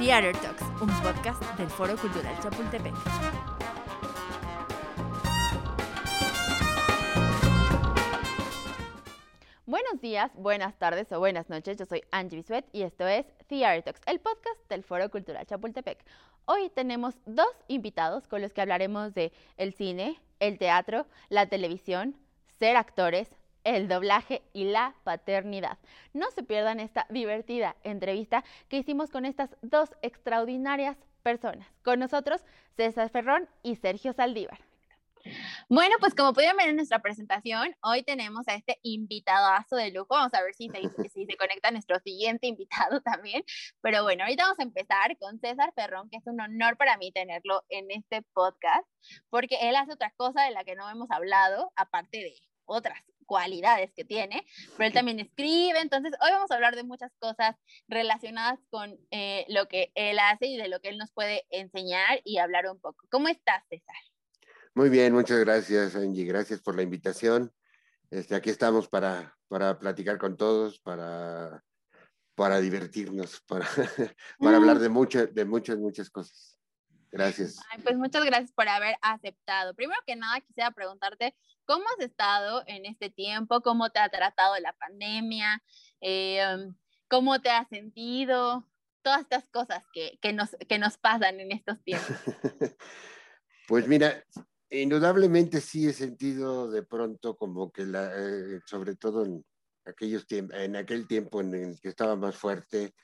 Theater Talks, un podcast del Foro Cultural Chapultepec. Buenos días, buenas tardes o buenas noches. Yo soy Angie Bisuet y esto es Theater Talks, el podcast del Foro Cultural Chapultepec. Hoy tenemos dos invitados con los que hablaremos de el cine, el teatro, la televisión, ser actores, el doblaje y la paternidad. No se pierdan esta divertida entrevista que hicimos con estas dos extraordinarias personas. Con nosotros, César Ferrón y Sergio Saldívar. Bueno, pues como pudieron ver en nuestra presentación, hoy tenemos a este invitadazo de lujo. Vamos a ver si se, si se conecta nuestro siguiente invitado también. Pero bueno, ahorita vamos a empezar con César Ferrón, que es un honor para mí tenerlo en este podcast, porque él hace otra cosa de la que no hemos hablado, aparte de otras cualidades que tiene, pero él también escribe, entonces hoy vamos a hablar de muchas cosas relacionadas con eh, lo que él hace y de lo que él nos puede enseñar y hablar un poco. ¿Cómo estás, César? Muy bien, muchas gracias, Angie, gracias por la invitación. Este, aquí estamos para, para platicar con todos, para, para divertirnos, para, para hablar mm. de, muchas, de muchas, muchas cosas. Gracias. pues muchas gracias por haber aceptado. Primero que nada, quisiera preguntarte, ¿cómo has estado en este tiempo? ¿Cómo te ha tratado la pandemia? Em, ¿Cómo te has sentido? Todas estas cosas que, que, nos, que nos pasan en estos tiempos. pues mira, indudablemente sí he sentido de pronto como que, la, eh, sobre todo en, aquellos en aquel tiempo en el que estaba más fuerte,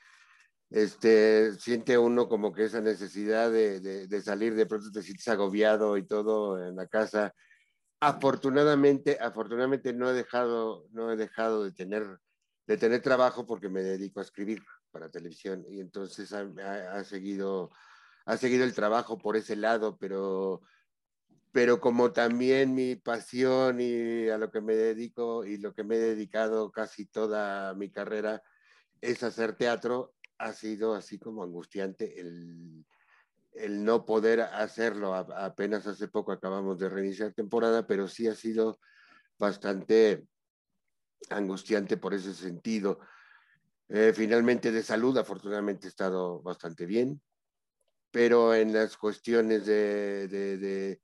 este, siente uno como que esa necesidad de, de, salir, de pronto te sientes agobiado y todo en la casa. Afortunadamente, afortunadamente no he dejado, no he dejado de tener, de tener trabajo porque me dedico a escribir para televisión y entonces ha, ha, seguido, ha seguido el trabajo por ese lado, pero, pero como también mi pasión y a lo que me dedico y lo que me he dedicado casi toda mi carrera es hacer teatro, ha sido así como angustiante el, el no poder hacerlo. apenas hace poco acabamos de reiniciar temporada, pero sí ha sido bastante angustiante por ese sentido. Eh, finalmente de salud, afortunadamente he estado bastante bien, pero en las cuestiones de,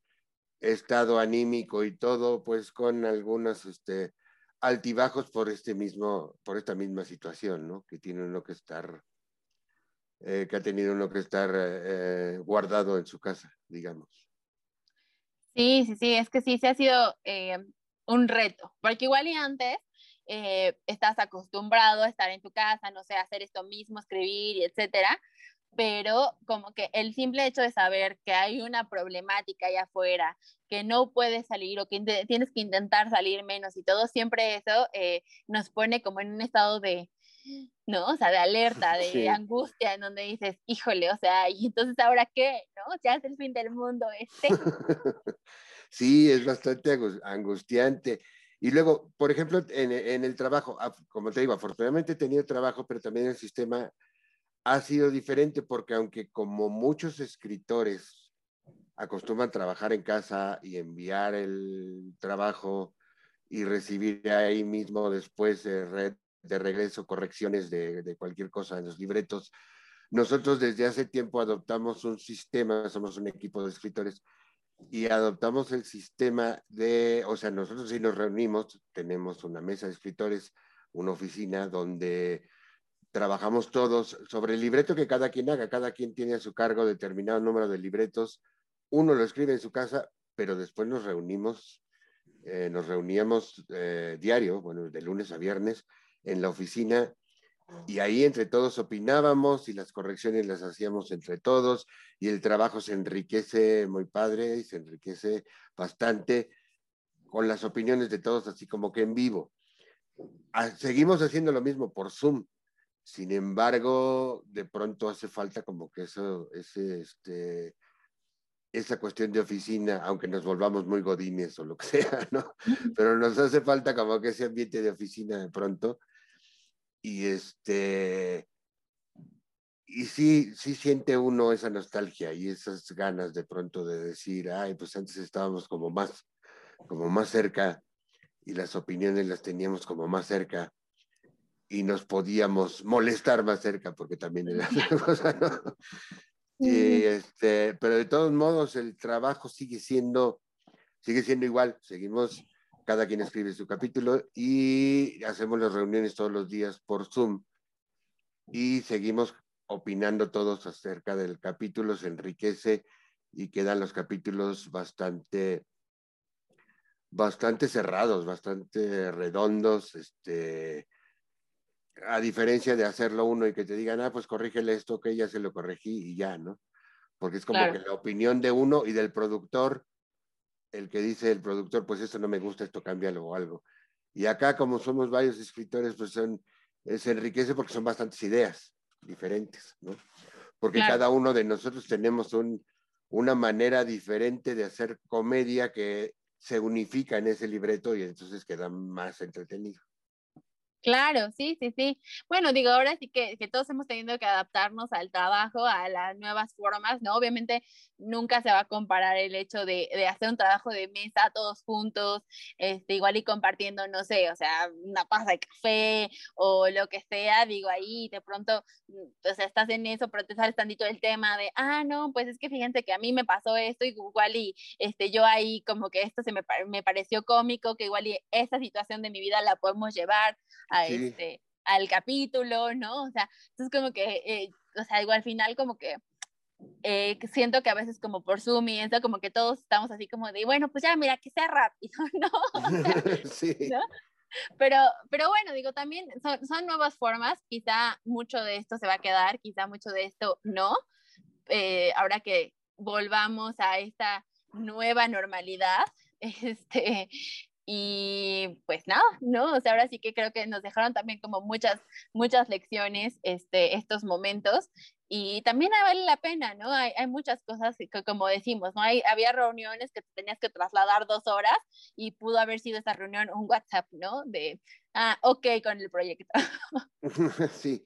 estado anímico y todo, pues con algunas este, altibajos por este mismo, por esta misma situación, ¿no? Que tiene uno que estar eh, que ha tenido uno que estar eh, guardado en su casa, digamos. Sí, sí, sí, es que sí, se ha sido eh, un reto, porque igual y antes estás acostumbrado a estar en tu casa, no sé, hacer esto mismo, escribir etcétera, pero como que el simple hecho de saber que hay una problemática allá afuera, que no puedes salir o que tienes que intentar salir menos y todo, siempre eso nos pone como en un estado de, ¿no? O sea, de alerta, de angustia, en donde dices, híjole, o sea, ¿y entonces ahora qué? ¿No? Ya es el fin del mundo este. sí, es bastante angustiante. Y luego, por ejemplo, en, en, el trabajo, como te digo, afortunadamente he tenido trabajo, pero también el sistema ha sido diferente porque aunque como muchos escritores acostumbran trabajar en casa y enviar el trabajo y recibir ahí mismo después eh, red de regreso, correcciones de, cualquier cosa en los libretos. Nosotros desde hace tiempo adoptamos un sistema, somos un equipo de escritores, y adoptamos el sistema de, o sea, nosotros sí nos reunimos, tenemos una mesa de escritores, una oficina donde trabajamos todos sobre el libreto que cada quien haga, cada quien tiene a su cargo determinado número de libretos, uno lo escribe en su casa, pero después nos reunimos, eh, nos reuníamos eh, diario, bueno, de lunes a viernes, en la oficina y ahí entre todos opinábamos y las correcciones las hacíamos entre todos y el trabajo se enriquece muy padre y se enriquece bastante con las opiniones de todos así como que en vivo. Ah, seguimos haciendo lo mismo por Zoom. Sin embargo, de pronto hace falta como que eso, ese, este, esa cuestión de oficina, aunque nos volvamos muy godines o lo que sea, ¿no? Pero nos hace falta como que ese ambiente de oficina de pronto y este, y sí, sí siente uno esa nostalgia y esas ganas de pronto de decir, ay, pues antes estábamos como más, como más cerca y las opiniones las teníamos como más cerca. y nos podíamos molestar más cerca, porque también era otra cosa, ¿no? Y este, pero de todos modos, el trabajo sigue siendo, sigue siendo igual. Seguimos, cada quien escribe su capítulo y hacemos las reuniones todos los días por Zoom. Y seguimos opinando todos acerca del capítulo, se enriquece y quedan los capítulos bastante, bastante cerrados, bastante redondos, este, a diferencia de hacerlo uno y que te digan, ah, pues corrígele esto, que ya se lo corregí y ya, ¿no? Porque es como que la opinión de uno y del productor, el que dice el productor, pues esto no me gusta, esto cámbialo o algo. Y acá, como somos varios escritores, pues son, se enriquece porque son bastantes ideas diferentes, ¿no? Porque cada uno de nosotros tenemos un, una manera diferente de hacer comedia que se unifica en ese libreto y entonces queda más entretenido. Claro, sí, sí, sí. Bueno, digo, ahora sí que, que, todos hemos tenido que adaptarnos al trabajo, a las nuevas formas, ¿no? Obviamente nunca se va a comparar el hecho de, de, hacer un trabajo de mesa todos juntos, este, igual y compartiendo, no sé, o sea, una taza de café o lo que sea, digo, ahí de pronto, mm, o sea, estás en eso, pero te sales tantito el tema de, ah, no, pues es que fíjense que a mí me pasó esto, igual y este, yo ahí como que esto se me, me pareció cómico, que igual y esta situación de mi vida la podemos llevar a este, al capítulo, ¿no? O sea, entonces como que, eh, o sea, igual al final como que eh, siento que a veces como por Zoom y eso, como que todos estamos así como de, bueno, pues ya, mira, que sea rápido, ¿no? sí. ¿no? Pero, pero bueno, digo, también son, son, nuevas formas, quizá mucho de esto se va a quedar, quizá mucho de esto no, eh, ahora que volvamos a esta nueva normalidad, este, y pues nada, ¿no? O sea, ahora sí que creo que nos dejaron también como muchas, muchas lecciones este, estos momentos y también vale la pena, ¿no? Hay, hay muchas cosas que, como decimos, ¿no? Hay, había reuniones que tenías que trasladar dos horas y pudo haber sido esa reunión un WhatsApp, ¿no? De, ah, ok con el proyecto. sí.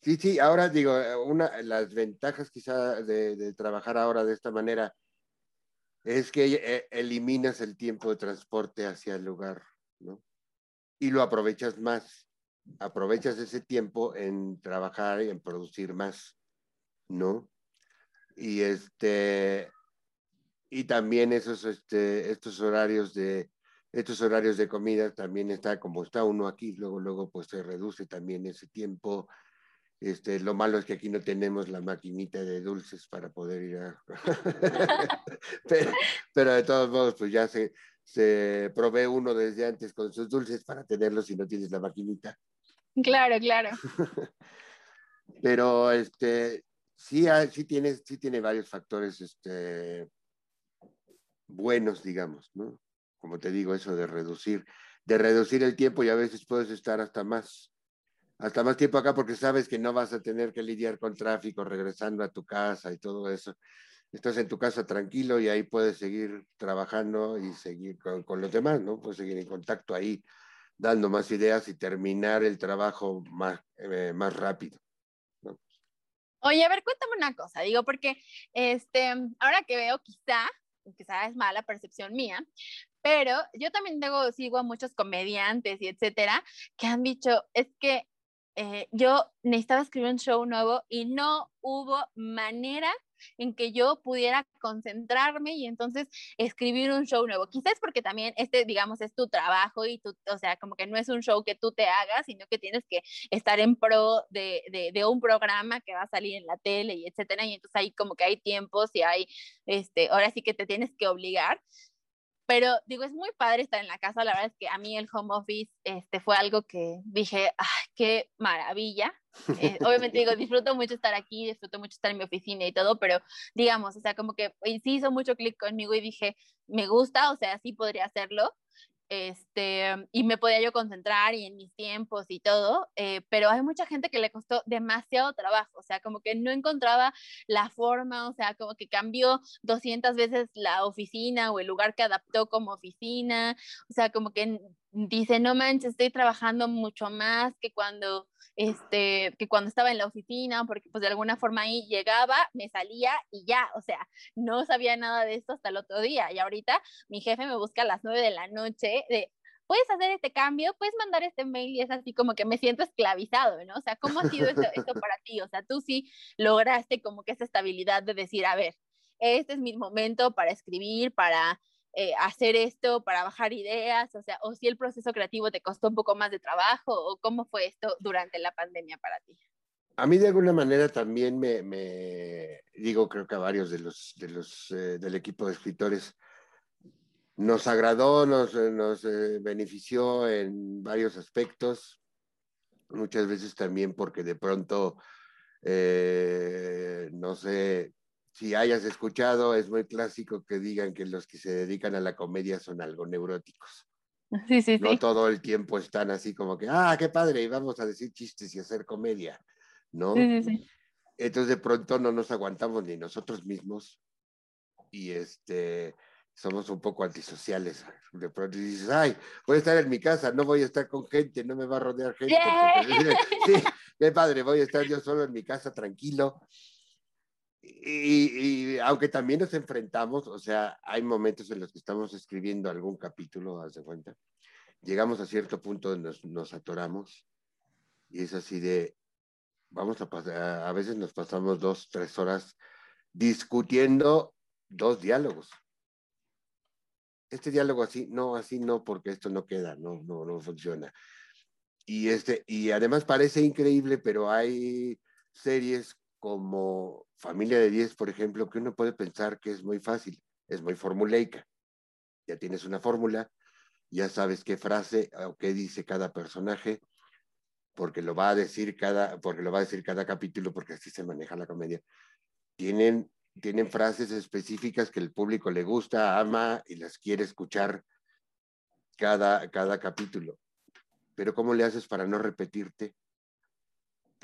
Sí, sí, ahora digo, una, las ventajas quizá de trabajar ahora de esta manera es que eh, eliminas el tiempo de transporte hacia el lugar, ¿no? Y lo aprovechas más, aprovechas ese tiempo en trabajar y en producir más, ¿no? Y este, y también esos, este, estos horarios de, estos horarios de comida también está como está uno aquí, luego, luego pues se reduce también ese tiempo, este, lo malo es que aquí no tenemos la maquinita de dulces para poder ir a... pero, de todos modos, pues ya se, se provee uno desde antes con sus dulces para tenerlos si no tienes la maquinita. Claro, claro. pero este, sí, sí, tiene, sí tiene varios factores este, buenos, digamos, ¿no? Como te digo, eso de reducir, de reducir el tiempo y a veces puedes estar hasta más hasta más tiempo acá porque sabes que no vas a tener que lidiar con tráfico regresando a tu casa y todo eso. Estás en tu casa tranquilo y ahí puedes seguir trabajando y seguir con, los demás, ¿no? Puedes seguir en contacto ahí, dando más ideas y terminar el trabajo más, eh, más rápido. Oye, a ver, cuéntame una cosa, digo, porque este, ahora que veo quizá, quizá es mala percepción mía, pero yo también tengo, sigo a muchos comediantes y etcétera, que han dicho, es que eh, yo necesitaba escribir un show nuevo y no hubo manera en que yo pudiera concentrarme y entonces escribir un show nuevo. Quizás porque también este, digamos, es tu trabajo y tú, o sea, como que no es un show que tú te hagas, sino que tienes que estar en pro de, de, de un programa que va a salir en la tele y etcétera. Y entonces ahí como que hay tiempos y hay, este, ahora sí que te tienes que obligar. Pero digo, es muy padre estar en la casa. La verdad es que a mí el home office este, fue algo que dije, ¡ay, qué maravilla! Eh, obviamente digo, disfruto mucho estar aquí, disfruto mucho estar en mi oficina y todo, pero digamos, o sea, como que sí hizo mucho clic conmigo y dije, me gusta, o sea, sí podría hacerlo este, y me podía yo concentrar y en mis tiempos y todo, eh, pero hay mucha gente que le costó demasiado trabajo, o sea, como que no encontraba la forma, o sea, como que cambió 200 veces la oficina o el lugar que adaptó como oficina, o sea, como que dice, no manches, estoy trabajando mucho más que cuando este, que cuando estaba en la oficina, porque pues de alguna forma ahí llegaba, me salía y ya, o sea, no sabía nada de esto hasta el otro día. Y ahorita mi jefe me busca a las nueve de la noche de, puedes hacer este cambio, puedes mandar este mail y es así como que me siento esclavizado, ¿no? O sea, ¿cómo ha sido eso, para ti? O sea, tú sí lograste como que esa estabilidad de decir, a ver, este es mi momento para escribir, para eh, hacer esto, para bajar ideas, o sea, o si el proceso creativo te costó un poco más de trabajo, o cómo fue esto durante la pandemia para ti. A mí de alguna manera también me, digo, creo que a varios de los, de los eh, del equipo de escritores nos agradó, nos, eh, nos eh, benefició en varios aspectos, muchas veces también porque de pronto, no sé, si hayas escuchado, es muy clásico que digan que los que se dedican a la comedia son algo neuróticos. Sí, sí, no todo el tiempo están así como que, ah, qué padre, y vamos a decir chistes y hacer comedia. ¿no? Entonces de pronto no nos aguantamos ni nosotros mismos y este, somos un poco antisociales. De pronto dices, ay, voy a estar en mi casa, no voy a estar con gente, no me va a rodear gente. sí, qué padre, voy a estar yo solo en mi casa tranquilo. Y, aunque también nos enfrentamos, o sea, hay momentos en los que estamos escribiendo algún capítulo, haz de cuenta, llegamos a cierto punto donde nos, nos atoramos y es así de, vamos a pasar, a veces nos pasamos dos, tres horas discutiendo dos diálogos. Este diálogo así, no, así no, porque esto no queda, no, no, no funciona. Y, este, y además parece increíble, pero hay series como Familia de 10, por ejemplo, que uno puede pensar que es muy fácil, es muy formulaica. Ya tienes una fórmula, ya sabes qué frase o qué dice cada personaje, porque lo va a decir cada, porque lo va a decir cada capítulo, porque así se maneja la comedia. Tienen, tienen frases específicas que el público le gusta, ama y las quiere escuchar cada, cada capítulo. Pero ¿cómo le haces para no repetirte?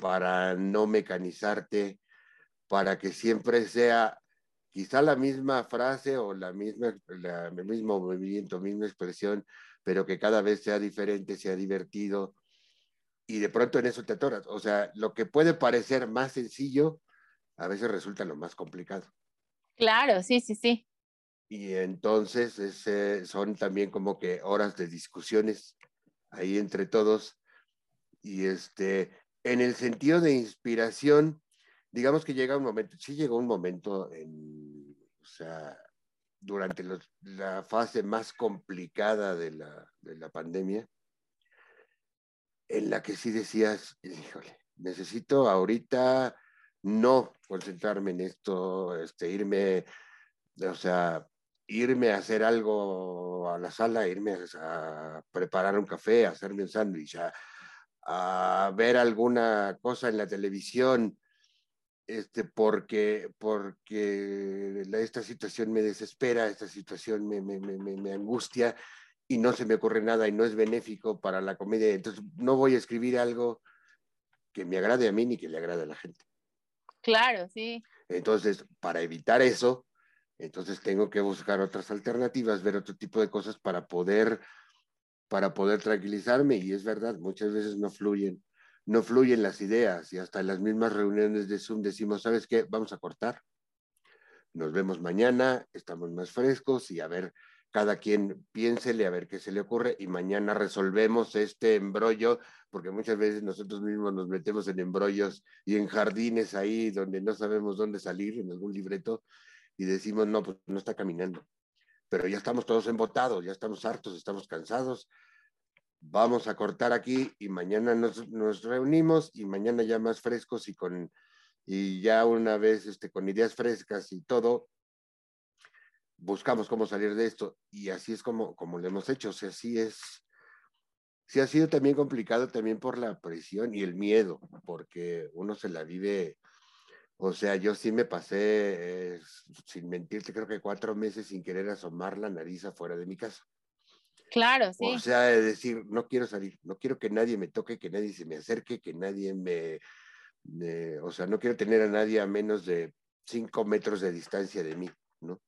Para no mecanizarte, para que siempre sea quizá la misma frase o la misma, el mismo movimiento, misma expresión, pero que cada vez sea diferente, sea divertido, y de pronto en eso te atoras. O sea, lo que puede parecer más sencillo, a veces resulta lo más complicado. Claro, sí, sí, sí. Y entonces son también como que horas de discusiones ahí entre todos. Y este, en el sentido de inspiración, digamos que llega un momento, sí llegó un momento en, o sea, durante la fase más complicada de la, de la pandemia, en la que sí decías, híjole, necesito ahorita no concentrarme en esto, este, irme, o sea, irme a hacer algo a la sala, irme a, preparar un café, a hacerme un sándwich, a, ver alguna cosa en la televisión, este, porque, porque esta situación me desespera, esta situación me, me, me, me angustia y no se me ocurre nada y no es benéfico para la comedia. Entonces no voy a escribir algo que me agrade a mí ni que le agrade a la gente. Claro, sí. Entonces, para evitar eso, entonces tengo que buscar otras alternativas, ver otro tipo de cosas para poder, para poder tranquilizarme. Y es verdad, muchas veces no fluyen, no fluyen las ideas y hasta en las mismas reuniones de Zoom decimos, ¿sabes qué? Vamos a cortar. Nos vemos mañana, estamos más frescos y a ver cada quien piénsele a ver qué se le ocurre y mañana resolvemos este embrollo, porque muchas veces nosotros mismos nos metemos en embrollos y en jardines ahí donde no sabemos dónde salir, en algún libreto, y decimos, no, pues no está caminando. Pero ya estamos todos embotados, ya estamos hartos, estamos cansados. Vamos a cortar aquí y mañana nos, nos reunimos y mañana ya más frescos y con y ya una vez este, con ideas frescas y todo, buscamos cómo salir de esto y así es como, como lo hemos hecho. O sea, sí es, sí ha sido también complicado también por la presión y el miedo, porque uno se la vive, o sea, yo sí me pasé, sin mentirte, creo que cuatro meses sin querer asomar la nariz afuera de mi casa. Claro, sí. O sea, de decir, no quiero salir, no quiero que nadie me toque, que nadie se me acerque, que nadie me, me o sea, no quiero tener a nadie a menos de cinco metros de distancia de mí, ¿no?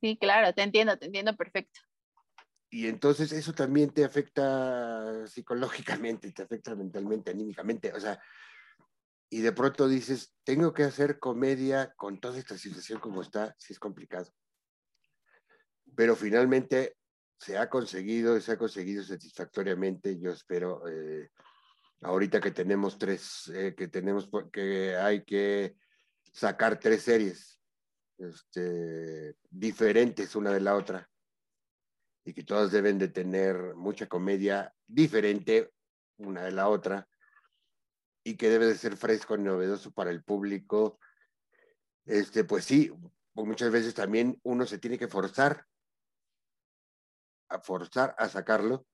Sí, claro, te entiendo, te entiendo perfecto. Y entonces eso también te afecta psicológicamente, te afecta mentalmente, anímicamente, o sea, y de pronto dices, tengo que hacer comedia con toda esta situación como está, si es complicado. Pero finalmente se ha conseguido, se ha conseguido satisfactoriamente. Yo espero, eh, ahorita que tenemos tres, eh, que tenemos, que hay que sacar tres series este, diferentes una de la otra y que todas deben de tener mucha comedia diferente una de la otra y que debe de ser fresco y novedoso para el público. Este, pues sí, muchas veces también uno se tiene que forzar a forzar a sacarlo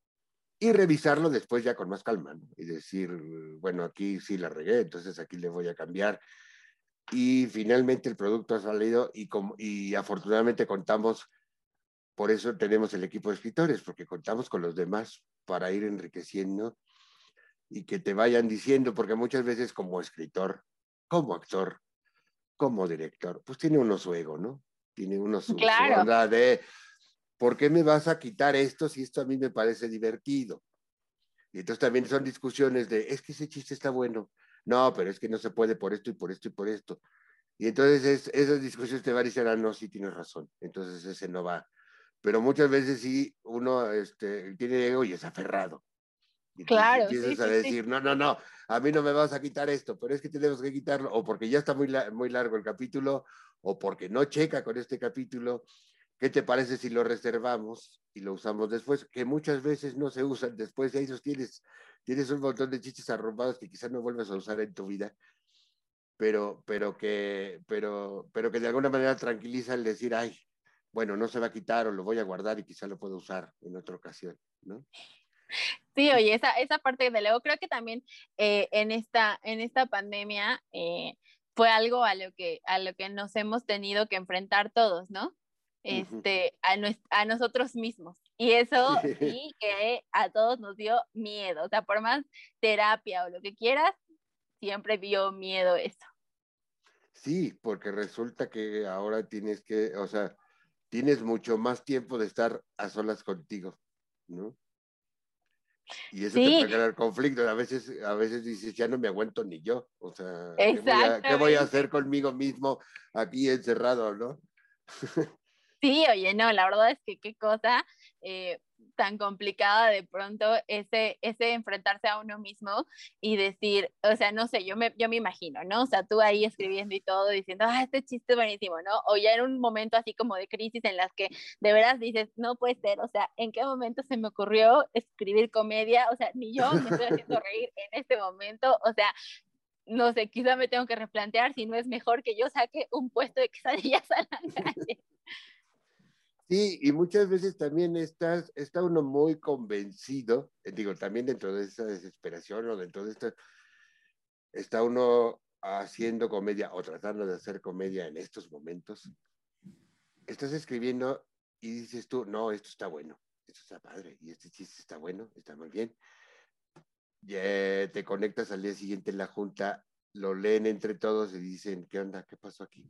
y revisarlo después ya con más calma y decir, bueno, aquí sí la regué, entonces aquí le voy a cambiar. Y finalmente el producto ha salido y, y afortunadamente contamos, por eso tenemos el equipo de escritores, porque contamos con los demás para ir enriqueciendo y que te vayan diciendo, porque muchas veces como escritor, como actor, como director, pues tiene uno su ego, ¿no? Tiene uno su, onda de, ¿por qué me vas a quitar esto si esto a mí me parece divertido? Y entonces también son discusiones de, es que ese chiste está bueno. No, pero es que no se puede por esto y por esto y por esto. Y entonces esas discusiones te van a decir, ah, no, sí tienes razón. Entonces ese no va. Pero muchas veces sí uno este, tiene ego y es aferrado. Y claro. Empiezas a decir, no, no, no, a mí no me vas a quitar esto, pero es que tenemos que quitarlo, o porque ya está muy, muy largo el capítulo, o porque no checa con este capítulo. ¿Qué te parece si lo reservamos y lo usamos después? Que muchas veces no se usan después, y ahí tienes, tienes un montón de chistes arrumbados que quizás no vuelvas a usar en tu vida, pero, pero, que, pero, pero que de alguna manera tranquiliza el decir, ay, bueno, no se va a quitar o lo voy a guardar y quizá lo puedo usar en otra ocasión, ¿no? Sí, oye, esa, esa parte de luego creo que también eh, en, esta, en esta pandemia eh, fue algo a lo, que, a lo que nos hemos tenido que enfrentar todos, ¿no? Este, a, a nosotros mismos. Y eso sí que a todos nos dio miedo. O sea, por más terapia o lo que quieras, siempre dio miedo eso. Sí, porque resulta que ahora tienes que, o sea, tienes mucho más tiempo de estar a solas contigo, ¿no? Y eso te puede crear conflicto. A veces, a veces dices, ya no me aguento ni yo. O sea, ¿qué voy, a, ¿qué voy, a, hacer conmigo mismo aquí encerrado, no? Sí, oye, no, la verdad es que qué cosa. Eh, tan complicada de pronto ese, ese enfrentarse a uno mismo y decir, o sea, no sé, yo me, yo me imagino, ¿no? O sea, tú ahí escribiendo y todo, diciendo, ah, este chiste es buenísimo, ¿no? O ya en un momento así como de crisis en las que de veras dices, no puede ser, o sea, ¿en qué momento se me ocurrió escribir comedia? O sea, ni yo me estoy haciendo reír en este momento, o sea, no sé, quizá me tengo que replantear si no es mejor que yo saque un puesto de quesadillas a la calle. Sí, y muchas veces también estás, está uno muy convencido, eh, digo, también dentro de esa desesperación o dentro de esta, está uno haciendo comedia o tratando de hacer comedia en estos momentos. Estás escribiendo y dices tú, no, esto está bueno, esto está padre, y este chiste está bueno, está muy bien. Ya te conectas al día siguiente en la junta, lo leen entre todos y dicen, ¿qué onda? ¿Qué pasó aquí?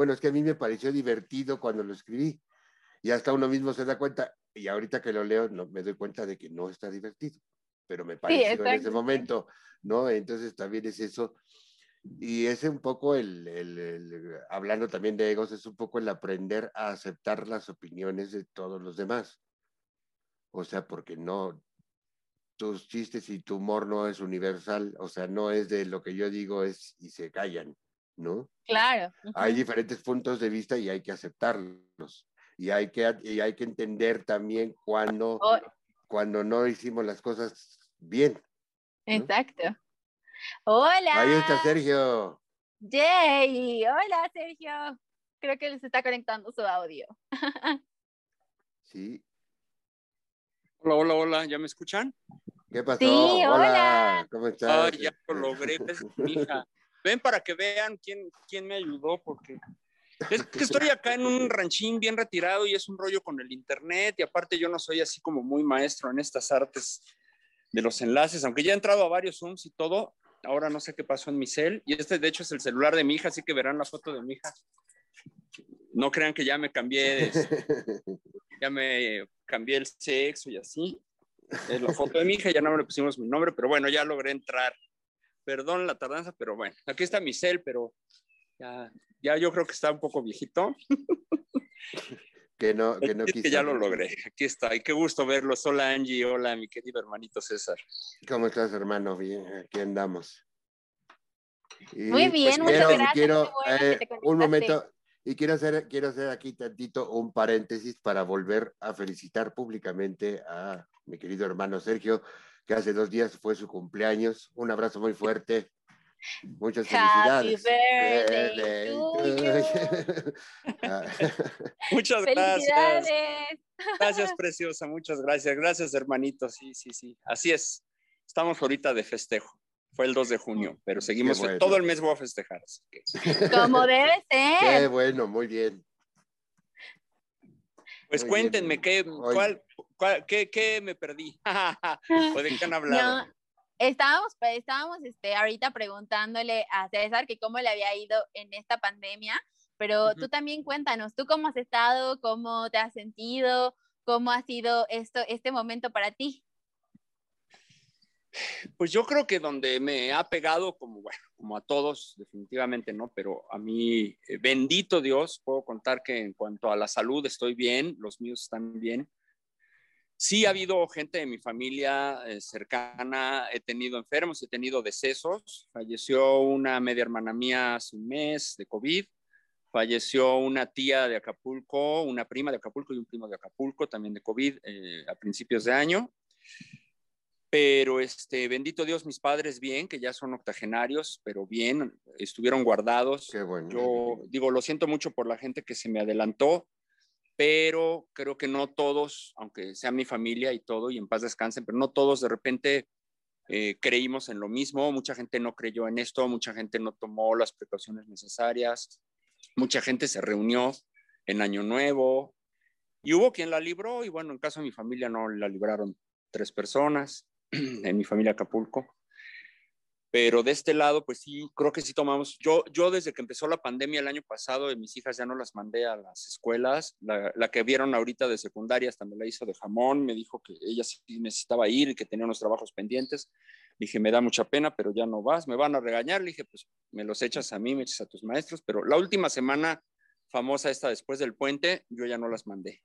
Bueno, es que a mí me pareció divertido cuando lo escribí y hasta uno mismo se da cuenta y ahorita que lo leo no, me doy cuenta de que no está divertido, pero me pareció en ese momento, ¿no? Entonces también es eso. Y es un poco el, el, hablando también de egos, es un poco el aprender a aceptar las opiniones de todos los demás. O sea, porque no, tus chistes y tu humor no es universal, o sea, no es de lo que yo digo es y se callan. ¿No? Claro. Hay diferentes puntos de vista y hay que aceptarlos. Y hay que, y hay que entender también cuando, cuando no hicimos las cosas bien. Exacto. Hola. Ahí está Sergio. Jay, hola Sergio. Creo que les está conectando su audio. sí. Hola, hola, hola, ¿ya me escuchan? ¿Qué pasó? Sí, hola. ¿Cómo estás? ya lo logré, hija. Ven para que vean quién, quién me ayudó, porque es que estoy acá en un ranchín bien retirado y es un rollo con el internet y aparte yo no soy así como muy maestro en estas artes de los enlaces, aunque ya he entrado a varios Zooms y todo, ahora no sé qué pasó en mi cel y este de hecho es el celular de mi hija, así que verán la foto de mi hija. No crean que ya me cambié, ya me cambié el sexo y así. Es la foto de mi hija, ya no le pusimos mi nombre, pero bueno, ya logré entrar. Perdón la tardanza, pero bueno, aquí está mi cel, pero ya, ya yo creo que está un poco viejito. que no, que no quiso. Que ya lo logré, aquí está, y qué gusto verlos. Hola Angie, hola mi querido hermanito César. ¿Cómo estás, hermano? Bien, aquí andamos. Muy bien, pues, muchas quiero, gracias. Quiero, eh, un momento, y quiero hacer, quiero hacer aquí tantito un paréntesis para volver a felicitar públicamente a mi querido hermano Sergio, que hace dos días fue su cumpleaños. Un abrazo muy fuerte. Muchas felicidades. muchas gracias. Gracias, preciosa. Muchas gracias. Gracias, hermanito. Sí, sí, sí. Así es. Estamos ahorita de festejo. Fue el 2 de junio, pero seguimos todo el mes voy a festejar. Como debe ser. Qué bueno, muy bien. Pues cuéntenme, ¿qué, cuál, qué, me perdí? ¿O de qué han hablado? estábamos, pues, estábamos este, ahorita preguntándole a César que cómo le había ido en esta pandemia, pero tú también cuéntanos, ¿tú cómo has estado? ¿Cómo te has sentido? ¿Cómo ha sido esto, este momento para ti? Pues yo creo que donde me ha pegado, como bueno, como a todos, definitivamente no, pero a mí, eh, bendito Dios, puedo contar que en cuanto a la salud estoy bien, los míos están bien. Sí ha habido gente de mi familia eh, cercana, he tenido enfermos, he tenido decesos. Falleció una media hermana mía hace un mes de COVID. Falleció una tía de Acapulco, una prima de Acapulco y un primo de Acapulco también de COVID eh, a principios de año. Pero este, bendito Dios, mis padres bien, que ya son octogenarios, pero bien, estuvieron guardados. Qué bueno. Yo digo, lo siento mucho por la gente que se me adelantó pero creo que no todos, aunque sea mi familia y todo, y en paz descansen, pero no todos de repente eh, creímos en lo mismo, mucha gente no creyó en esto, mucha gente no tomó las precauciones necesarias, mucha gente se reunió en Año Nuevo y hubo quien la libró y bueno, en caso de mi familia no la libraron tres personas, en mi familia Acapulco, pero de este lado, pues sí, creo que sí tomamos. Yo, yo desde que empezó la pandemia el año pasado, mis hijas ya no las mandé a las escuelas. La, la, que vieron ahorita de secundaria hasta me la hizo de jamón. Me dijo que ella sí necesitaba ir y que tenía unos trabajos pendientes. Dije, me da mucha pena, pero ya no vas. Me van a regañar. Le dije, pues me los echas a mí, me echas a tus maestros. Pero la última semana famosa esta después del puente, yo ya no las mandé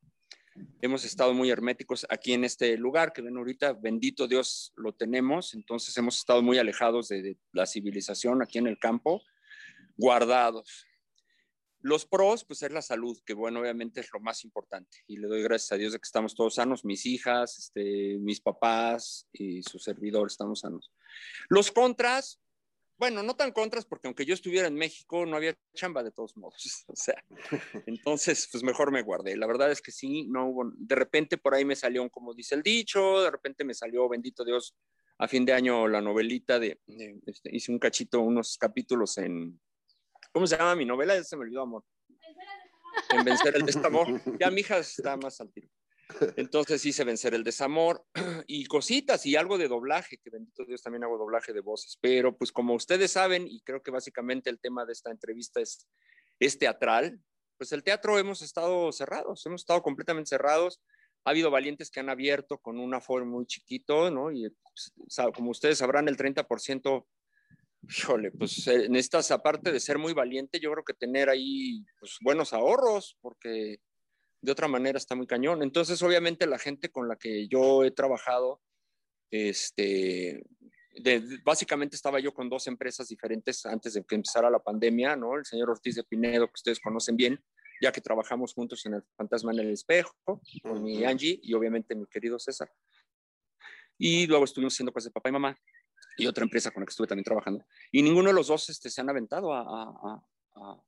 hemos estado muy herméticos aquí en este lugar que ven ahorita, bendito Dios lo tenemos, entonces hemos estado muy alejados de, la civilización aquí en el campo, guardados. Los pros, pues es la salud, que bueno, obviamente es lo más importante. Y le doy gracias a Dios de que estamos todos sanos, mis hijas, este, mis papás y su servidor estamos sanos. Los contras, bueno, no tan contras, porque aunque yo estuviera en México, no había chamba de todos modos. O sea, entonces, pues mejor me guardé. La verdad es que sí, no hubo. De repente por ahí me salió, como dice el dicho, de repente me salió, bendito Dios, a fin de año la novelita de. Este, hice un cachito, unos capítulos en. ¿Cómo se llama mi novela? Ya se me olvidó, amor. En vencer el desamor. Ya mi hija está más al tiro. Entonces hice vencer el desamor y cositas y algo de doblaje, que bendito Dios también hago doblaje de voces. Pero pues como ustedes saben, y creo que básicamente el tema de esta entrevista es, teatral, pues el teatro hemos estado cerrados, hemos estado completamente cerrados. Ha habido valientes que han abierto con un aforo muy chiquito, ¿no? Y pues, como ustedes sabrán, el 30%, híjole, pues necesitas, aparte de ser muy valiente, yo creo que tener ahí pues, buenos ahorros, porque de otra manera está muy cañón. Entonces, obviamente, la gente con la que yo he trabajado, este, básicamente estaba yo con dos empresas diferentes antes de que empezara la pandemia, ¿no? El señor Ortiz de Pinedo, que ustedes conocen bien, ya que trabajamos juntos en el Fantasma en el Espejo, con mi Angie y obviamente mi querido César. Y luego estuvimos haciendo cosas de papá y mamá y otra empresa con la que estuve también trabajando. Y ninguno de los dos este, se han aventado a,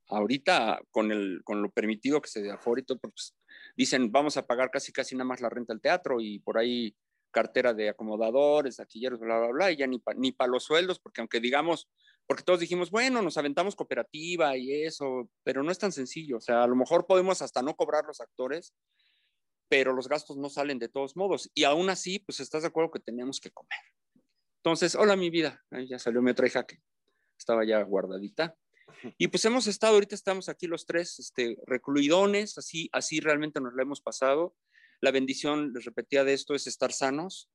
ahorita con, el, con lo permitido que se de y todo, pues, dicen vamos a pagar casi casi nada más la renta del teatro y por ahí cartera de acomodadores, taquilleros, bla, bla, bla, y ya ni para ni los sueldos, porque aunque digamos, porque todos dijimos, bueno, nos aventamos cooperativa y eso, pero no es tan sencillo, o sea, a lo mejor podemos hasta no cobrar los actores, pero los gastos no salen de todos modos, y aún así, pues estás de acuerdo que tenemos que comer. Entonces, hola mi vida, Ahí ya salió mi otra hija que estaba ya guardadita. Y pues hemos estado, ahorita estamos aquí los tres, este, recluidones, así, así realmente nos lo hemos pasado. La bendición, les repetía de esto, es estar sanos.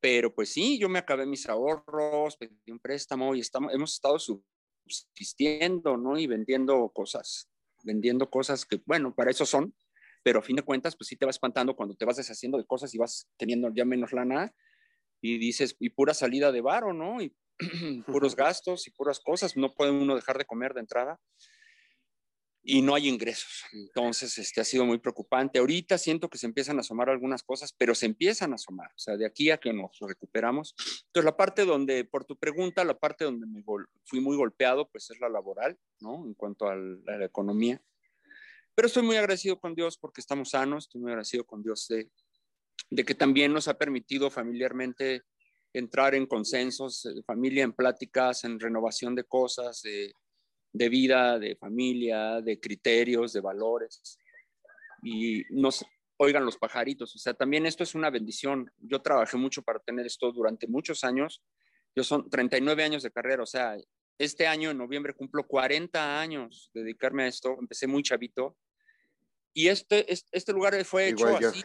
Pero pues sí, yo me acabé mis ahorros, pedí un préstamo y estamos, hemos estado subsistiendo, ¿no? Y vendiendo cosas, vendiendo cosas que, bueno, para eso son, pero a fin de cuentas, pues sí te va espantando cuando te vas deshaciendo de cosas y vas teniendo ya menos lana y dices, y pura salida de varo, ¿no? puros gastos y puras cosas, no puede uno dejar de comer de entrada y no hay ingresos. Entonces, este ha sido muy preocupante. Ahorita siento que se empiezan a asomar algunas cosas, pero se empiezan a asomar, o sea, de aquí a que nos recuperamos. Entonces, la parte donde, por tu pregunta, la parte donde me fui muy golpeado, pues es la laboral, ¿no? En cuanto a la, economía. Pero estoy muy agradecido con Dios porque estamos sanos, estoy muy agradecido con Dios de, de que también nos ha permitido familiarmente entrar en consensos, de familia, en pláticas, en renovación de cosas, de de vida, de familia, de criterios, de valores. Y nos oigan los pajaritos. O sea, también esto es una bendición. Yo trabajé mucho para tener esto durante muchos años. Yo son 39 años de carrera. O sea, este año, en noviembre, cumplo 40 años de dedicarme a esto. Empecé muy chavito. Y este, este lugar fue hecho así.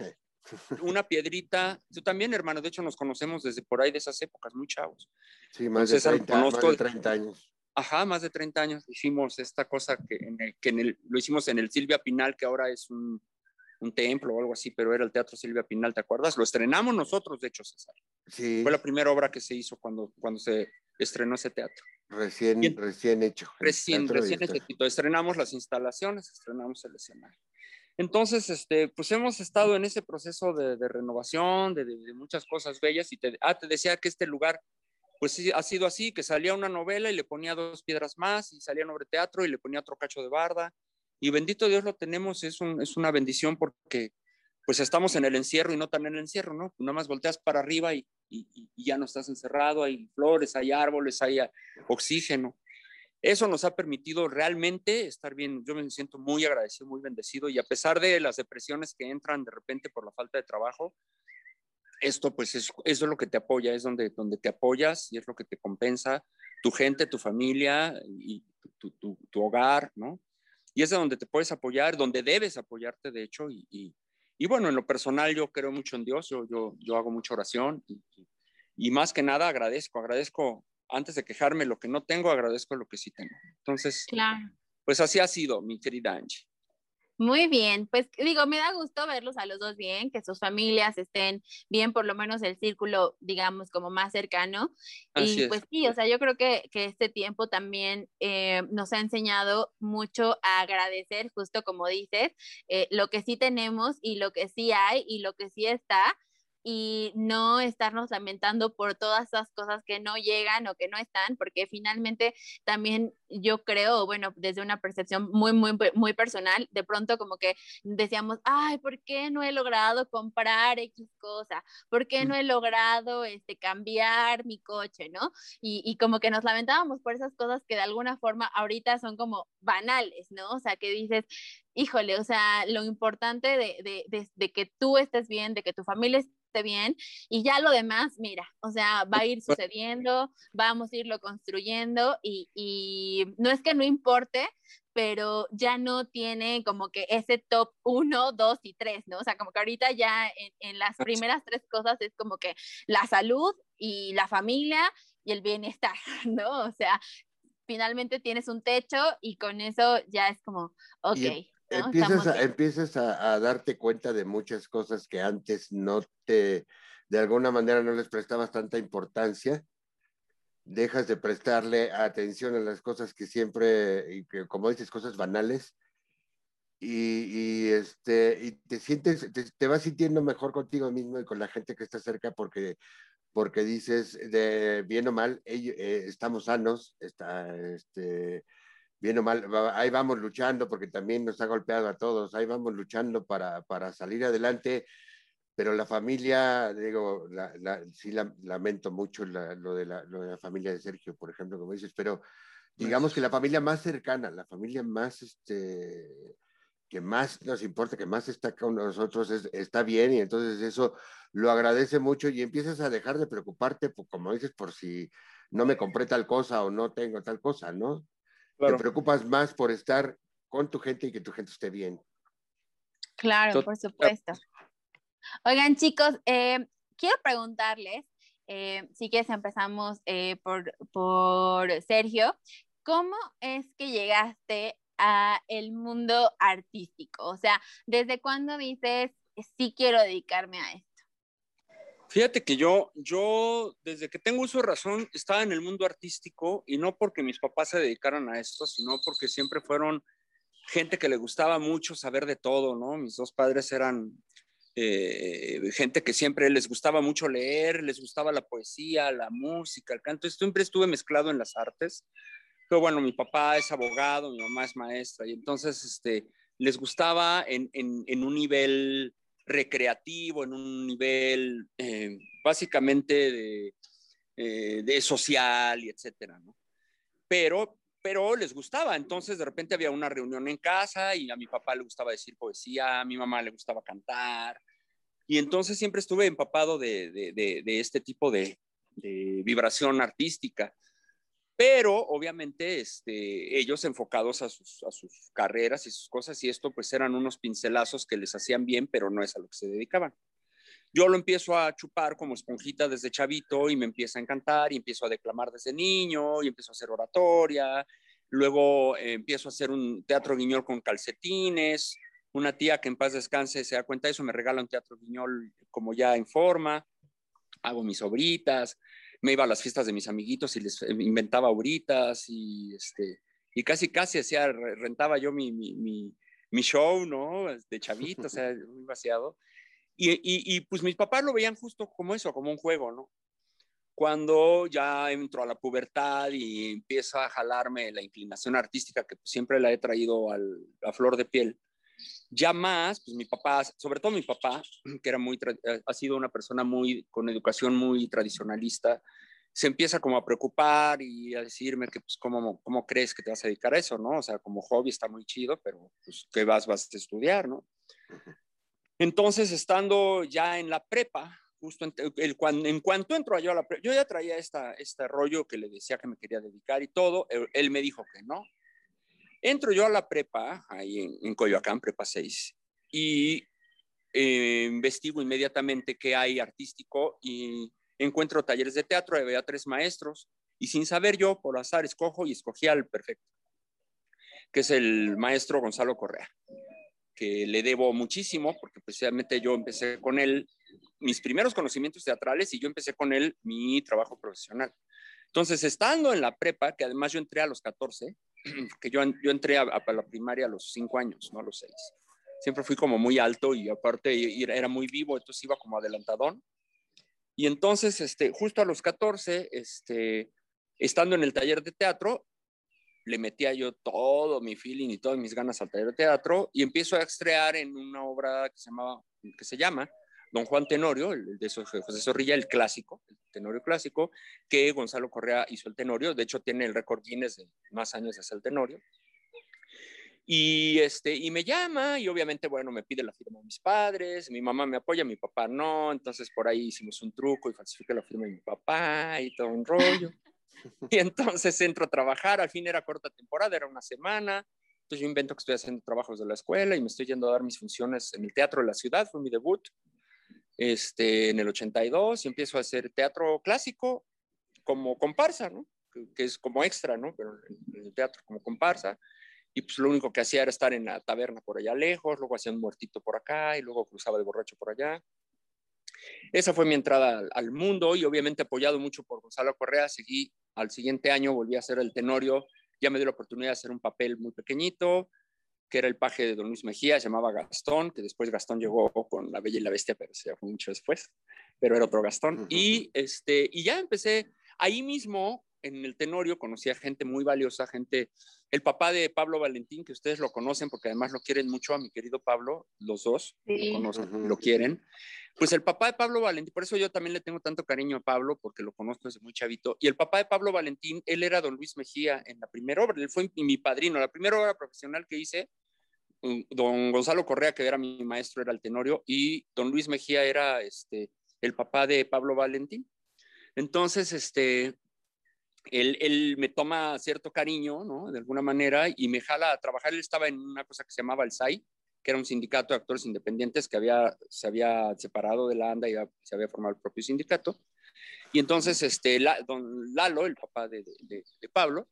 Una piedrita. Tú también, hermano. De hecho, nos conocemos desde por ahí de esas épocas, muy chavos. Sí, más, de 30, más de 30 años ajá, más de 30 años hicimos esta cosa que, en el, que en el, lo hicimos en el Silvia Pinal, que ahora es un, un, templo o algo así, pero era el Teatro Silvia Pinal, ¿te acuerdas? Lo estrenamos nosotros, de hecho, César. Sí. Fue la primera obra que se hizo cuando, cuando se estrenó ese teatro. Recién, recién hecho. Recién, recién hecho. Estrenamos las instalaciones, estrenamos el escenario. Entonces, este, pues hemos estado en ese proceso de, renovación, de, muchas cosas bellas. Y te, ah, te decía que este lugar pues sí, ha sido así, que salía una novela y le ponía dos piedras más, y salía un teatro y le ponía otro cacho de barda. Y bendito Dios lo tenemos, es, es una bendición porque pues estamos en el encierro y no tan en el encierro, ¿no? Nada más volteas para arriba y, ya no estás encerrado, hay flores, hay árboles, hay oxígeno. Eso nos ha permitido realmente estar bien. Yo me siento muy agradecido, muy bendecido y a pesar de las depresiones que entran de repente por la falta de trabajo, esto pues es, eso es lo que te apoya, es donde, donde te apoyas y es lo que te compensa tu gente, tu familia y tu, tu, tu hogar, ¿no? Y es de donde te puedes apoyar, donde debes apoyarte, de hecho, y, y, y bueno, en lo personal yo creo mucho en Dios, yo, yo, yo hago mucha oración y, y, más que nada agradezco, agradezco, antes de quejarme lo que no tengo, agradezco lo que sí tengo. Entonces, claro. pues así ha sido, mi querida Angie. Muy bien, pues digo, me da gusto verlos a los dos bien, que sus familias estén bien, por lo menos el círculo, digamos, como más cercano. y pues sí, o sea, yo creo que, que este tiempo también eh, nos ha enseñado mucho a agradecer, justo como dices, eh, lo que sí tenemos y lo que sí hay y lo que sí está y no estarnos lamentando por todas esas cosas que no llegan o que no están, porque finalmente también yo creo, bueno, desde una percepción muy, muy, muy personal, de pronto como que decíamos, ay, ¿por qué no he logrado comprar X cosa? ¿Por qué no he logrado este, cambiar mi coche, no? Y, y como que nos lamentábamos por esas cosas que de alguna forma ahorita son como banales, ¿no? O sea, que dices, híjole, o sea, lo importante de, de, de, de, que tú estés bien, de que tu familia esté bien, y ya lo demás, mira, o sea, va a ir sucediendo, vamos a irlo construyendo, y, y no es que no importe, pero ya no tiene como que ese top 1, 2 y 3, ¿no? O sea, como que ahorita ya en, en las primeras tres cosas es como que la salud y la familia y el bienestar, ¿no? O sea, finalmente tienes un techo y con eso ya es como, ok. Empiezas, a, empiezas a, darte cuenta de muchas cosas que antes no te, de alguna manera no les prestabas tanta importancia. Dejas de prestarle atención a las cosas que siempre, y que, como dices, cosas banales. Y, y este, y te sientes, te, te, vas sintiendo mejor contigo mismo y con la gente que está cerca porque, porque dices, de bien o mal, eh, estamos sanos, está, este, bien o mal, ahí vamos luchando porque también nos ha golpeado a todos, ahí vamos luchando para, para salir adelante, pero la familia, digo, la, la, sí la, lamento mucho lo, de lo de la familia de Sergio, por ejemplo, como dices, pero digamos que la familia más cercana, la familia más, este, que más nos importa, que más está con nosotros, es, está bien y entonces eso lo agradece mucho y empiezas a dejar de preocuparte, como dices, por si no me compré tal cosa o no tengo tal cosa, ¿no? Te preocupas más por estar con tu gente y que tu gente esté bien. Claro, por supuesto. Oigan, chicos, eh, quiero preguntarles, eh, si quieres empezamos eh, por, por Sergio, ¿cómo es que llegaste a el mundo artístico? O sea, ¿desde cuándo dices, sí quiero dedicarme a esto? Fíjate que yo, yo desde que tengo uso de razón, estaba en el mundo artístico y no porque mis papás se dedicaran a esto, sino porque siempre fueron gente que le gustaba mucho saber de todo, ¿no? Mis dos padres eran eh, gente que siempre les gustaba mucho leer, les gustaba la poesía, la música, el canto. Siempre estuve mezclado en las artes. Pero bueno, mi papá es abogado, mi mamá es maestra, y entonces este, les gustaba en, en, un nivel recreativo, en un nivel eh, básicamente de, eh, de, social y etcétera. Pero, pero les gustaba. Entonces, de repente había una reunión en casa y a mi papá le gustaba decir poesía, a mi mamá le gustaba cantar. Y entonces siempre estuve empapado de, de, de este tipo de, vibración artística. Pero obviamente este, ellos enfocados a sus, carreras y sus cosas y esto pues eran unos pincelazos que les hacían bien, pero no es a lo que se dedicaban. Yo lo empiezo a chupar como esponjita desde chavito y me empieza a encantar y empiezo a declamar desde niño y empiezo a hacer oratoria. Luego eh, empiezo a hacer un teatro guiñol con calcetines. Una tía que en paz descanse se da cuenta de eso, me regala un teatro guiñol como ya en forma. Hago mis obritas. Me iba a las fiestas de mis amiguitos y les eh, inventaba obritas y, este, y casi, casi hacía, rentaba yo mi, mi, mi, mi show, ¿no? De chavito, o sea, muy vaciado. Y, pues mis papás lo veían justo como eso, como un juego, ¿no? Cuando ya entro a la pubertad y empiezo a jalarme la inclinación artística que siempre la he traído a flor de piel, ya más, pues mi papá, sobre todo mi papá, que era muy, eh, ha sido una persona muy, con educación muy tradicionalista, se empieza como a preocupar y a decirme que, pues, ¿cómo, ¿cómo crees que te vas a dedicar a eso, no? O sea, como hobby está muy chido, pero, pues, ¿qué vas, vas a estudiar, no? Entonces, estando ya en la prepa, justo en, el, cuando, en cuanto entro yo a la prepa, yo ya traía esta, este rollo que le decía que me quería dedicar y todo, él, me dijo que no. Entro yo a la prepa, ahí en, Coyoacán, prepa 6, y eh, investigo inmediatamente qué hay artístico y encuentro talleres de teatro, había tres maestros, y sin saber yo, por azar, escojo y escogí al perfecto, que es el maestro Gonzalo Correa que le debo muchísimo, porque precisamente yo empecé con él mis primeros conocimientos teatrales y yo empecé con él mi trabajo profesional. Entonces, estando en la prepa, que además yo entré a los 14, que yo, yo entré a, la primaria a los 5 años, no a los 6. Siempre fui como muy alto y aparte era muy vivo, entonces iba como adelantadón. Y entonces, este, justo a los 14, este, estando en el taller de teatro, le metía yo todo mi feeling y todas mis ganas al taller de teatro y empiezo a estrear en una obra que se, llamaba, que se llama Don Juan Tenorio, el de José Zorrilla, el clásico, el Tenorio clásico, que Gonzalo Correa hizo el Tenorio, de hecho tiene el récord Guinness de más años de hacer el Tenorio. Y, este, y me llama y obviamente, bueno, me pide la firma de mis padres, mi mamá me apoya, mi papá no, entonces por ahí hicimos un truco y falsifiqué la firma de mi papá y todo un rollo. Y entonces entro a trabajar, al fin era corta temporada, era una semana. Entonces yo invento que estoy haciendo trabajos de la escuela y me estoy yendo a dar mis funciones en el Teatro de la Ciudad, fue mi debut este, en el 82 y empiezo a hacer teatro clásico como comparsa. Que, es como extra, ¿no? Pero el teatro como comparsa. Y pues lo único que hacía era estar en la taberna por allá lejos, luego hacía un muertito por acá y luego cruzaba de borracho por allá. Esa fue mi entrada al, mundo y obviamente apoyado mucho por Gonzalo Correa, seguí al siguiente año, volví a hacer el Tenorio, ya me dio la oportunidad de hacer un papel muy pequeñito, que era el paje de Don Luis Mejía, se llamaba Gastón, que después Gastón llegó con La Bella y la Bestia, pero se fue mucho después, pero era otro Gastón. y, este, y ya empecé ahí mismo, en el Tenorio, conocí a gente muy valiosa, gente, el papá de Pablo Valentín, que ustedes lo conocen porque además lo quieren mucho, a mi querido Pablo, los dos lo conocen, lo quieren. Pues el papá de Pablo Valentín, por eso yo también le tengo tanto cariño a Pablo, porque lo conozco desde muy chavito. Y el papá de Pablo Valentín, él era don Luis Mejía en la primera obra, él fue mi padrino. La primera obra profesional que hice, don Gonzalo Correa, que era mi maestro, era el tenorio, y don Luis Mejía era este, el papá de Pablo Valentín. Entonces, este, él, él, me toma cierto cariño, ¿no? De alguna manera, y me jala a trabajar. Él estaba en una cosa que se llamaba el SAI, que era un sindicato de actores independientes que había, se había separado de la ANDA y se había formado el propio sindicato. Y entonces, este, don Lalo, el papá de, de, Pablo,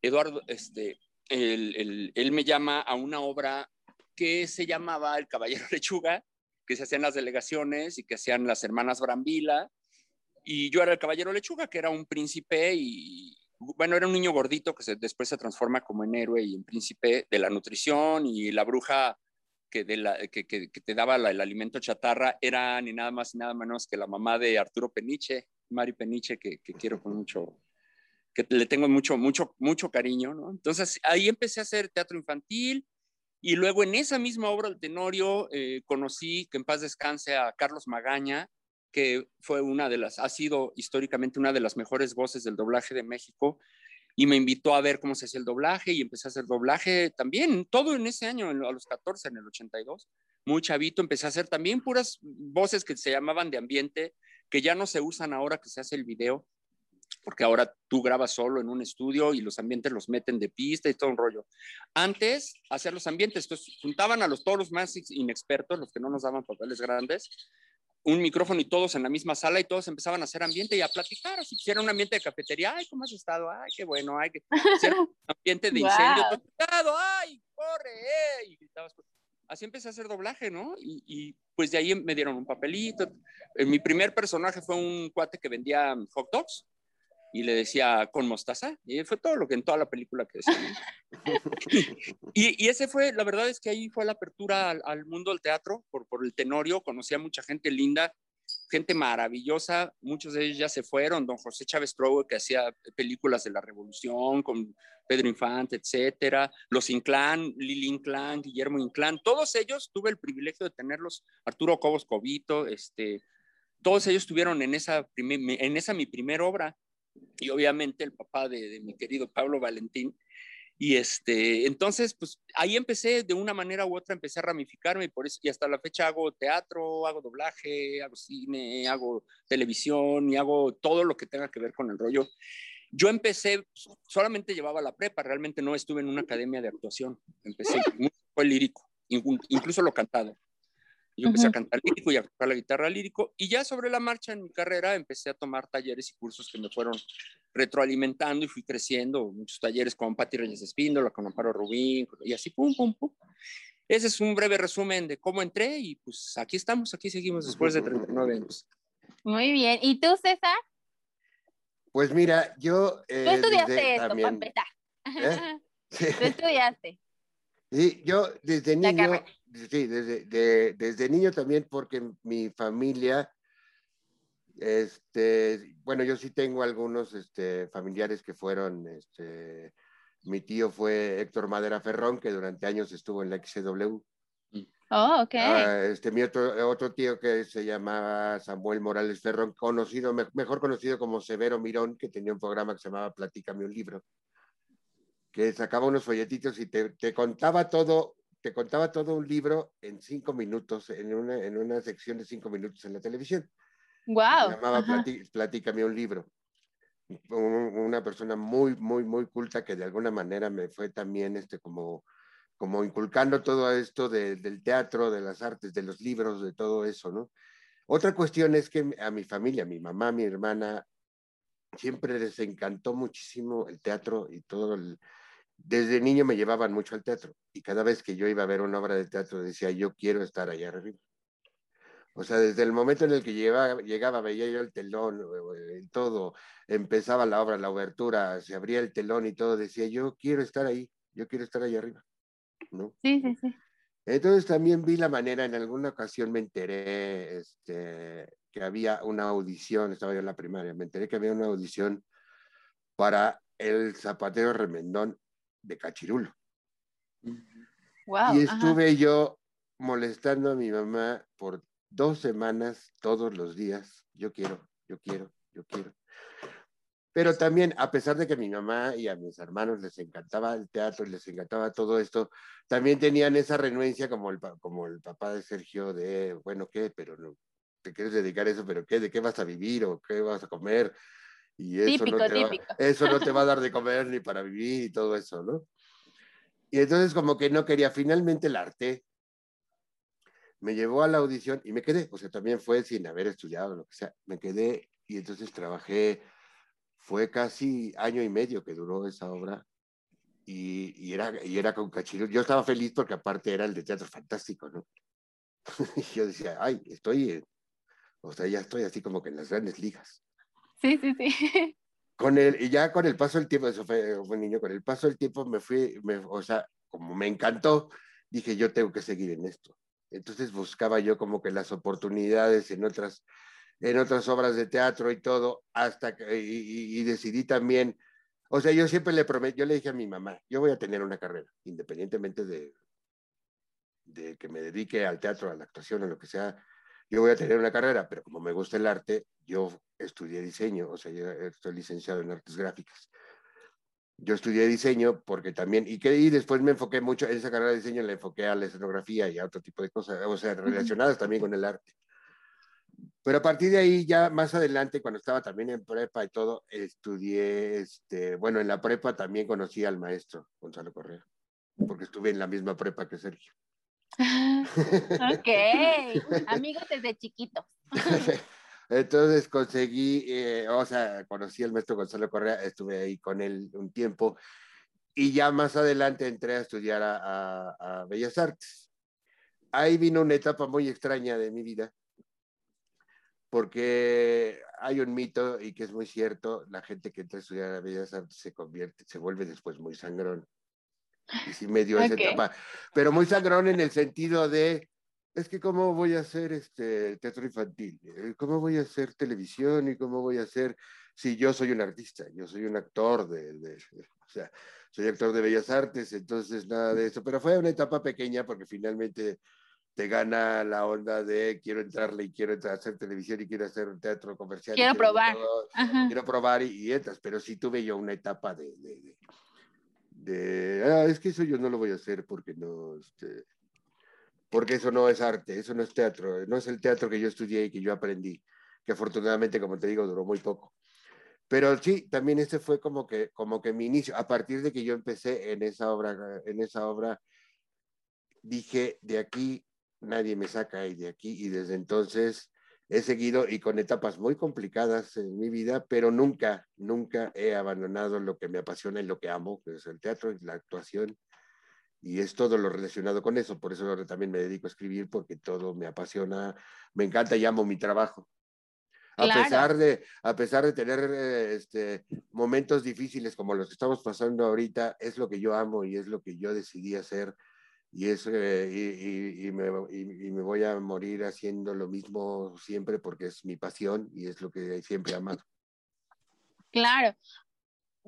Eduardo, este, él, me llama a una obra que se llamaba El Caballero Lechuga, que se hacían las delegaciones y que hacían las hermanas Brambila. Y yo era el Caballero Lechuga, que era un príncipe y, bueno, era un niño gordito que después se transforma como en héroe y en príncipe de la nutrición y la bruja que, de la, que, que, te daba el alimento chatarra era ni nada más ni nada menos que la mamá de Arturo Peniche, Mari Peniche, que, quiero con mucho, que le tengo mucho, mucho, mucho cariño. Entonces ahí empecé a hacer teatro infantil y luego en esa misma obra, El Tenorio, eh, conocí, que en paz descanse, a Carlos Magaña, que fue una de las, ha sido históricamente una de las mejores voces del doblaje de México, y me invitó a ver cómo se hacía el doblaje y empecé a hacer doblaje también, todo en ese año, a los 14, en el 82, muy chavito, empecé a hacer también puras voces que se llamaban de ambiente, que ya no se usan ahora que se hace el video, porque ahora tú grabas solo en un estudio y los ambientes los meten de pista y todo un rollo. Antes, hacer los ambientes, entonces juntaban a los todos los más inexpertos, los que no nos daban papeles grandes, un micrófono y todos en la misma sala y todos empezaban a hacer ambiente y a platicar, así si era un ambiente de cafetería, ay, ¿cómo has estado? Ay, qué bueno, ay, que un ambiente de incendio, wow. ay, corre, eh", y gritabas. Así empecé a hacer doblaje, ¿no? Y, y, pues de ahí me dieron un papelito. Mi primer personaje fue un cuate que vendía hot dogs y le decía con mostaza, y fue todo lo que en toda la película que decía. y, y, ese fue, la verdad es que ahí fue la apertura al, mundo del teatro por, por el tenorio, conocí a mucha gente linda, gente maravillosa, muchos de ellos ya se fueron, don José Chávez Provo, que hacía películas de la Revolución con Pedro Infante, etcétera, los Inclán, Lili Inclán, Guillermo Inclán, todos ellos tuve el privilegio de tenerlos, Arturo Cobos Cobito, este, todos ellos estuvieron en esa, en esa mi primera obra, y obviamente el papá de, mi querido Pablo Valentín. Y este, entonces, pues ahí empecé de una manera u otra, empecé a ramificarme y por eso, y hasta la fecha hago teatro, hago doblaje, hago cine, hago televisión y hago todo lo que tenga que ver con el rollo. Yo empecé, solamente llevaba la prepa, realmente no estuve en una academia de actuación. Empecé, fue lírico, incluso lo cantado. Yo empecé a cantar lírico y a tocar la guitarra lírico y ya sobre la marcha en mi carrera empecé a tomar talleres y cursos que me fueron retroalimentando y fui creciendo, muchos talleres con Patti Reyes Espíndola, con Amparo Rubín y así, pum, pum, pum. Ese es un breve resumen de cómo entré y pues aquí estamos, aquí seguimos después de 39 años. Muy bien. ¿Y tú, César? Pues mira, yo... Eh, tú estudiaste esto, para empezar. ¿Eh? Tú estudiaste. Sí, yo desde niño, sí, desde, desde niño también, porque mi familia, este, bueno, yo sí tengo algunos este, familiares que fueron, este, mi tío fue Héctor Madera Ferrón, que durante años estuvo en la XW. Oh, ok. Ah, este, mi otro, otro, tío que se llamaba Samuel Morales Ferrón, conocido, mejor conocido como Severo Mirón, que tenía un programa que se llamaba Platícame un libro que sacaba unos folletitos y te, te, contaba todo, te contaba todo un libro en cinco minutos, en una, en una sección de cinco minutos en la televisión. Wow. Se llamaba Platícame un libro. Una persona muy, muy, muy culta que de alguna manera me fue también este, como, como inculcando todo esto de, del teatro, de las artes, de los libros, de todo eso, ¿no? Otra cuestión es que a mi familia, mi mamá, mi hermana, siempre les encantó muchísimo el teatro y todo el, desde niño me llevaban mucho al teatro y cada vez que yo iba a ver una obra de teatro decía, yo quiero estar allá arriba. O sea, desde el momento en el que llegaba, llegaba veía yo el telón, todo, empezaba la obra, la obertura, se abría el telón y todo, decía, yo quiero estar ahí, yo quiero estar allá arriba. ¿no? Sí, sí, sí. Entonces también vi la manera, en alguna ocasión me enteré este, que había una audición, estaba yo en la primaria, me enteré que había una audición para el zapatero remendón de Cachirulo. y estuve yo molestando a mi mamá por dos semanas, todos los días. Yo quiero, yo quiero, yo quiero. Pero también, a pesar de que a mi mamá y a mis hermanos les encantaba el teatro y les encantaba todo esto, también tenían esa renuencia como el, como el papá de Sergio de, bueno, ¿qué? Pero no, te quieres dedicar a eso, pero ¿qué? ¿De qué vas a vivir o qué vas a comer? Y eso, no te Va, eso no te va a dar de comer ni para vivir y todo eso, ¿no? Y entonces como que no quería, finalmente el arte me llevó a la audición y me quedé, o sea, también fue sin haber estudiado, lo que sea, me quedé y entonces trabajé, fue casi año y medio que duró esa obra y, y, era, y era con Cachirul. Yo estaba feliz porque aparte era el de Teatro Fantástico, ¿no? y yo decía, ay, estoy, o sea, ya estoy así como que en las grandes ligas. Sí, sí, sí. Con el, y ya con el paso del tiempo, eso fue, fue niño, con el paso del tiempo me fui, me, o sea, como me encantó, dije, yo tengo que seguir en esto. Entonces buscaba yo como que las oportunidades en otras, en otras obras de teatro y todo, hasta que, y, y decidí también, o sea, yo siempre le prometí, yo le dije a mi mamá, yo voy a tener una carrera, independientemente de, de que me dedique al teatro, a la actuación, o lo que sea, yo voy a tener una carrera, pero como me gusta el arte, yo estudié diseño, o sea, yo estoy licenciado en artes gráficas. Yo estudié diseño porque también, y, que, y después me enfoqué mucho en esa carrera de diseño, le enfoqué a la escenografía y a otro tipo de cosas, o sea, relacionadas también con el arte. Pero a partir de ahí, ya más adelante, cuando estaba también en prepa y todo, estudié, este, bueno, en la prepa también conocí al maestro Gonzalo Correa, porque estuve en la misma prepa que Sergio. Ok, amigos desde chiquitos. Entonces conseguí, eh, o sea, conocí al maestro Gonzalo Correa, estuve ahí con él un tiempo y ya más adelante entré a estudiar a, a, a Bellas Artes. Ahí vino una etapa muy extraña de mi vida, porque hay un mito y que es muy cierto, la gente que entra a estudiar a Bellas Artes se convierte, se vuelve después muy sangrón. Y sí me dio esa Ok. etapa, pero muy sangrón en el sentido de, es que cómo voy a hacer este teatro infantil, Eh, cómo voy a hacer televisión y cómo voy a hacer, si yo soy un artista, yo soy un actor de, de- o sea, soy actor de bellas artes, entonces nada de eso, pero fue una etapa pequeña porque finalmente te gana la onda de quiero entrarle y quiero entrar hacer televisión y quiero hacer teatro comercial. Quiero hacer probar. todo, quiero probar y, y entras, pero sí tuve yo una etapa de, de, de, de, ah, es que eso yo no lo voy a hacer porque no, este, porque eso no es arte, eso no es teatro, no es el teatro que yo estudié y que yo aprendí, que afortunadamente, como te digo, duró muy poco. Pero sí, también ese fue como que, como que mi inicio. A partir de que yo empecé en esa obra, en esa obra, dije, de aquí nadie me saca y de aquí, y desde entonces he seguido y con etapas muy complicadas en mi vida, pero nunca, nunca he abandonado lo que me apasiona y lo que amo, que es el teatro y la actuación. Y es todo lo relacionado con eso. Por eso ahora también me dedico a escribir, porque todo me apasiona, me encanta y amo mi trabajo. A Claro. pesar de, a pesar de tener eh, este, momentos difíciles como los que estamos pasando ahorita, es lo que yo amo y es lo que yo decidí hacer y, es, eh, y, y, y, me, y, me, voy a morir haciendo lo mismo siempre porque es mi pasión y es lo que siempre he amado. Claro,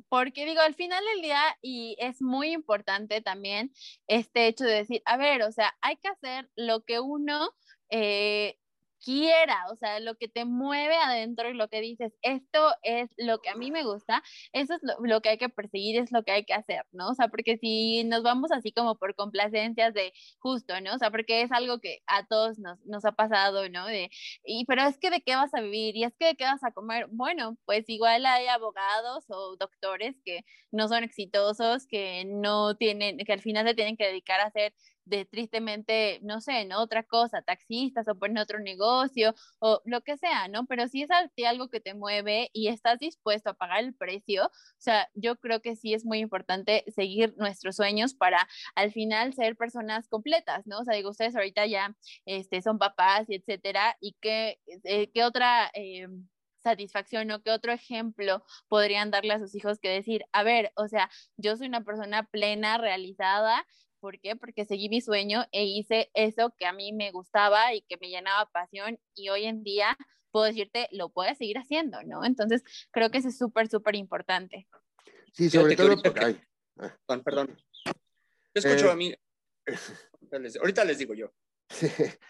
porque digo, al final del día, y es muy importante también este hecho de decir, a ver, o sea, hay que hacer lo que uno eh, quiera, o sea, lo que te mueve adentro y lo que dices, esto es lo que a mí me gusta, eso es lo, que hay que perseguir, es lo que hay que hacer, ¿no? O sea, porque si nos vamos así como por complacencias de justo, ¿no? O sea, porque es algo que a todos nos, nos ha pasado, ¿no? De, y, pero es que de qué vas a vivir y es que de qué vas a comer. Bueno, pues igual hay abogados o doctores que no son exitosos, que no tienen, que al final se tienen que dedicar a hacer de tristemente, no sé, ¿no? Otra cosa, taxistas o poner otro negocio o lo que sea, ¿no? Pero si es algo que te mueve y estás dispuesto a pagar el precio, o sea, yo creo que sí es muy importante seguir nuestros sueños para al final ser personas completas, ¿no? O sea, digo, ustedes ahorita ya este, son papás y etcétera, y qué, eh, qué otra... Eh, satisfacción o qué otro ejemplo podrían darle a sus hijos que decir, a ver, o sea, yo soy una persona plena, realizada, ¿Por qué? Porque seguí mi sueño e hice eso que a mí me gustaba y que me llenaba pasión y hoy en día puedo decirte, lo puedes seguir haciendo, ¿no? Entonces, creo que eso es súper, súper importante. Sí, sobre todo... Porque... Ay. Perdón, perdón. Te escucho eh... a mí. Ahorita les, ahorita les digo yo.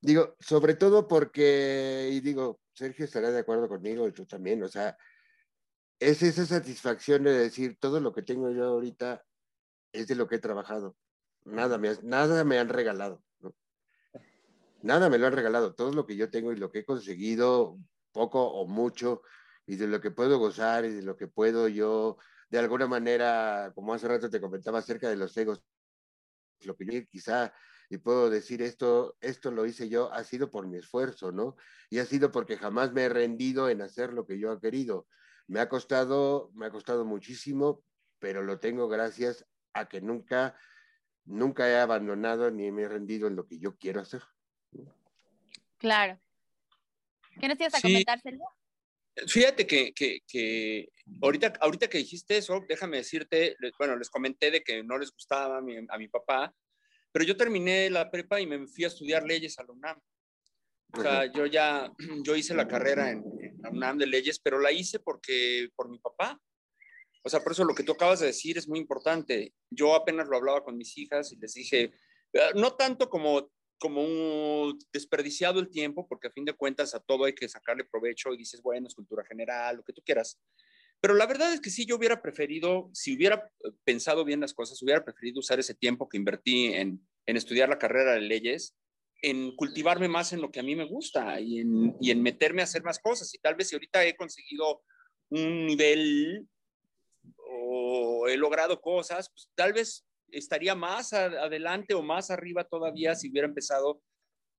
digo, sobre todo porque, y digo, Sergio estará de acuerdo conmigo y tú también, o sea, es esa satisfacción de decir, todo lo que tengo yo ahorita es de lo que he trabajado. Nada me, nada me han regalado. ¿no? Nada me lo han regalado. Todo lo que yo tengo y lo que he conseguido, poco o mucho, y de lo que puedo gozar y de lo que puedo yo, de alguna manera, como hace rato te comentaba acerca de los egos, lo que yo quizá, y puedo decir esto, esto lo hice yo, ha sido por mi esfuerzo, ¿no? Y ha sido porque jamás me he rendido en hacer lo que yo he querido. Me ha costado, me ha costado muchísimo, pero lo tengo gracias a que nunca, nunca he abandonado ni me he rendido en lo que yo quiero hacer. Claro. ¿Qué nos ibas a Sí. comentar, Sergio? Fíjate que, que, que ahorita, ahorita que dijiste eso, déjame decirte, bueno, les comenté de que no les gustaba a mi, a mi papá, pero yo terminé la prepa y me fui a estudiar leyes a la UNAM. O sea, yo ya, yo hice la carrera en, en la UNAM de leyes, pero la hice porque, por mi papá. O sea, por eso lo que tú acabas de decir es muy importante. Yo apenas lo hablaba con mis hijas y les dije, eh, no tanto como, como un desperdiciado el tiempo, porque a fin de cuentas a todo hay que sacarle provecho y dices, bueno, es cultura general, lo que tú quieras. Pero la verdad es que sí, yo hubiera preferido, si hubiera eh, pensado bien las cosas, hubiera preferido usar ese tiempo que invertí en, en estudiar la carrera de leyes en cultivarme más en lo que a mí me gusta y en, y en meterme a hacer más cosas. Y tal vez si ahorita he conseguido un nivel o he logrado cosas, pues tal vez estaría más a- adelante o más arriba todavía si hubiera empezado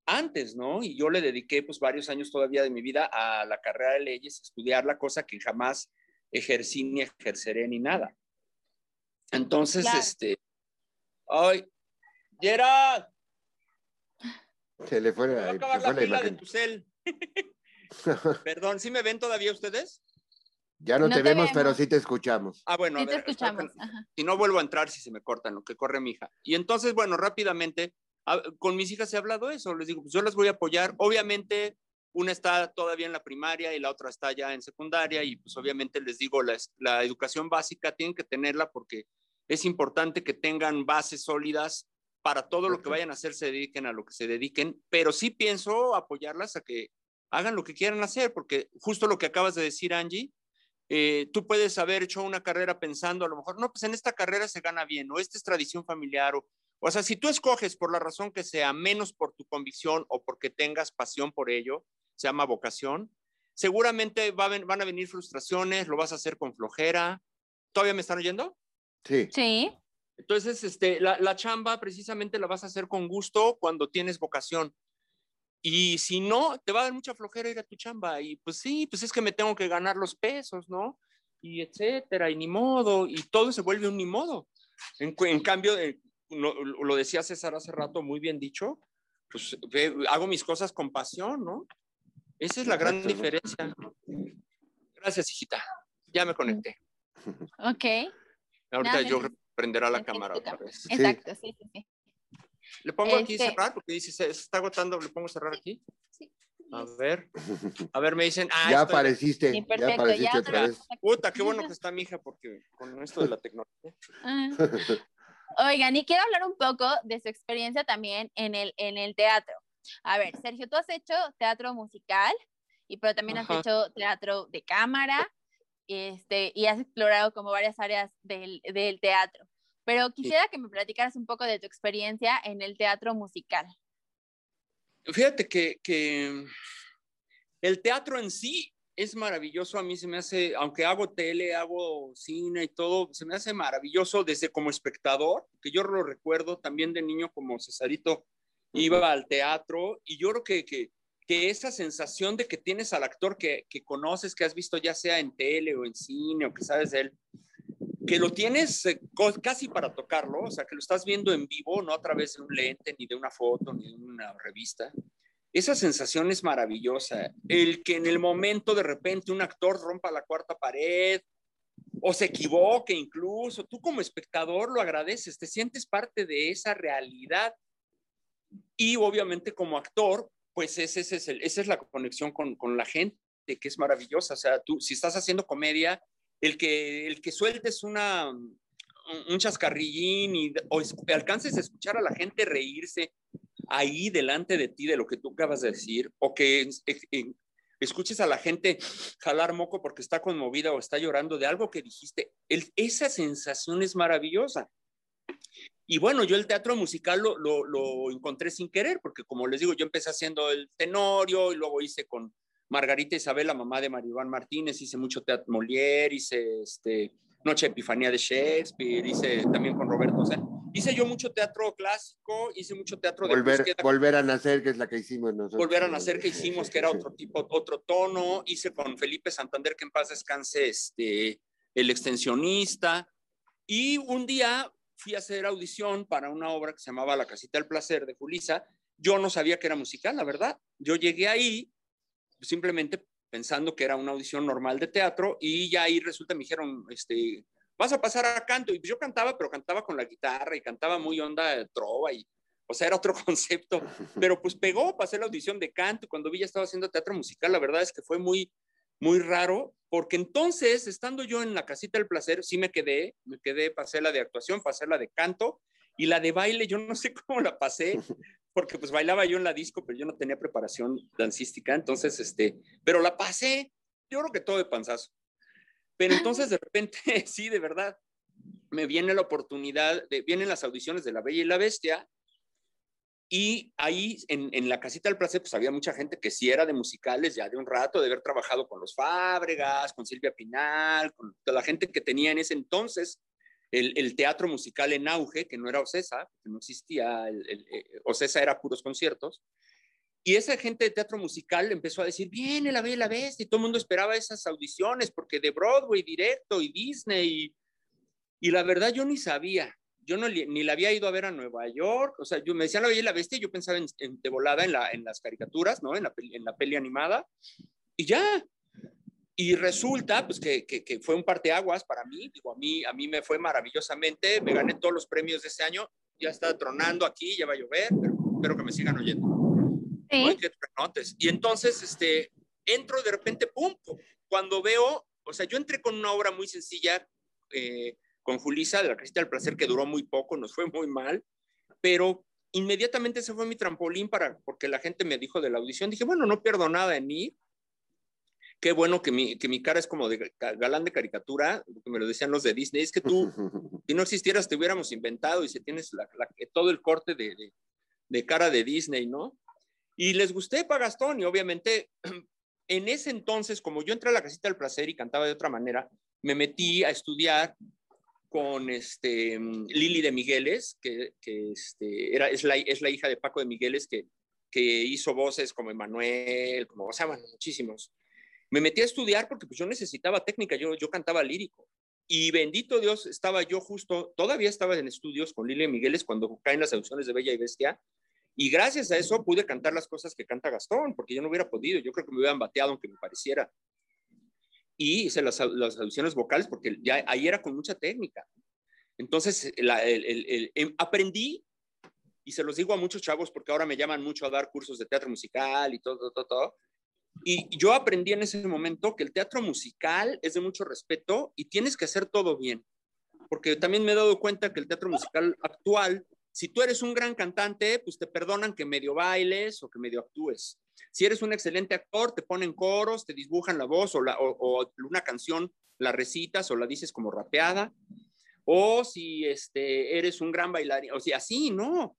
antes, ¿no? Y yo le dediqué pues varios años todavía de mi vida a la carrera de leyes, estudiar la cosa que jamás ejercí ni ejerceré ni nada. Entonces, Claro. este, ay, Gerard, Se le fue, va la- a se acabar fue la la pila de tu cel. Perdón, ¿sí me ven todavía ustedes? Ya no, No te, te vemos, pero vemos. sí te escuchamos. Ah, bueno, Sí a te ver, escuchamos. espera, Ajá. si no vuelvo a entrar si se me cortan, lo que corre mi hija. Y entonces, bueno, rápidamente, a- con mis hijas he hablado eso, les digo, pues yo las voy a apoyar. Obviamente, una está todavía en la primaria y la otra está ya en secundaria y pues obviamente les digo, la, la educación básica tienen que tenerla porque es importante que tengan bases sólidas para todo lo que vayan a hacer, se dediquen a lo que se dediquen, pero sí pienso apoyarlas a que hagan lo que quieran hacer, porque justo lo que acabas de decir, Angie, eh, tú puedes haber hecho una carrera pensando a lo mejor, no, pues en esta carrera se gana bien, o esta es tradición familiar, o, o sea, si tú escoges por la razón que sea, menos por tu convicción o porque tengas pasión por ello, se llama vocación, seguramente va a ven- van a venir frustraciones, lo vas a hacer con flojera. ¿Todavía me están oyendo? Sí, Sí, Entonces, este, la, la chamba precisamente la vas a hacer con gusto cuando tienes vocación. Y si no, te va a dar mucha flojera ir a tu chamba. Y pues sí, pues es que me tengo que ganar los pesos, ¿no? Y etcétera, y ni modo. Y todo se vuelve un ni modo. En, en cambio, eh, lo, lo decía César hace rato, muy bien dicho, pues hago mis cosas con pasión, ¿no? Esa es la gran diferencia. Gracias, hijita. Ya me conecté. ok. Ahorita Nada, yo prenderá la cámara otra vez. Exacto, sí, sí, sí. Le pongo aquí Este- cerrar porque dice se, se está agotando. Le pongo cerrar aquí. Sí. A ver, a ver, me dicen. Ah, ya estoy- apareciste, Sí, ya apareciste Ya otra otra vez. Puta, qué bueno que está mi hija porque con esto de la tecnología. Ah. Oigan, y quiero hablar un poco de su experiencia también en el, en el teatro. A ver, Sergio, tú has hecho teatro musical, y pero también Ajá. has hecho teatro de cámara, este, y has explorado como varias áreas del, del teatro. Pero quisiera que me platicaras un poco de tu experiencia en el teatro musical. Fíjate que, que el teatro en sí es maravilloso. A mí se me hace, aunque hago tele, hago cine y todo, se me hace maravilloso desde como espectador, que yo lo recuerdo también de niño como Cesarito iba al teatro y yo creo que, que, que esa sensación de que tienes al actor que, que conoces, que has visto ya sea en tele o en cine o que sabes de él, que lo tienes eh, casi para tocarlo, o sea, que lo estás viendo en vivo, no a través de un lente, ni de una foto, ni de una revista. Esa sensación es maravillosa. El que en el momento de repente un actor rompa la cuarta pared o se equivoque incluso, tú como espectador lo agradeces, te sientes parte de esa realidad. Y obviamente como actor, pues ese, ese es el- esa es la conexión con, con la gente, que es maravillosa. O sea, tú si estás haciendo comedia, el que, el que sueltes una, un, chascarrillín y, o es- alcances a escuchar a la gente reírse ahí delante de ti de lo que tú acabas de decir, o que escuches a la gente jalar moco porque está conmovida o está llorando de algo que dijiste, esa sensación es maravillosa. Y bueno, yo el teatro musical lo, lo encontré sin querer, porque como les digo, yo empecé haciendo el tenorio y luego hice con Margarita Isabel, la mamá de Maribán Martínez, hice mucho teatro Molière, hice este, Noche de Epifanía de Shakespeare, hice también con Roberto. O sea, hice yo mucho teatro clásico, hice mucho teatro de Volver, búsqueda, volver a nacer, que es la que hicimos nosotros. volver a nacer que hicimos, que era otro tipo, otro tono. Hice con Felipe Santander, que en paz descanse, este, el extensionista. Y un día fui a hacer audición para una obra que se llamaba La Casita del Placer de Julisa. Yo no sabía que era musical, la verdad. Yo llegué ahí simplemente pensando que era una audición normal de teatro y ya ahí resulta, me dijeron, este, vas a pasar a canto. Y yo cantaba, pero cantaba con la guitarra y cantaba muy onda de trova y, o sea, era otro concepto. Pero pues pegó, pasé la audición de canto cuando vi ya estaba haciendo teatro musical, la verdad es que fue muy, muy raro, porque entonces, estando yo en la casita del placer, sí me quedé, me quedé, pasé la de actuación, pasé la de canto y la de baile, yo no sé cómo la pasé, porque pues bailaba yo en la disco, pero yo no tenía preparación dancística, entonces, este, pero la pasé, yo creo que todo de panzazo. Pero entonces de repente, sí, de verdad, me viene la oportunidad, de, vienen las audiciones de La Bella y la Bestia, y ahí en, en, la casita del placer, pues había mucha gente que sí era de musicales ya de un rato, de haber trabajado con los Fábregas, con Silvia Pinal, con toda la gente que tenía en ese entonces el, teatro musical en auge, que no era Ocesa, que no existía, el, eh, Ocesa era puros conciertos. Y esa gente de teatro musical empezó a decir, viene la Bella y la Bestia, y todo el mundo esperaba esas audiciones, porque de Broadway directo y Disney, y, y la verdad yo ni sabía, yo no, ni la había ido a ver a Nueva York, o sea, yo me decía la Bella y la Bestia, yo pensaba en, de volada en, en las caricaturas, ¿no? En la, en la peli animada, y ya, y resulta pues, que, que, fue un parteaguas para mí. Digo, a mí, a mí me fue maravillosamente. Me gané todos los premios de ese año. Ya está tronando aquí, ya va a llover, pero espero que me sigan oyendo. Sí. Y entonces, este, entro de repente, pum, cuando veo, o sea, yo entré con una obra muy sencilla eh, con Julisa de la Casita del Placer, que duró muy poco, nos fue muy mal, pero inmediatamente se fue mi trampolín para, porque la gente me dijo de la audición, dije, bueno, no pierdo nada en ir, qué bueno que mi, que mi cara es como de galán de caricatura, que me lo decían los de Disney, es que tú, si no existieras, te hubiéramos inventado y si tienes la, todo el corte de, de, de, cara de Disney, ¿no? Y les gusté para Gastón y obviamente en ese entonces, como yo entré a la casita del placer y cantaba de otra manera, me metí a estudiar con este, Lili de Migueles, que, que este, era, es, la, es la hija de Paco de Migueles, que, que hizo voces como Emanuel, como, o sea, bueno, muchísimos me metí a estudiar porque pues, yo necesitaba técnica, yo, yo cantaba lírico. Y bendito Dios, estaba yo justo, todavía estaba en estudios con Lilia Migueles cuando caen las audiciones de Bella y Bestia. Y gracias a eso pude cantar las cosas que canta Gastón, porque yo no hubiera podido. Yo creo que me hubieran bateado aunque me pareciera. Y hice las, las audiciones vocales porque ya ahí era con mucha técnica. Entonces, la, el, el, em, aprendí, y se los digo a muchos chavos porque ahora me llaman mucho a dar cursos de teatro musical y todo, todo, todo. Y yo aprendí en ese momento que el teatro musical es de mucho respeto y tienes que hacer todo bien. Porque también me he dado cuenta que el teatro musical actual, si tú eres un gran cantante, pues te perdonan que medio bailes o que medio actúes. Si eres un excelente actor, te ponen coros, te dibujan la voz o, una canción la recitas o la dices como rapeada. O si este, eres un gran bailarín, o sea, así, no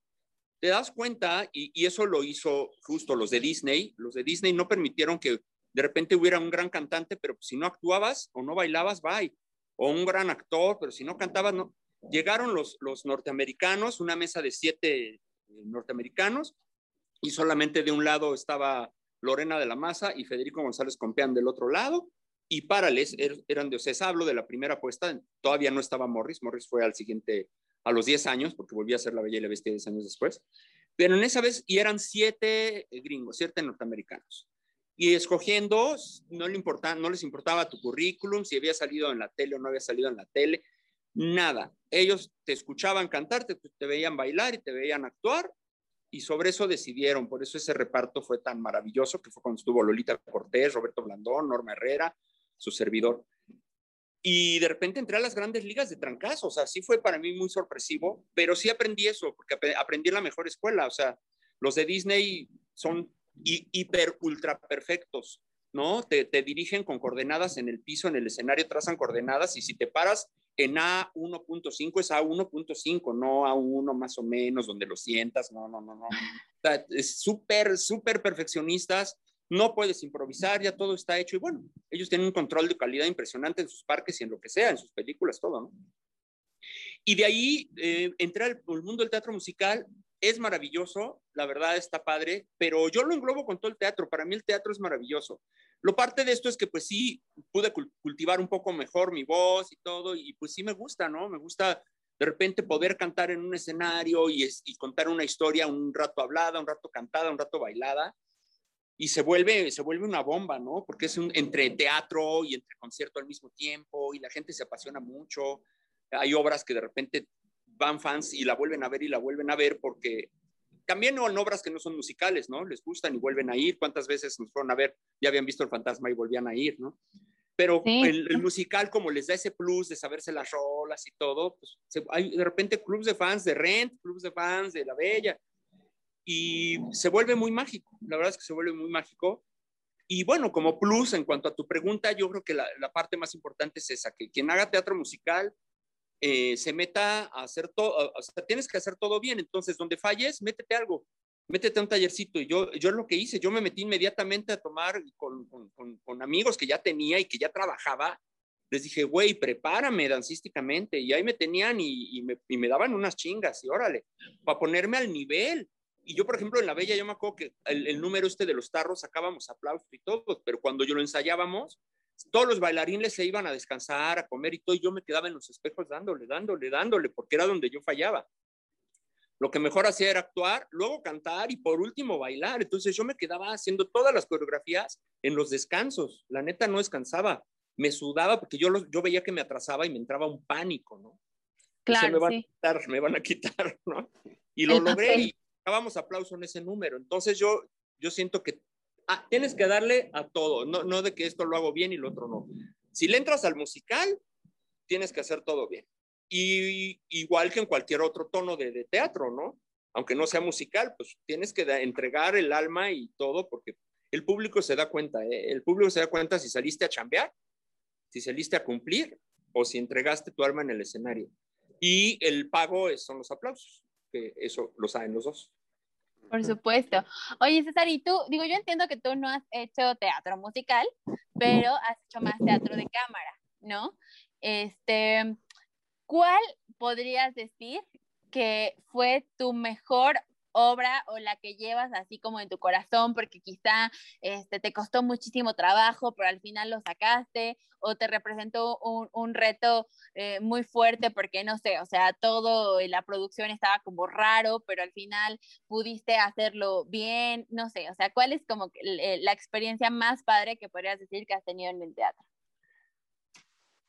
te das cuenta, y, eso lo hizo justo los de Disney, los de Disney no permitieron que de repente hubiera un gran cantante, pero si no actuabas o no bailabas, bye. O un gran actor, pero si no cantabas, no. Llegaron los, los norteamericanos, una mesa de siete eh, norteamericanos, y solamente de un lado estaba Lorena de la Maza y Federico González Compeán del otro lado, y Parales er, eran de Ocesa, hablo de la primera apuesta, todavía no estaba Morris, Morris fue al siguiente a los 10 años, porque volví a ser La Bella y la Bestia 10 años después. Pero en esa vez, y eran siete gringos, siete norteamericanos. Y escogiendo, no, le importaba, no les importaba tu currículum, si había salido en la tele o no había salido en la tele, nada. Ellos te escuchaban cantar, te, te veían bailar y te veían actuar, y sobre eso decidieron. Por eso ese reparto fue tan maravilloso, que fue cuando estuvo Lolita Cortés, Roberto Blandón, Norma Herrera, su servidor. Y de repente entré a las grandes ligas de trancazo, o sea, sí fue para mí muy sorpresivo, pero sí aprendí eso, porque aprendí en la mejor escuela, o sea, los de Disney son hiper, ultra perfectos, ¿no? Te, te, dirigen con coordenadas en el piso, en el escenario, trazan coordenadas y si te paras en A1.5 es A1.5, no A1 más o menos, donde lo sientas, no, no, no, no. Es súper, súper perfeccionistas no puedes improvisar, ya todo está hecho y bueno, ellos tienen un control de calidad impresionante en sus parques y en lo que sea, en sus películas, todo, ¿no? Y de ahí eh, entré al, mundo del teatro musical es maravilloso, la verdad está padre, pero yo lo englobo con todo el teatro. Para mí el teatro es maravilloso. Lo parte de esto es que pues sí, pude cultivar un poco mejor mi voz y todo, y pues sí me gusta, ¿no? Me gusta de repente poder cantar en un escenario y, y contar una historia un rato hablada, un rato cantada, un rato bailada y se vuelve, se vuelve una bomba, ¿no? Porque es un, entre teatro y entre concierto al mismo tiempo y la gente se apasiona mucho. Hay obras que de repente van fans y la vuelven a ver y la vuelven a ver porque también en obras que no son musicales, ¿no? Les gustan y vuelven a ir. ¿Cuántas veces nos fueron a ver? Ya habían visto el fantasma y volvían a ir, ¿no? Pero el, musical, como les da ese plus de saberse las rolas y todo, pues hay de repente clubs de fans de Rent, clubs de fans de La Bella, y se vuelve muy mágico. La verdad es que se vuelve muy mágico. Y bueno, como plus, en cuanto a tu pregunta, yo creo que la, la parte más importante es esa, que quien haga teatro musical eh, se meta a hacer todo, o sea, tienes que hacer todo bien. Entonces, donde falles, métete algo, métete a un tallercito. Y yo, yo lo que hice, yo me metí inmediatamente a tomar con, con, con, amigos que ya tenía y que ya trabajaba. Les dije, güey, prepárame dancísticamente. Y ahí me tenían y, y, me, y me daban unas chingas. Y órale, para ponerme al nivel. Y yo, por ejemplo, en La Bella, yo me acuerdo que el, el, número este de los tarros sacábamos aplausos y todo, pero cuando yo lo ensayábamos, todos los bailarines se iban a descansar, a comer y todo, y yo me quedaba en los espejos dándole, dándole, dándole, porque era donde yo fallaba. Lo que mejor hacía era actuar, luego cantar y por último bailar. Entonces yo me quedaba haciendo todas las coreografías en los descansos. La neta no descansaba. Me sudaba porque yo, yo veía que me atrasaba y me entraba un pánico, ¿no? Claro, me van sí. a quitar, me van a quitar, ¿no? Y lo logré y acabamos aplauso en ese número. Entonces yo, yo siento que ah, tienes que darle a todo, no, no de que esto lo hago bien y lo otro no. Si le entras al musical, tienes que hacer todo bien. Y igual que en cualquier otro tono de, de teatro, ¿no? Aunque no sea musical, pues tienes que da, entregar el alma y todo porque el público se da cuenta, ¿eh? el público se da cuenta si saliste a chambear, si saliste a cumplir o si entregaste tu alma en el escenario. Y el pago son los aplausos, que eso lo saben los dos. Por supuesto. Oye, César, y tú, digo, yo entiendo que tú no has hecho teatro musical, pero has hecho más teatro de cámara, ¿no? Este, ¿cuál podrías decir que fue tu mejor obra o la que llevas así como en tu corazón porque quizá este, te costó muchísimo trabajo, pero al final lo sacaste o te representó un, un reto eh, muy fuerte porque no sé, o sea, todo la producción estaba como raro, pero al final pudiste hacerlo bien, no sé, o sea, ¿cuál es como la experiencia más padre que podrías decir que has tenido en el teatro?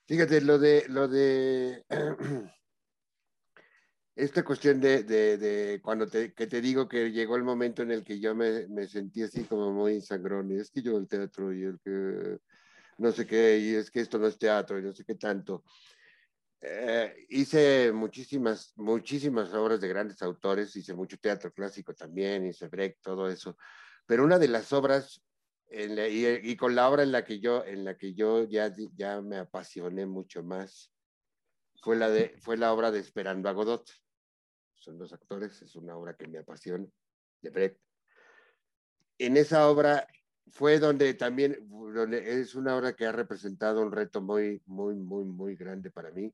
Fíjate, lo de, lo de esta cuestión de, de, de cuando te, que te digo que llegó el momento en el que yo me, me sentí así como muy sangrón, y es que yo el teatro y el que no sé qué, y es que esto no es teatro y no sé qué tanto. Eh, hice muchísimas, muchísimas obras de grandes autores, hice mucho teatro clásico también, hice break, todo eso, pero una de las obras en la, y, y, con la obra en la que yo, en la que yo ya, ya me apasioné mucho más fue la, de, fue la obra de Esperando a Godot son dos actores, es una obra que me apasiona, de Brecht. En esa obra fue donde también, es una obra que ha representado un reto muy, muy, muy, muy grande para mí,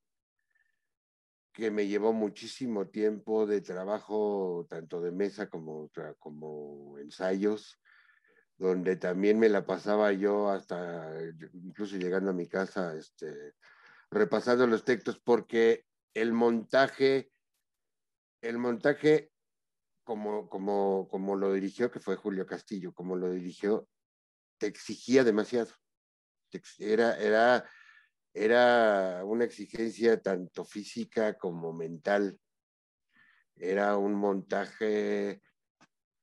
que me llevó muchísimo tiempo de trabajo, tanto de mesa como, como ensayos, donde también me la pasaba yo hasta, incluso llegando a mi casa, este, repasando los textos, porque el montaje el montaje, como, como, como lo dirigió, que fue Julio Castillo, como lo dirigió, te exigía demasiado. Era, era, era una exigencia tanto física como mental. Era un montaje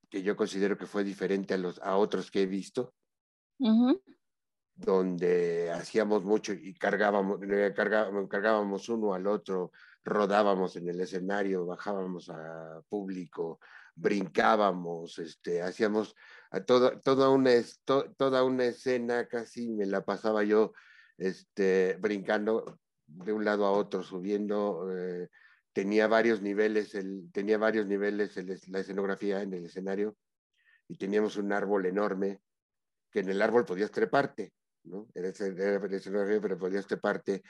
que yo considero que fue diferente a, los, a otros que he visto, uh -huh. donde hacíamos mucho y cargábamos, cargábamos, cargábamos uno al otro, rodábamos en el escenario, bajábamos a público, brincábamos, este, hacíamos a todo, toda, una, to, toda una escena, casi me la pasaba yo este, brincando de un lado a otro, subiendo, eh, tenía varios niveles, el, tenía varios niveles el, la escenografía en el escenario y teníamos un árbol enorme que en el árbol podías treparte, ¿no? Era escenografía, pero podías treparte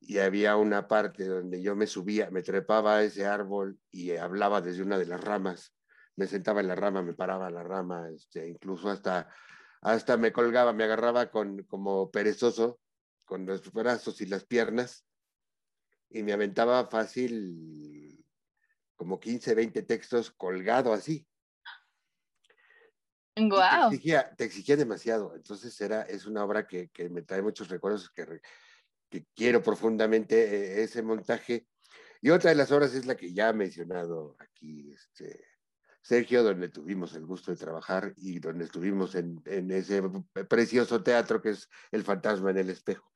y había una parte donde yo me subía, me trepaba a ese árbol y hablaba desde una de las ramas. Me sentaba en la rama, me paraba en la rama, este, incluso hasta, hasta me colgaba, me agarraba con, como perezoso con los brazos y las piernas y me aventaba fácil como 15, 20 textos colgado así. Wow. Te exigía, te exigía, demasiado. Entonces era, es una obra que, que me trae muchos recuerdos, que, que quiero profundamente eh, ese montaje. Y otra de las obras es la que ya ha mencionado aquí este, Sergio, donde tuvimos el gusto de trabajar y donde estuvimos en, en ese precioso teatro que es El fantasma en el espejo.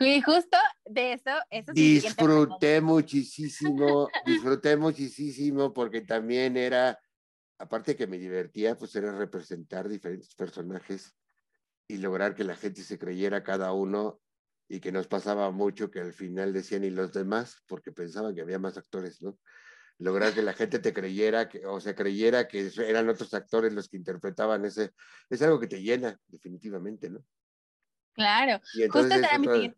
Y justo de eso, eso disfruté muchísimo, disfruté muchísimo porque también era, aparte que me divertía, pues era representar diferentes personajes y lograr que la gente se creyera cada uno y que nos pasaba mucho que al final decían y los demás, porque pensaban que había más actores, ¿no? Lograr que la gente te creyera, que, o sea, creyera que eran otros actores los que interpretaban ese, es algo que te llena, definitivamente, ¿no? Claro, justo es, otra,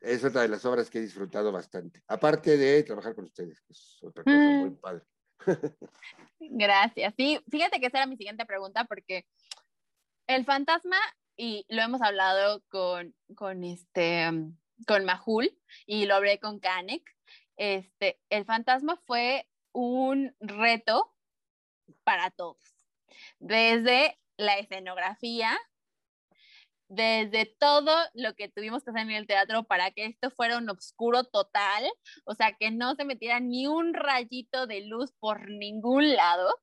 es otra de las obras que he disfrutado bastante, aparte de trabajar con ustedes, que es otra cosa muy mm. padre. Gracias. Sí, fíjate que esa era mi siguiente pregunta, porque el fantasma, y lo hemos hablado con, con este con Mahul y lo hablé con Kanek, este, el fantasma fue un reto para todos. Desde la escenografía, desde todo lo que tuvimos que hacer en el teatro para que esto fuera un oscuro total, o sea, que no se metiera ni un rayito de luz por ningún lado.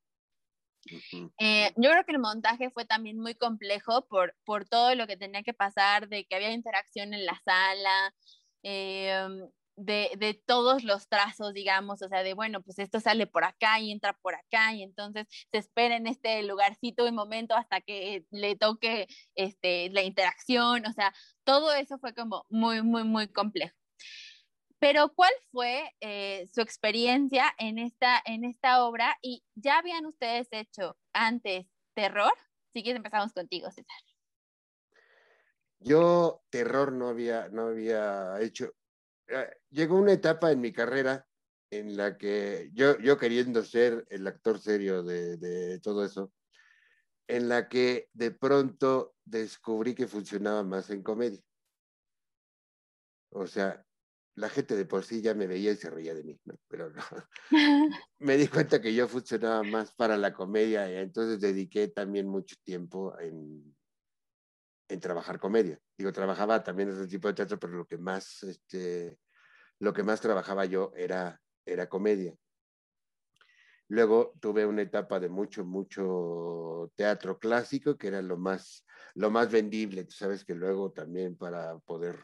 Eh, yo creo que el montaje fue también muy complejo por, por todo lo que tenía que pasar, de que había interacción en la sala, eh, de, de, todos los trazos, digamos, o sea, de bueno, pues esto sale por acá y entra por acá y entonces se espera en este lugarcito y momento hasta que le toque este, la interacción, o sea, todo eso fue como muy, muy, muy complejo. Pero ¿cuál fue eh, su experiencia en esta, en esta obra? Y ya habían ustedes hecho antes terror. Si quieres empezamos contigo, César. Yo terror no había, no había hecho. Eh, llegó una etapa en mi carrera en la que yo, yo queriendo ser el actor serio de, de todo eso, en la que de pronto descubrí que funcionaba más en comedia. O sea, la gente de por sí ya me veía y se reía de mí, ¿no? pero no. me di cuenta que yo funcionaba más para la comedia y entonces dediqué también mucho tiempo en, en trabajar comedia. Digo, trabajaba también en ese tipo de teatro, pero lo que más, este, lo que más trabajaba yo era, era comedia. Luego tuve una etapa de mucho, mucho teatro clásico, que era lo más, lo más vendible. Tú sabes que luego también para poder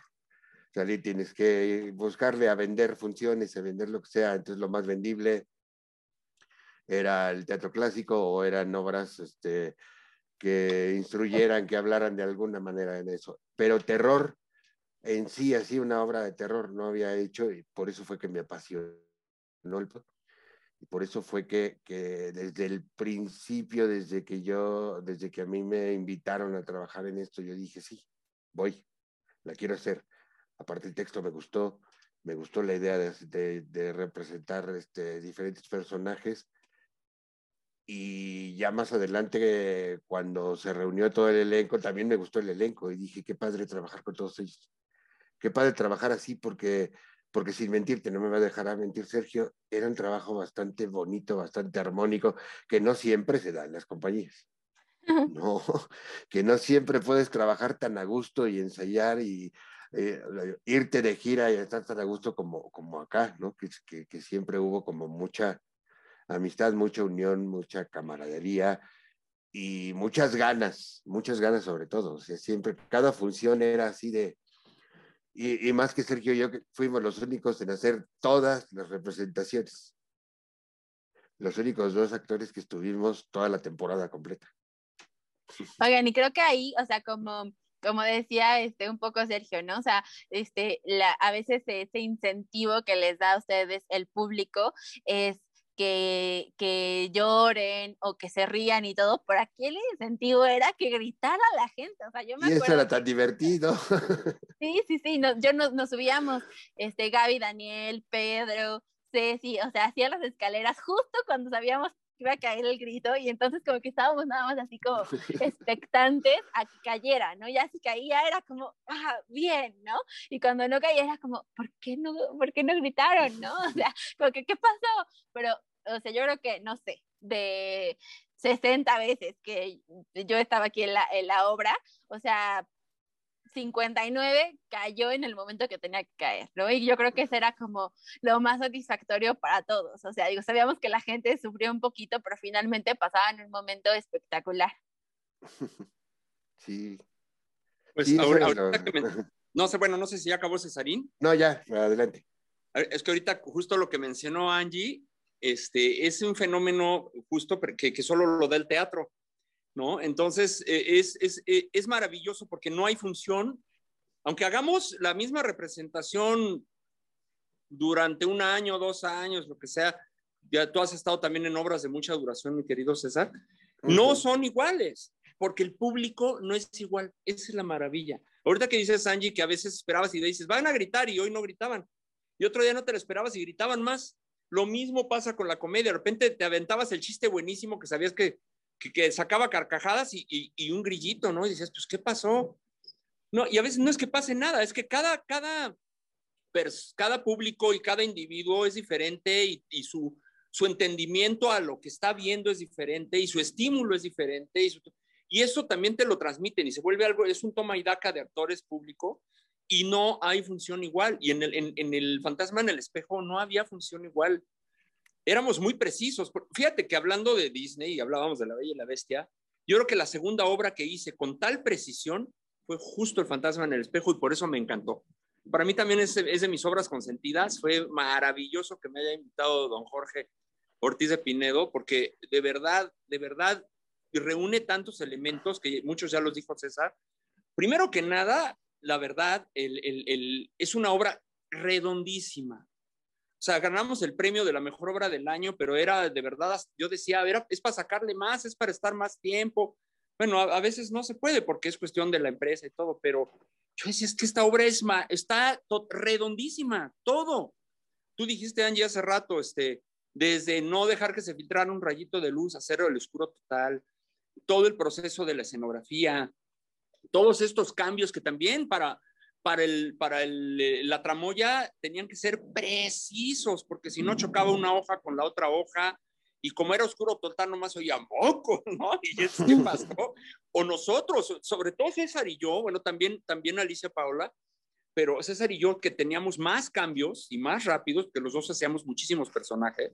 salir tienes que buscarle a vender funciones, a vender lo que sea. Entonces lo más vendible era el teatro clásico o eran obras este, que instruyeran, que hablaran de alguna manera en eso. Pero terror en sí, así una obra de terror no había hecho y por eso fue que me apasionó y por eso fue que, que, desde el principio, desde que yo, desde que a mí me invitaron a trabajar en esto, yo dije, sí, voy, la quiero hacer. Aparte el texto me gustó, me gustó la idea de, de, de representar este, diferentes personajes y ya más adelante, cuando se reunió todo el elenco, también me gustó el elenco y dije, qué padre trabajar con todos ellos. Qué padre trabajar así porque, porque sin mentirte, no me va a dejar a mentir Sergio, era un trabajo bastante bonito, bastante armónico, que no siempre se da en las compañías. No, que no siempre puedes trabajar tan a gusto y ensayar y eh, irte de gira y estar tan a gusto como, como acá, ¿no? Que, que, que siempre hubo como mucha, amistad, mucha unión, mucha camaradería y muchas ganas, muchas ganas sobre todo. O sea, siempre, cada función era así de... Y, más que Sergio y yo fuimos los únicos en hacer todas las representaciones. Los únicos dos actores que estuvimos toda la temporada completa. Oigan, y creo que ahí, o sea, como como decía este un poco Sergio, ¿no? O sea, este la, a veces ese incentivo que les da a ustedes el público es que, que lloren o que se rían y todo, pero aquí el incentivo era que gritara la gente. O sea, yo me y eso era que- tan divertido. Sí, sí, sí, no- yo nos, nos subíamos, este, Gaby, Daniel, Pedro, Ceci, o sea, hacía las escaleras justo cuando sabíamos iba a caer el grito y entonces como que estábamos nada más así como expectantes a que cayera, ¿no? Ya si caía era como, ah, bien, ¿no? Y cuando no caía era como, ¿por qué no, por qué no gritaron, no? O sea, como que, ¿qué pasó? Pero, o sea, yo creo que, no sé, de 60 veces que yo estaba aquí en la, en la obra, o sea, 59 cayó en el momento que tenía que caer, ¿no? Y yo creo que eso era como lo más satisfactorio para todos. O sea, digo, sabíamos que la gente sufrió un poquito, pero finalmente pasaban un momento espectacular. Sí. Pues Sí, ahora- lo- que me- no sé, bueno, no sé si ya acabó Cesarín. No, ya, adelante. Es que ahorita justo lo que mencionó Angie, este, es un fenómeno justo que, que solo lo da el teatro, ¿no? Entonces, eh, es, es, eh, es maravilloso porque no hay función, aunque hagamos la misma representación durante un año, dos años, lo que sea, ya tú has estado también en obras de mucha duración, mi querido César, no son iguales, porque el público no es igual, esa es la maravilla. Ahorita que dices, Angie, que a veces esperabas y dices, van a gritar y hoy no gritaban, y otro día no te lo esperabas y gritaban más. Lo mismo pasa con la comedia, de repente te aventabas el chiste buenísimo que sabías que, que, sacaba carcajadas y, un grillito, ¿no? Y decías, pues, ¿qué pasó? No, y a veces no es que pase nada, es que cada, cada, cada público y cada individuo es diferente y, su, su entendimiento a lo que está viendo es diferente y su estímulo es diferente y, eso también te lo transmiten y se vuelve algo, es un toma y daca de actores público y no hay función igual. Y en el, en el Fantasma en el Espejo no había función igual. Éramos muy precisos. Fíjate que hablando de Disney y hablábamos de La Bella y la Bestia, yo creo que la segunda obra que hice con tal precisión fue justo El Fantasma en el Espejo y por eso me encantó. Para mí también es, es de mis obras consentidas. Fue maravilloso que me haya invitado don Jorge Ortiz de Pinedo, porque de verdad, de verdad, reúne tantos elementos que muchos ya los dijo César. Primero que nada, la verdad, el, el, el, es una obra redondísima. O sea, ganamos el premio de la mejor obra del año, pero era de verdad, yo decía, era, es para sacarle más, es para estar más tiempo. Bueno, a, a, veces no se puede porque es cuestión de la empresa y todo, pero yo decía, es que esta obra es ma, está to, redondísima, todo. Tú dijiste, Angie, hace rato, este, desde no dejar que se filtrara un rayito de luz, hacer el oscuro total, todo el proceso de la escenografía, todos estos cambios que también para, para, el, para el, la tramoya tenían que ser precisos, porque si no chocaba una hoja con la otra hoja, y como era oscuro total, nomás oía moco, ¿no? Y es que pasó. O nosotros, sobre todo César y yo, bueno, también, también Alicia Paola, pero César y yo que teníamos más cambios y más rápidos, que los dos hacíamos muchísimos personajes.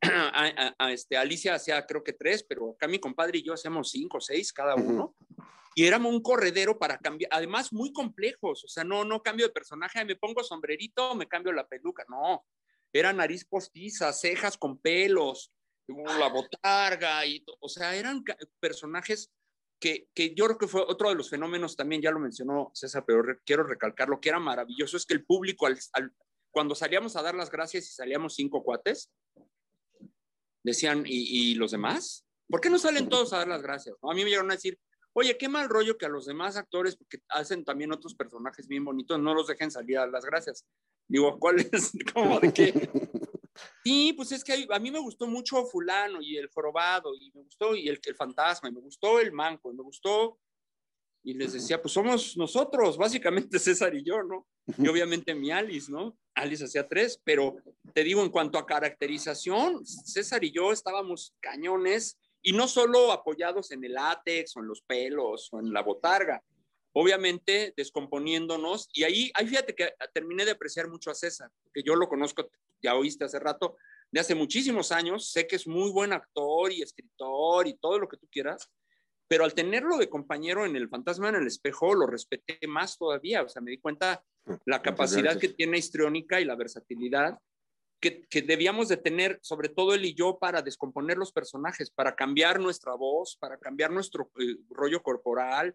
A, a, a este, Alicia hacía creo que tres, pero acá mi compadre y yo hacíamos cinco o seis cada uno. Uh -huh. Y éramos un corredero para cambiar, además muy complejos, o sea, no, no cambio de personaje, me pongo sombrerito, me cambio la peluca, no, era nariz postiza, cejas con pelos, la botarga, y, o sea, eran personajes que, que, yo creo que fue otro de los fenómenos también, ya lo mencionó César, pero quiero recalcar, lo que era maravilloso es que el público, al, cuando salíamos a dar las gracias y salíamos cinco cuates, decían, ¿y, y los demás? ¿Por qué no salen todos a dar las gracias? A mí me llegaron a decir, oye, qué mal rollo que a los demás actores, porque hacen también otros personajes bien bonitos, no los dejen salir a las gracias. Digo, ¿cuál es? ¿Cómo de qué? Sí, pues es que hay, a mí me gustó mucho fulano y el jorobado y me gustó y el, el fantasma y me gustó el manco y me gustó y les decía, pues somos nosotros, básicamente César y yo, ¿no? Y obviamente mi Alice, ¿no? Alice hacía tres, pero te digo, en cuanto a caracterización, César y yo estábamos cañones y no solo apoyados en el látex o en los pelos o en la botarga, obviamente descomponiéndonos. Y ahí, ahí fíjate que terminé de apreciar mucho a César, que yo lo conozco, ya oíste hace rato, de hace muchísimos años, sé que es muy buen actor y escritor y todo lo que tú quieras, pero al tenerlo de compañero en El Fantasma en el Espejo, lo respeté más todavía, o sea, me di cuenta la capacidad que tiene histriónica y la versatilidad que, que, debíamos de tener, sobre todo él y yo, para descomponer los personajes, para cambiar nuestra voz, para cambiar nuestro eh, rollo corporal,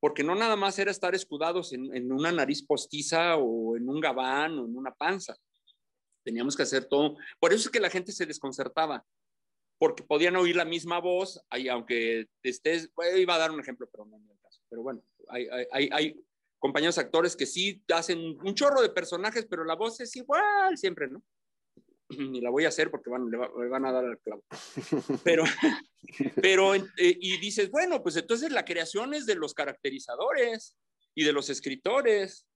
porque no nada más era estar escudados en, en, una nariz postiza o en un gabán o en una panza. Teníamos que hacer todo. Por eso es que la gente se desconcertaba, porque podían oír la misma voz, y aunque estés, iba a dar un ejemplo, pero no en el caso. Pero bueno, hay, hay, hay compañeros actores que sí hacen un chorro de personajes, pero la voz es igual siempre, ¿no? Ni la voy a hacer porque van, le, van a dar al clavo. Pero, pero eh, y dices, bueno, pues entonces la creación es de los caracterizadores y de los escritores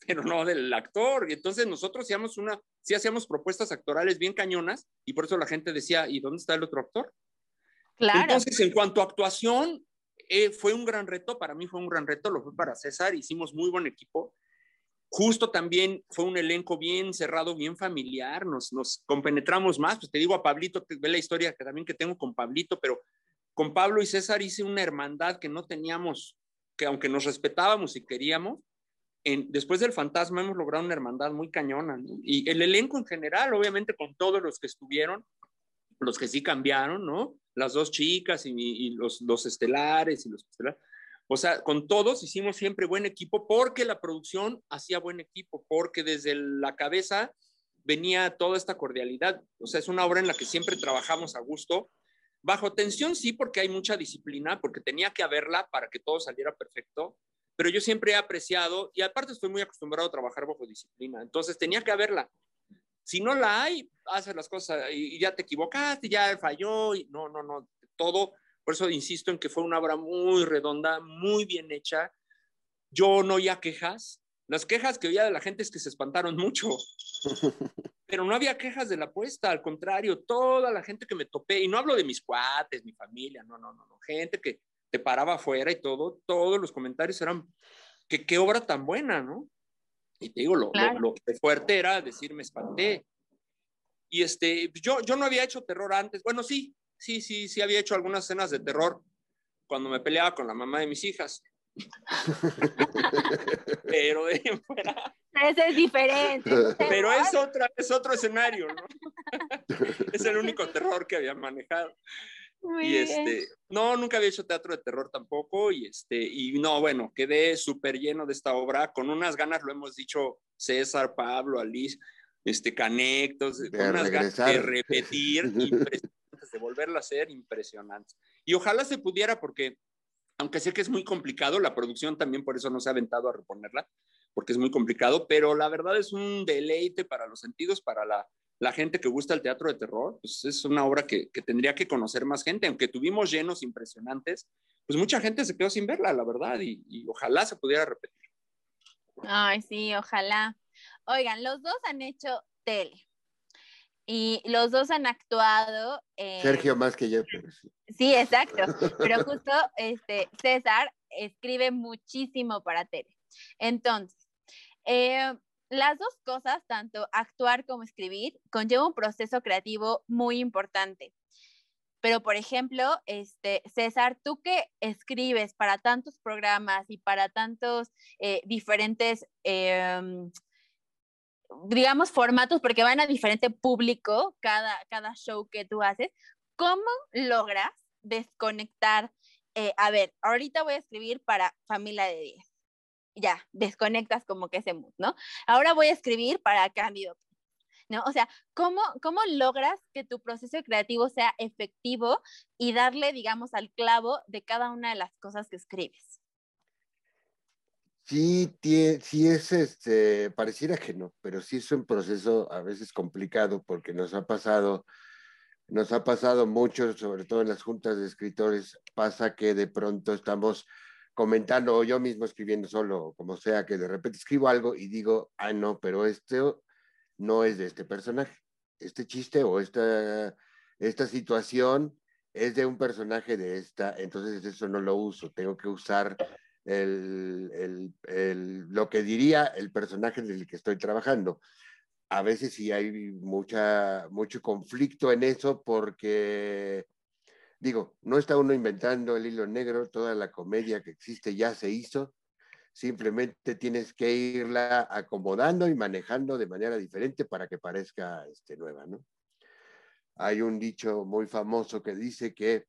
pero no del actor. Y entonces nosotros hacíamos una, sí hacíamos propuestas actorales bien cañonas y por eso la gente decía, ¿y dónde está el otro actor? Claro. Entonces, en cuanto a actuación, eh, fue un gran reto, para mí fue un gran reto, lo fue para César, hicimos muy buen equipo. Justo también fue un elenco bien cerrado, bien familiar, nos, nos compenetramos más, pues te digo a Pablito, que ve la historia que también que tengo con Pablito, pero con Pablo y César hice una hermandad que no teníamos, que aunque nos respetábamos y queríamos, después del fantasma hemos logrado una hermandad muy cañona. Y el elenco en general, obviamente con todos los que estuvieron, los que sí cambiaron, ¿no? Las dos chicas y, los, los estelares y los estelares. O sea, con todos hicimos siempre buen equipo porque la producción hacía buen equipo, porque desde la cabeza venía toda esta cordialidad. O sea, es una obra en la que siempre trabajamos a gusto. Bajo tensión sí, porque hay mucha disciplina, porque tenía que haberla para que todo saliera perfecto, pero yo siempre he apreciado, y aparte estoy muy acostumbrado a trabajar bajo disciplina, entonces tenía que haberla. Si no la hay, haces las cosas y ya te equivocaste, ya falló, y no, no, no, todo. Por eso insisto en que fue una obra muy redonda, muy bien hecha. Yo no oía quejas. Las quejas que oía de la gente es que se espantaron mucho. Pero no había quejas de la apuesta, al contrario, toda la gente que me topé, y no hablo de mis cuates, mi familia, no, no, no, no, gente que, te paraba afuera y todo, todos los comentarios eran, que qué obra tan buena, ¿no? Y te digo, lo, lo, fuerte era decir, me espanté. Y este, yo, yo no había hecho terror antes. Bueno, sí, sí, sí, sí había hecho algunas escenas de terror cuando me peleaba con la mamá de mis hijas. pero de fuera. Ese es diferente. Pero es, otra, es otro escenario, ¿no? es el único terror que había manejado y este, no, nunca había hecho teatro de terror tampoco y este, y no, bueno, quedé súper lleno de esta obra, con unas ganas, lo hemos dicho César, Pablo, Alice, este, Canectos, con unas ganas de repetir, impresionantes, de volverla a hacer impresionantes. Y ojalá se pudiera porque, aunque sé que es muy complicado, la producción también por eso no se ha aventado a reponerla, porque es muy complicado, pero la verdad es un deleite para los sentidos, para la la gente que gusta el teatro de terror, pues es una obra que, tendría que conocer más gente, aunque tuvimos llenos impresionantes, pues mucha gente se quedó sin verla, la verdad, y, ojalá se pudiera repetir. Ay, sí, ojalá. Oigan, los dos han hecho tele y los dos han actuado. Sergio más que yo. sí. sí. exacto. Pero justo este, César escribe muchísimo para tele. Entonces, eh, las dos cosas, tanto actuar como escribir, conlleva un proceso creativo muy importante. Pero, por ejemplo, este, César, tú que escribes para tantos programas y para tantos eh, diferentes, em, digamos, formatos, porque van a diferente público cada, cada show que tú haces, ¿cómo logras desconectar? Eh, a ver, ahorita voy a escribir para familia de 10 ya, desconectas como que ese mood, ¿no? Ahora voy a escribir para cambio, ¿no? O sea, ¿cómo, ¿cómo logras que tu proceso creativo sea efectivo y darle, digamos, al clavo de cada una de las cosas que escribes? Sí, sí es, este, pareciera que no, pero sí es un proceso a veces complicado porque nos ha pasado, nos ha pasado mucho, sobre todo en las juntas de escritores, pasa que de pronto estamos comentando o yo mismo escribiendo solo, como sea, que de repente escribo algo y digo, ah, no, pero esto no es de este personaje. Este chiste o esta, esta situación es de un personaje de esta, entonces eso no lo uso, tengo que usar el, lo que diría el personaje del que estoy trabajando. A veces sí hay mucha, mucho conflicto en eso porque Digo, no está uno inventando el hilo negro, toda la comedia que existe ya se hizo, simplemente tienes que irla acomodando y manejando de manera diferente para que parezca este, nueva, ¿no? Hay un dicho muy famoso que dice que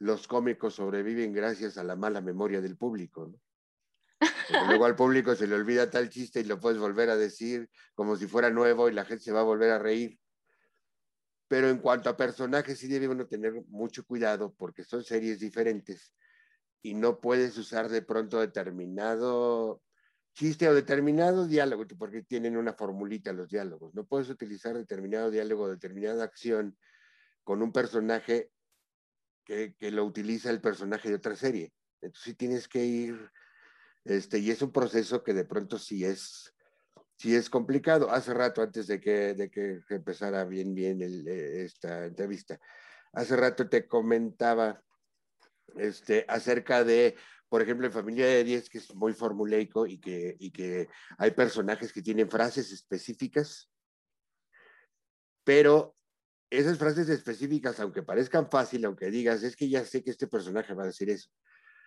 los cómicos sobreviven gracias a la mala memoria del público, luego al público se le olvida tal chiste y lo puedes volver a decir como si fuera nuevo y la gente se va a volver a reír. Pero en cuanto a personajes, sí debe uno tener mucho cuidado porque son series diferentes y no puedes usar de pronto determinado chiste o determinado diálogo, porque tienen una formulita los diálogos. No puedes utilizar determinado diálogo o determinada acción con un personaje que, lo utiliza el personaje de otra serie. Entonces sí tienes que ir, este, y es un proceso que de pronto sí es, sí es complicado. Hace rato, antes de que, de que empezara bien, bien el, eh, esta entrevista, hace rato te comentaba este, acerca de, por ejemplo, en Familia de 10, que es muy formuleico y que, y que hay personajes que tienen frases específicas, pero esas frases específicas, aunque parezcan fácil, aunque digas, es que ya sé que este personaje va a decir eso.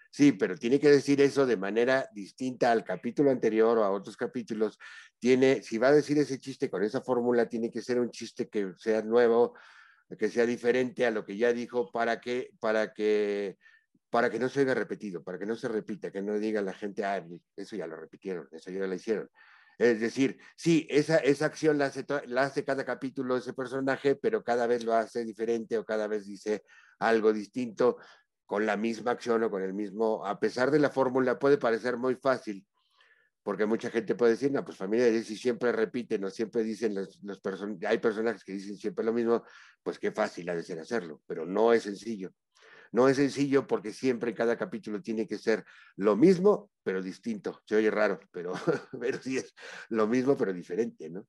Sí, pero tiene que decir eso de manera distinta al capítulo anterior o a otros capítulos. Tiene, si va a decir ese chiste con esa fórmula, tiene que ser un chiste que sea nuevo, que sea diferente a lo que ya dijo para que, para que, para que no se oiga repetido, para que no se repita, que no diga la gente, ah, eso ya lo repitieron, eso ya lo hicieron. Es decir, sí, esa, esa acción la hace, la hace cada capítulo ese personaje, pero cada vez lo hace diferente o cada vez dice algo distinto con la misma acción o con el mismo, a pesar de la fórmula, puede parecer muy fácil, porque mucha gente puede decir, no, pues familia si siempre repiten o siempre dicen los, los hay personajes que dicen siempre lo mismo, pues qué fácil ha de ser hacerlo, pero no es sencillo. No es sencillo porque siempre cada capítulo tiene que ser lo mismo, pero distinto. Se oye raro, pero, pero sí es lo mismo, pero diferente, ¿no?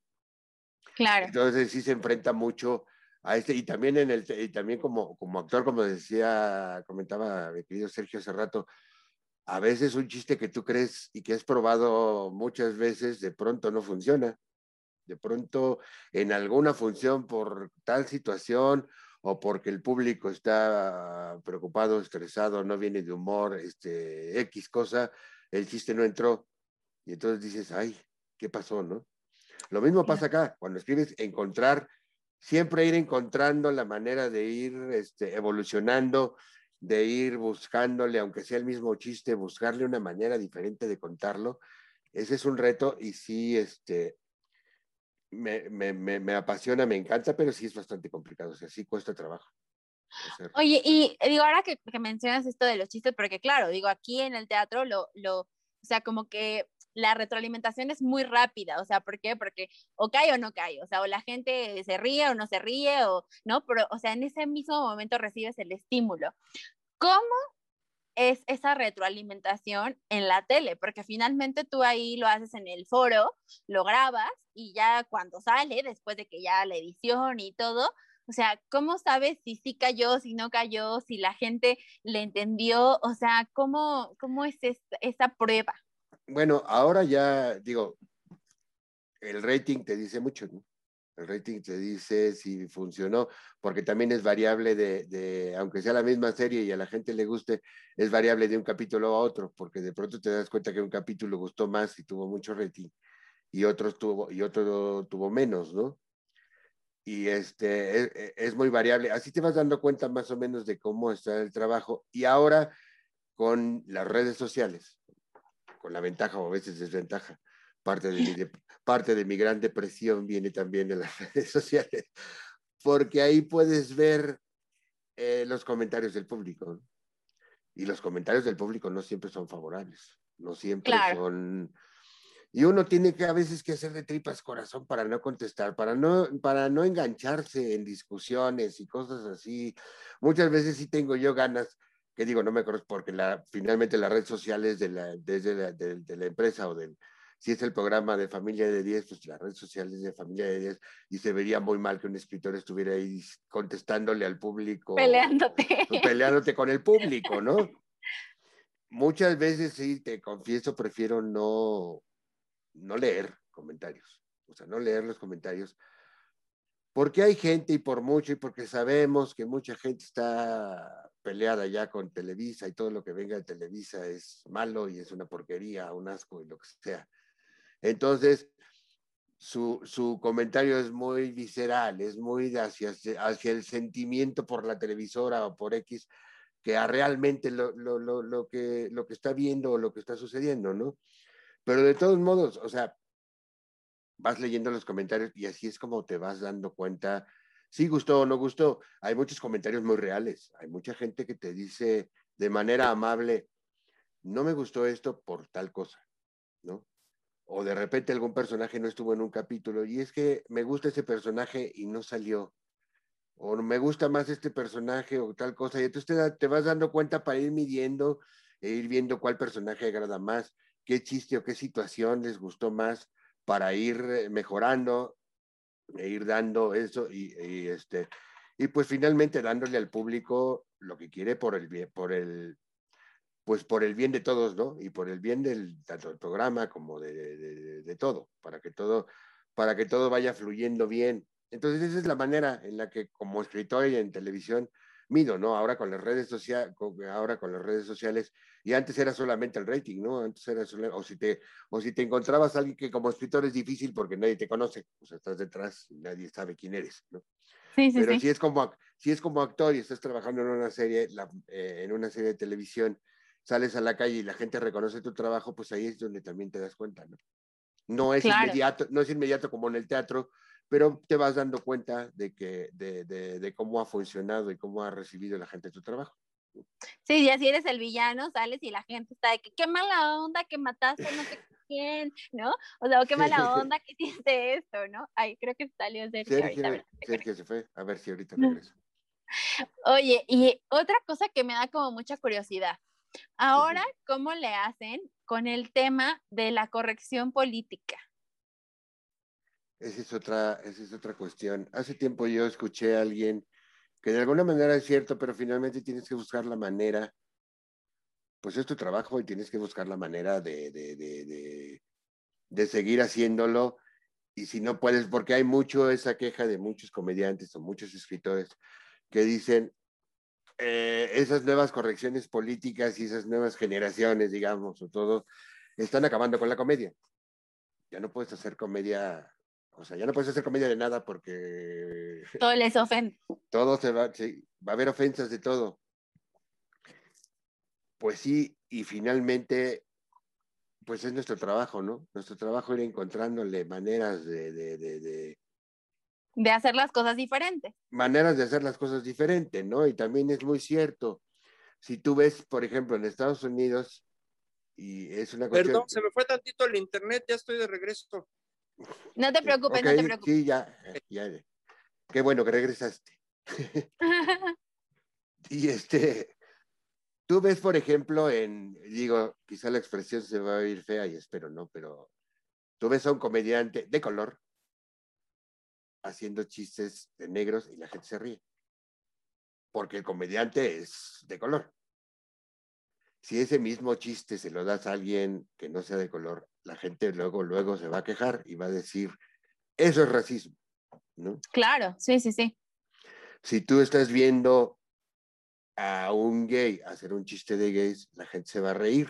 Claro. Entonces sí se enfrenta mucho a este, y también en el, y también como, como actor, como decía, comentaba mi querido Sergio hace rato, a veces un chiste que tú crees y que has probado muchas veces, de pronto no funciona. De pronto, en alguna función por tal situación o porque el público está preocupado, estresado, no viene de humor, este, X cosa, el chiste no entró. Y entonces dices, ay, ¿qué pasó, no? Lo mismo pasa acá, cuando escribes encontrar, siempre ir encontrando la manera de ir este, evolucionando, de ir buscándole, aunque sea el mismo chiste, buscarle una manera diferente de contarlo. Ese es un reto y sí, este, me, me, me, apasiona, me encanta, pero sí es bastante complicado, o sea, sí cuesta trabajo. Oye, y digo, ahora que, que, mencionas esto de los chistes, porque claro, digo, aquí en el teatro lo, lo, o sea, como que la retroalimentación es muy rápida, o sea, ¿por qué? Porque o cae o no cae, o sea, o la gente se ríe o no se ríe, o, ¿no? Pero, o sea, en ese mismo momento recibes el estímulo. ¿Cómo es esa retroalimentación en la tele, porque finalmente tú ahí lo haces en el foro, lo grabas y ya cuando sale, después de que ya la edición y todo, o sea, ¿cómo sabes si sí cayó, si no cayó, si la gente le entendió? O sea, ¿cómo, cómo es esa, prueba? Bueno, ahora ya digo, el rating te dice mucho, ¿no? El rating te dice si funcionó, porque también es variable de, aunque sea la misma serie y a la gente le guste, es variable de un capítulo a otro, porque de pronto te das cuenta que un capítulo gustó más y tuvo mucho rating y otro tuvo, y otro tuvo menos, ¿no? Y este, es, e, es muy variable. Así te vas dando cuenta más o menos de cómo está el trabajo. Y ahora con las redes sociales, con la ventaja o a veces desventaja Parte de, mi, parte de mi gran depresión viene también de las redes sociales, porque ahí puedes ver eh, los comentarios del público. Y los comentarios del público no siempre son favorables, no siempre son... Y uno tiene que a veces que hacer de tripas corazón para no contestar, para no, para no engancharse en discusiones y cosas así. Muchas veces sí tengo yo ganas, que digo, no me acuerdo, porque la, finalmente las redes sociales de la, desde de la empresa o del, si es el programa de Familia de 10, pues las redes sociales de Familia de 10, y se vería muy mal que un escritor estuviera ahí contestándole al público. Peleándote. Peleándote con el público, ¿no? Muchas veces, sí, te confieso, prefiero no, no leer comentarios, o sea, no leer los comentarios, porque hay gente y por mucho, y porque sabemos que mucha gente está peleada ya con Televisa y todo lo que venga de Televisa es malo y es una porquería, un asco y lo que sea. Entonces, su, su, comentario es muy visceral, es muy hacia, hacia el sentimiento por la televisora o por X, que realmente lo, lo, lo, lo, que, lo que está viendo o lo que está sucediendo, ¿no? Pero de todos modos, o sea, vas leyendo los comentarios y así es como te vas dando cuenta si gustó o no gustó. Hay muchos comentarios muy reales. Hay mucha gente que te dice de manera amable, no me gustó esto por tal cosa. O de repente algún personaje no estuvo en un capítulo y es que me gusta ese personaje y no salió o me gusta más este personaje o tal cosa, y entonces te, vas dando cuenta para ir midiendo e ir viendo cuál personaje agrada más, qué chiste o qué situación les gustó más para ir eh, mejorando e ir dando eso y, este y pues finalmente dándole al público lo que quiere por el por el pues por el bien de todos, ¿no? Y por el bien del tanto del programa como de, de, de todo, para que todo para que todo vaya fluyendo bien entonces, esa es la manera en la que como escritor y en televisión mido, ¿no? Ahora con las redes sociales, ahora con las redes sociales, y antes era solamente el rating, ¿no? Antes era solo, o si te, o si te encontrabas a alguien que como escritor es difícil porque nadie te conoce, o sea, estás detrás y nadie sabe quién eres, ¿no? Sí, sí, Pero sí. si es como, si es como actor y estás trabajando en una serie, la, eh, en una serie de televisión, sales a la calle y la gente reconoce tu trabajo, pues ahí es donde también te das cuenta, ¿no? No es Claro. inmediato, no es inmediato como en el teatro, pero te vas dando cuenta de, que, de, de, de, cómo ha funcionado y cómo ha recibido la gente tu trabajo. Sí, ya si eres el villano, sales y la gente está de que qué mala onda que mataste no sé quién, ¿no? O sea, qué mala onda que hiciste esto, ¿no? Ay, creo que salió Sergio, Sergio, ahorita. Sergio se fue, a ver si ahorita regresa. Oye, y otra cosa que me da como mucha curiosidad. Ahora, ¿cómo le hacen con el tema de la corrección política? Esa es otra, esa es otra cuestión. Hace tiempo yo escuché a alguien que de alguna manera es cierto, pero finalmente tienes que buscar la manera, pues es tu trabajo y tienes que buscar la manera de, de, de, de, de seguir haciéndolo. Y si no puedes, porque hay mucho esa queja de muchos comediantes o muchos escritores que dicen, eh, esas nuevas correcciones políticas y esas nuevas generaciones, digamos, o todo, están acabando con la comedia. Ya no puedes hacer comedia o sea, ya no puedes hacer comedia de nada porque... Todo les ofende. Todo se va, sí, va a haber ofensas de todo. Pues sí, y finalmente, pues es nuestro trabajo, ¿no? Nuestro trabajo ir encontrándole maneras de, de, de, de... de hacer las cosas diferentes. Maneras de hacer las cosas diferentes, ¿no? Y también es muy cierto. Si tú ves, por ejemplo, en Estados Unidos, y es una cuestión... Perdón, se me fue tantito el internet, ya estoy de regreso. No te preocupes, okay, no te preocupes. Sí, ya, ya. Qué bueno que regresaste. y este, tú ves, por ejemplo, en, digo, quizá la expresión se va a oír fea y espero no, pero tú ves a un comediante de color haciendo chistes de negros y la gente se ríe. Porque el comediante es de color. Si ese mismo chiste se lo das a alguien que no sea de color, la gente luego, luego se va a quejar y va a decir, eso es racismo, ¿no? Claro, sí, sí, sí. Si tú estás viendo a un gay hacer un chiste de gays, la gente se va a reír.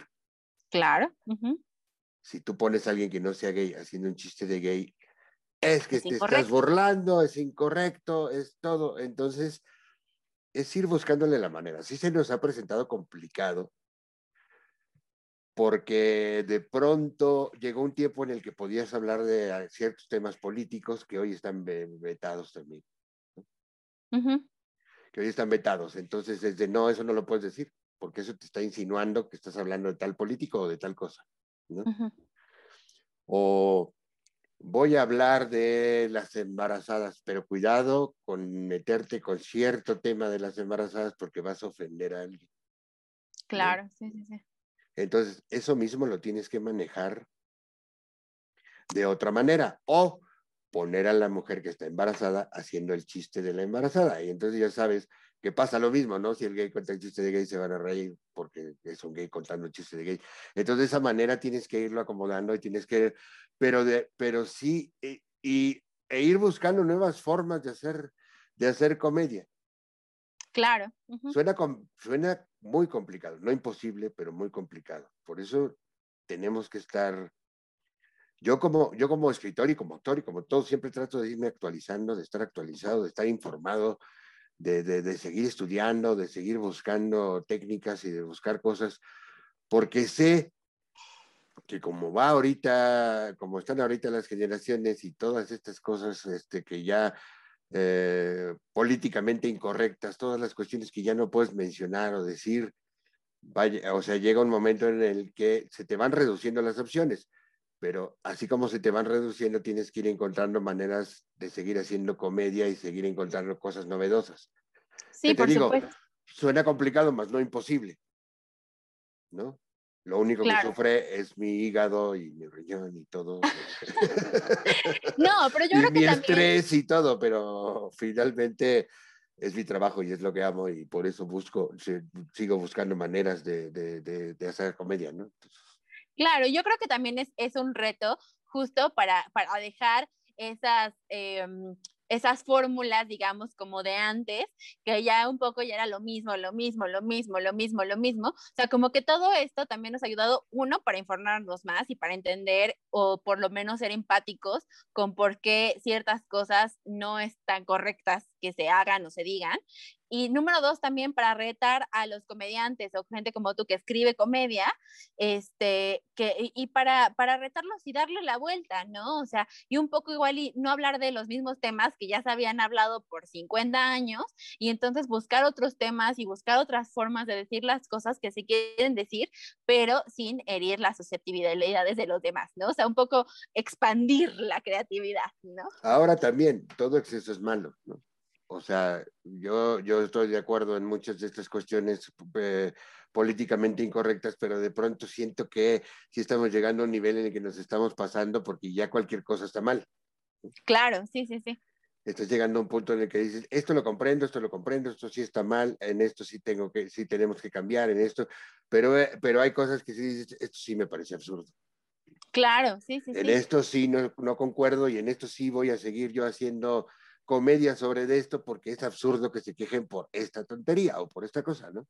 Claro. Uh -huh. Si tú pones a alguien que no sea gay haciendo un chiste de gay, es que es te incorrecto. estás burlando, es incorrecto, es todo. Entonces, es ir buscándole la manera. Sí se nos ha presentado complicado, porque de pronto llegó un tiempo en el que podías hablar de ciertos temas políticos que hoy están vetados también. Uh -huh. Que hoy están vetados. Entonces, desde no, eso no lo puedes decir, porque eso te está insinuando que estás hablando de tal político o de tal cosa. ¿no? Uh -huh. O voy a hablar de las embarazadas, pero cuidado con meterte con cierto tema de las embarazadas porque vas a ofender a alguien. Claro, sí, sí, sí. Entonces, eso mismo lo tienes que manejar de otra manera. O poner a la mujer que está embarazada haciendo el chiste de la embarazada. Y entonces ya sabes que pasa lo mismo, ¿no? Si el gay cuenta el chiste de gay, se van a reír porque es un gay contando chiste de gay. Entonces, de esa manera tienes que irlo acomodando y tienes que, pero, de, pero sí, y, y e ir buscando nuevas formas de hacer, de hacer comedia. Claro. Uh -huh. suena, suena muy complicado, no imposible, pero muy complicado. Por eso tenemos que estar, yo como, yo como escritor y como actor y como todo, siempre trato de irme actualizando, de estar actualizado, de estar informado de, seguir estudiando, de seguir buscando técnicas y de buscar cosas, porque sé que como va ahorita, como están ahorita las generaciones y todas estas cosas este, que ya eh, políticamente incorrectas, todas las cuestiones que ya no puedes mencionar o decir, vaya, o sea, llega un momento en el que se te van reduciendo las opciones, pero así como se te van reduciendo, tienes que ir encontrando maneras de seguir haciendo comedia y seguir encontrando cosas novedosas. Sí, por supuesto. Suena complicado, más no imposible, ¿no? Lo único que sufre es mi hígado y mi riñón y todo. no, pero yo creo que mi estrés y todo, pero finalmente es mi trabajo y es lo que amo y por eso busco, sigo buscando maneras de, de, de, hacer comedia, ¿no? Claro, yo creo que también es, es un reto justo para, para dejar esas... Em, esas fórmulas, digamos, como de antes, que ya un poco ya era lo mismo, lo mismo, lo mismo, lo mismo, lo mismo. O sea, como que todo esto también nos ha ayudado, uno, para informarnos más y para entender o por lo menos ser empáticos con por qué ciertas cosas no están correctas que se hagan o se digan. Y número dos, también para retar a los comediantes o gente como tú que escribe comedia, este, que, y para, para retarlos y darle la vuelta, ¿no? O sea, y un poco igual y no hablar de los mismos temas que ya se habían hablado por 50 años y entonces buscar otros temas y buscar otras formas de decir las cosas que se quieren decir, pero sin herir las susceptibilidades de los demás, ¿no? O sea, un poco expandir la creatividad, ¿no? Ahora también, todo exceso es malo, ¿no? O sea, yo, yo estoy de acuerdo en muchas de estas cuestiones eh, políticamente incorrectas, pero de pronto siento que sí estamos llegando a un nivel en el que nos estamos pasando porque ya cualquier cosa está mal. Claro, sí, sí, sí. Estás llegando a un punto en el que dices, esto lo comprendo, esto lo comprendo, esto sí está mal, en esto sí tengo que, sí tenemos que cambiar, en esto, pero, eh, pero hay cosas que sí dices, esto sí me parece absurdo. Claro, sí, sí. En esto sí no, no concuerdo y en esto sí voy a seguir yo haciendo comedia sobre esto porque es absurdo que se quejen por esta tontería o por esta cosa, ¿no?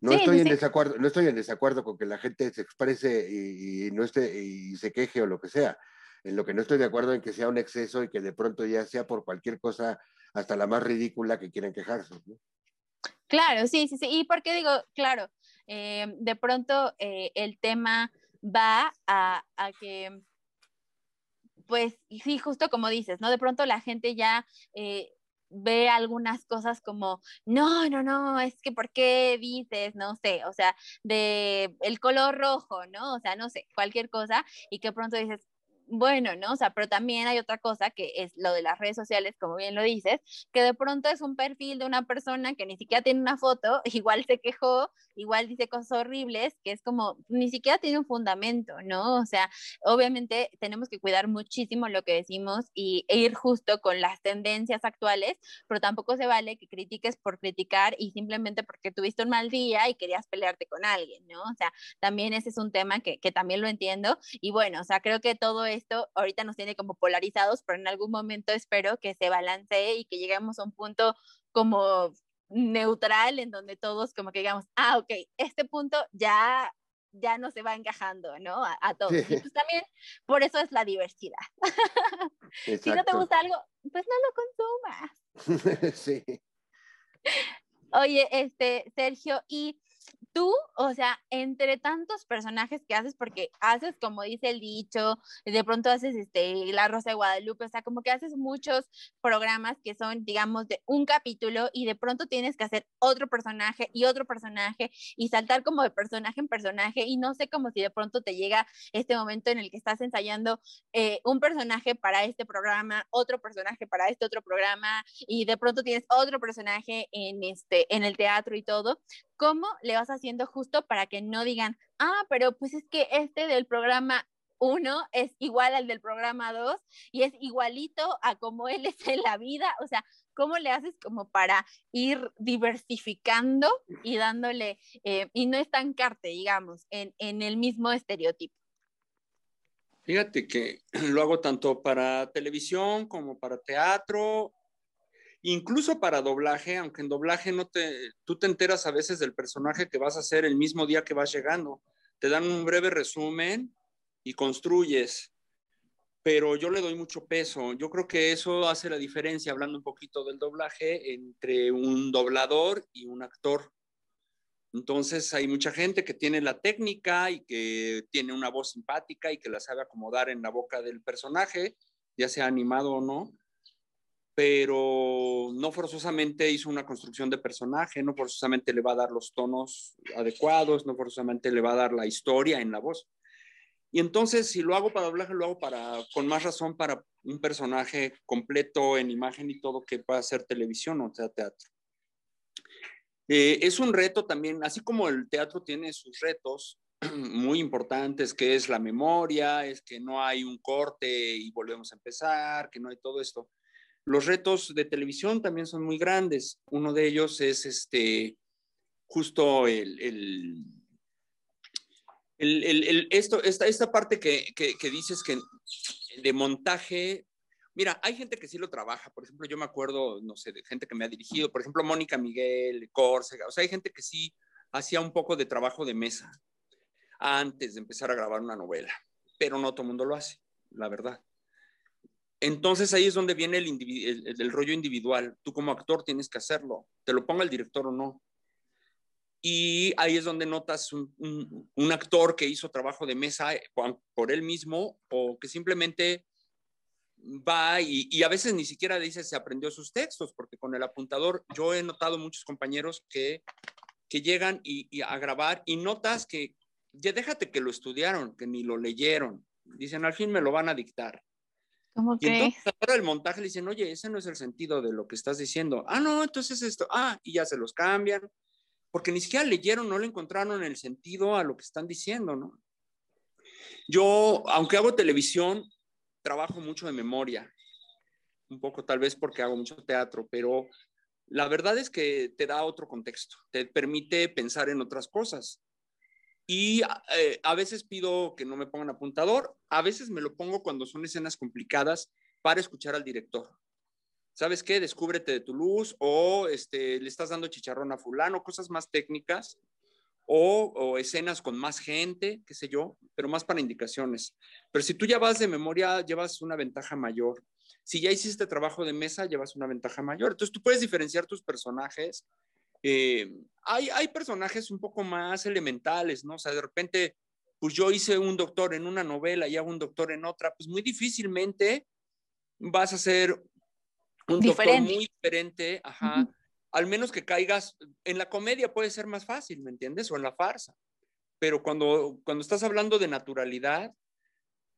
No estoy en desacuerdo, no estoy en desacuerdo con que la gente se exprese y, no esté y se queje o lo que sea. En lo que no estoy de acuerdo en que sea un exceso y que de pronto ya sea por cualquier cosa hasta la más ridícula que quieran quejarse. Claro, sí, sí, sí. Y porque digo, claro, eh, de pronto eh, el tema va a, a que pues sí, justo como dices, ¿no? De pronto la gente ya eh, ve algunas cosas como, no, no, no, es que ¿por qué dices, no sé, o sea, de el color rojo, ¿no? O sea, no sé, cualquier cosa, y que pronto dices, bueno, ¿no? O sea, pero también hay otra cosa que es lo de las redes sociales, como bien lo dices, que de pronto es un perfil de una persona que ni siquiera tiene una foto, igual se quejó, igual dice cosas horribles, que es como, ni siquiera tiene un fundamento, ¿no? O sea, obviamente tenemos que cuidar muchísimo lo que decimos y, e ir justo con las tendencias actuales, pero tampoco se vale que critiques por criticar y simplemente porque tuviste un mal día y querías pelearte con alguien, ¿no? O sea, también ese es un tema que, que también lo entiendo y bueno, o sea, creo que todo es esto ahorita nos tiene como polarizados, pero en algún momento espero que se balancee y que lleguemos a un punto como neutral en donde todos como que digamos, ah, ok, este punto ya ya no se va encajando, ¿no? A, todos. Y pues también por eso es la diversidad. si no te gusta algo, pues no lo consumas. sí. Oye, este, Sergio, y tú, o sea, entre tantos personajes que haces, porque haces, como dice el dicho, de pronto haces este, La Rosa de Guadalupe, o sea, como que haces muchos programas que son, digamos, de un capítulo y de pronto tienes que hacer otro personaje y otro personaje y saltar como de personaje en personaje y no sé como si de pronto te llega este momento en el que estás ensayando eh, un personaje para este programa, otro personaje para este otro programa y de pronto tienes otro personaje en, este, en el teatro y todo. ¿Cómo le vas haciendo justo para que no digan, ah, pero pues es que este del programa uno es igual al del programa 2 y es igualito a como él es en la vida, o sea, ¿cómo le haces como para ir diversificando y dándole, eh, y no estancarte, digamos, en, en el mismo estereotipo? Fíjate que lo hago tanto para televisión como para teatro incluso para doblaje, aunque en doblaje no te, tú te enteras a veces del personaje que vas a hacer el mismo día que vas llegando. Te dan un breve resumen y construyes. pero yo le doy mucho peso. Yo creo que eso hace la diferencia, hablando un poquito del doblaje, entre un doblador y un actor. Entonces hay mucha gente que tiene la técnica y que tiene una voz simpática y que la sabe acomodar en la boca del personaje, ya sea animado o no, pero no forzosamente hizo una construcción de personaje, no forzosamente le va a dar los tonos adecuados, no forzosamente le va a dar la historia en la voz. Y entonces, si lo hago para doblaje, lo hago para, con más razón para un personaje completo en imagen y todo que pueda ser televisión o sea teatro. Eh, es un reto también, así como el teatro tiene sus retos muy importantes, que es la memoria, es que no hay un corte y volvemos a empezar, que no hay todo esto. Los retos de televisión también son muy grandes. Uno de ellos es este, justo el, el esto, esta, esta parte que, que, dices que de montaje, mira, hay gente que sí lo trabaja, por ejemplo, yo me acuerdo, no sé, de gente que me ha dirigido, por ejemplo, Mónica Miguel, Córcega, o sea, hay gente que sí hacía un poco de trabajo de mesa antes de empezar a grabar una novela, pero no todo el mundo lo hace, la verdad. Entonces ahí es donde viene el, rollo individual. Tú como actor tienes que hacerlo, te lo ponga el director o no. Y ahí es donde notas un, actor que hizo trabajo de mesa eh, por él mismo o que simplemente va y, a veces ni siquiera dice se aprendió sus textos, porque con el apuntador yo he notado muchos compañeros que llegan y, a grabar y notas que ya déjate que lo estudiaron, que ni lo leyeron. Dicen, al fin me lo van a dictar. ¿Cómo y entonces ahora el montaje le dicen, oye, ese no es el sentido de lo que estás diciendo. Ah, no, entonces esto, ah, y ya se los cambian porque ni siquiera leyeron, no le encontraron el sentido a lo que están diciendo, ¿no? Yo, aunque hago televisión, trabajo mucho de memoria, un poco tal vez porque hago mucho teatro, pero la verdad es que te da otro contexto, te permite pensar en otras cosas. Y eh, a veces pido que no me pongan apuntador, a veces me lo pongo cuando son escenas complicadas para escuchar al director. ¿sabes qué? Descúbrete de tu luz o este, le estás dando chicharrón a fulano, cosas más técnicas o, escenas con más gente, qué sé yo, pero más para indicaciones. Pero si tú ya vas de memoria, llevas una ventaja mayor. Si ya hiciste trabajo de mesa, llevas una ventaja mayor. Entonces tú puedes diferenciar tus personajes. Eh, hay, hay personajes un poco más elementales, ¿no? O sea, de repente, pues yo hice un doctor en una novela y hago un doctor en otra, pues muy difícilmente vas a ser un doctor muy diferente, ajá. Al menos que caigas, en la comedia puede ser más fácil, ¿me entiendes? O en la farsa. Pero cuando, cuando estás hablando de naturalidad,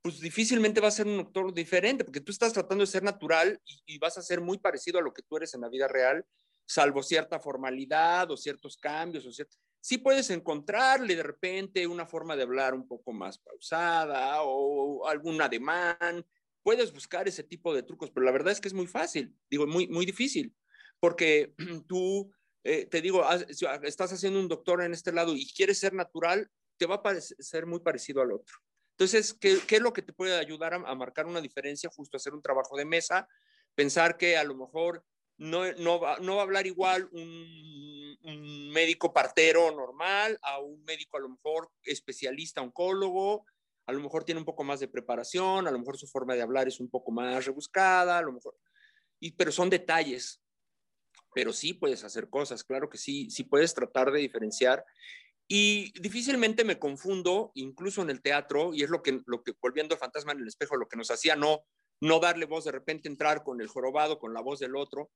pues difícilmente va a ser un doctor diferente, porque tú estás tratando de ser natural y, vas a ser muy parecido a lo que tú eres en la vida real, salvo cierta formalidad o ciertos cambios. O cierto... Sí puedes encontrarle de repente una forma de hablar un poco más pausada o algún ademán, puedes buscar ese tipo de trucos, pero la verdad es que es muy fácil, digo, muy, muy difícil, porque tú, eh, te digo, estás haciendo un doctor en este lado y quieres ser natural, te va a parecer muy parecido al otro. Entonces, ¿qué, qué es lo que te puede ayudar a, marcar una diferencia? Justo hacer un trabajo de mesa, pensar que a lo mejor no, va, a hablar igual un, un médico partero normal a un médico a lo mejor especialista oncólogo, a lo mejor tiene un poco más de preparación, a lo mejor su forma de hablar es un poco más rebuscada, a lo mejor, y, pero son detalles. Pero sí puedes hacer cosas, claro que sí, sí puedes tratar de diferenciar. Y difícilmente me confundo, incluso en el teatro, y es lo que, lo que volviendo a Fantasma en el espejo, lo que nos hacía no, no darle voz, de repente entrar con el jorobado, con la voz del otro,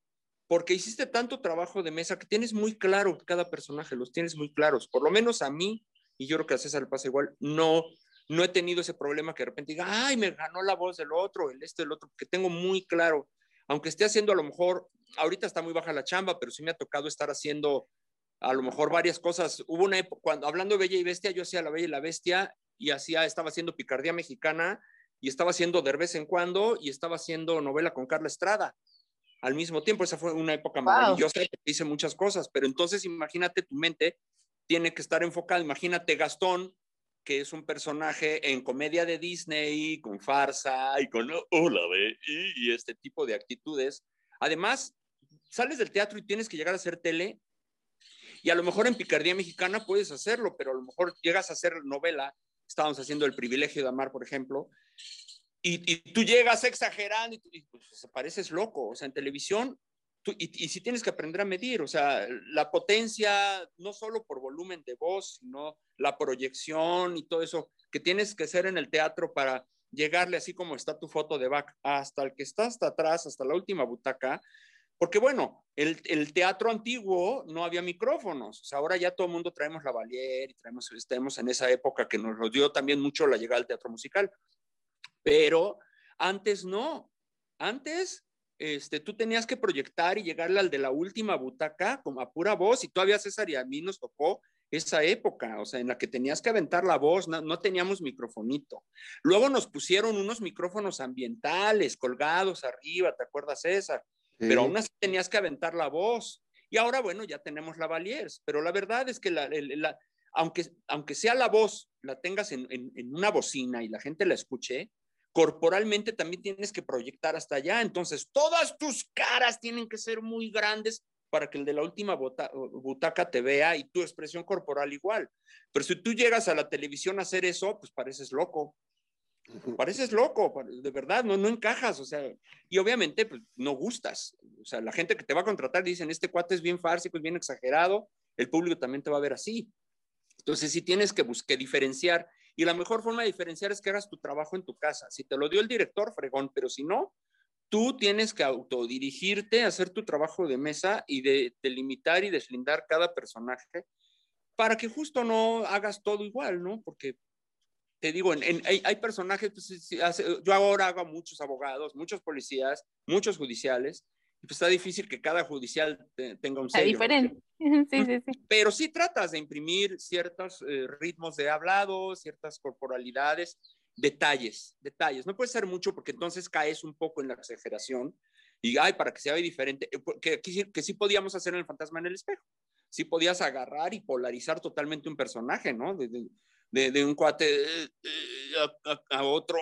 porque hiciste tanto trabajo de mesa que tienes muy claro cada personaje, los tienes muy claros. Por lo menos a mí, y yo creo que a César le pasa igual, no, no he tenido ese problema que de repente diga, ay, me ganó la voz del otro, el este, el otro, porque tengo muy claro, aunque esté haciendo a lo mejor, ahorita está muy baja la chamba, pero sí me ha tocado estar haciendo a lo mejor varias cosas. Hubo una época, cuando hablando de Bella y Bestia, yo hacía La Bella y la Bestia y hacía, estaba haciendo Picardía Mexicana y estaba haciendo de vez en cuando y estaba haciendo novela con Carla Estrada al mismo tiempo. Esa fue una época maravillosa, hice muchas cosas, pero entonces imagínate tu mente tiene que estar enfocada, imagínate Gastón que es un personaje en comedia de Disney, con farsa y con hola, ve, y, este tipo de actitudes. Además, sales del teatro y tienes que llegar a hacer tele, y a lo mejor en Picardía Mexicana puedes hacerlo, pero a lo mejor llegas a hacer novela. Estábamos haciendo El privilegio de amar, por ejemplo, y, tú llegas exagerando y, pues, pareces loco. O sea, en televisión, y, y si tienes que aprender a medir, o sea, la potencia, no solo por volumen de voz, sino la proyección y todo eso que tienes que hacer en el teatro para llegarle así como está tu foto de back hasta el que está hasta atrás, hasta la última butaca, porque bueno, el, teatro antiguo no había micrófonos. O sea, ahora ya todo el mundo traemos la Valier y traemos, estamos en esa época que nos dio también mucho la llegada al teatro musical. Pero antes no. Antes este, tú tenías que proyectar y llegarle al de la última butaca como a pura voz y todavía César y a mí nos tocó esa época, o sea, en la que tenías que aventar la voz, no, no, teníamos microfonito. Luego nos pusieron unos micrófonos ambientales colgados arriba, ¿te acuerdas, César? Pero aún así tenías que aventar la voz. Y ahora, bueno, ya tenemos la Valiers, pero la verdad es que la, aunque, aunque sea la voz, la tengas en, en, una bocina y la gente la escuche, corporalmente también tienes que proyectar hasta allá. Entonces, todas tus caras tienen que ser muy grandes para que el de la última butaca te vea y tu expresión corporal igual. Pero si tú llegas a la televisión a hacer eso, pues pareces loco. Pareces loco, de verdad, no, no encajas, o sea, y obviamente pues, no gustas. O sea, la gente que te va a contratar dicen, este cuate es bien fársico, es bien exagerado, el público también te va a ver así. Entonces, sí tienes que, buscar, diferenciar, y la mejor forma de diferenciar es que hagas tu trabajo en tu casa. Si te lo dio el director, fregón, pero si no, tú tienes que autodirigirte, hacer tu trabajo de mesa y de delimitar y deslindar cada personaje para que justo no hagas todo igual, ¿no? Porque te digo, en, hay, personajes, pues, yo ahora hago muchos abogados, muchos policías, muchos judiciales, y pues está difícil que cada judicial tenga un sello. diferente. Sí, sí, sí. Pero sí tratas de imprimir ciertos eh, ritmos de hablado, ciertas corporalidades, detalles, detalles. No puede ser mucho porque entonces caes un poco en la exageración y, ay, para que sea diferente, eh, que, que, que sí podíamos hacer en el fantasma en el espejo. Sí podías agarrar y polarizar totalmente un personaje, ¿no? De, de, un cuate eh, eh, a, otro,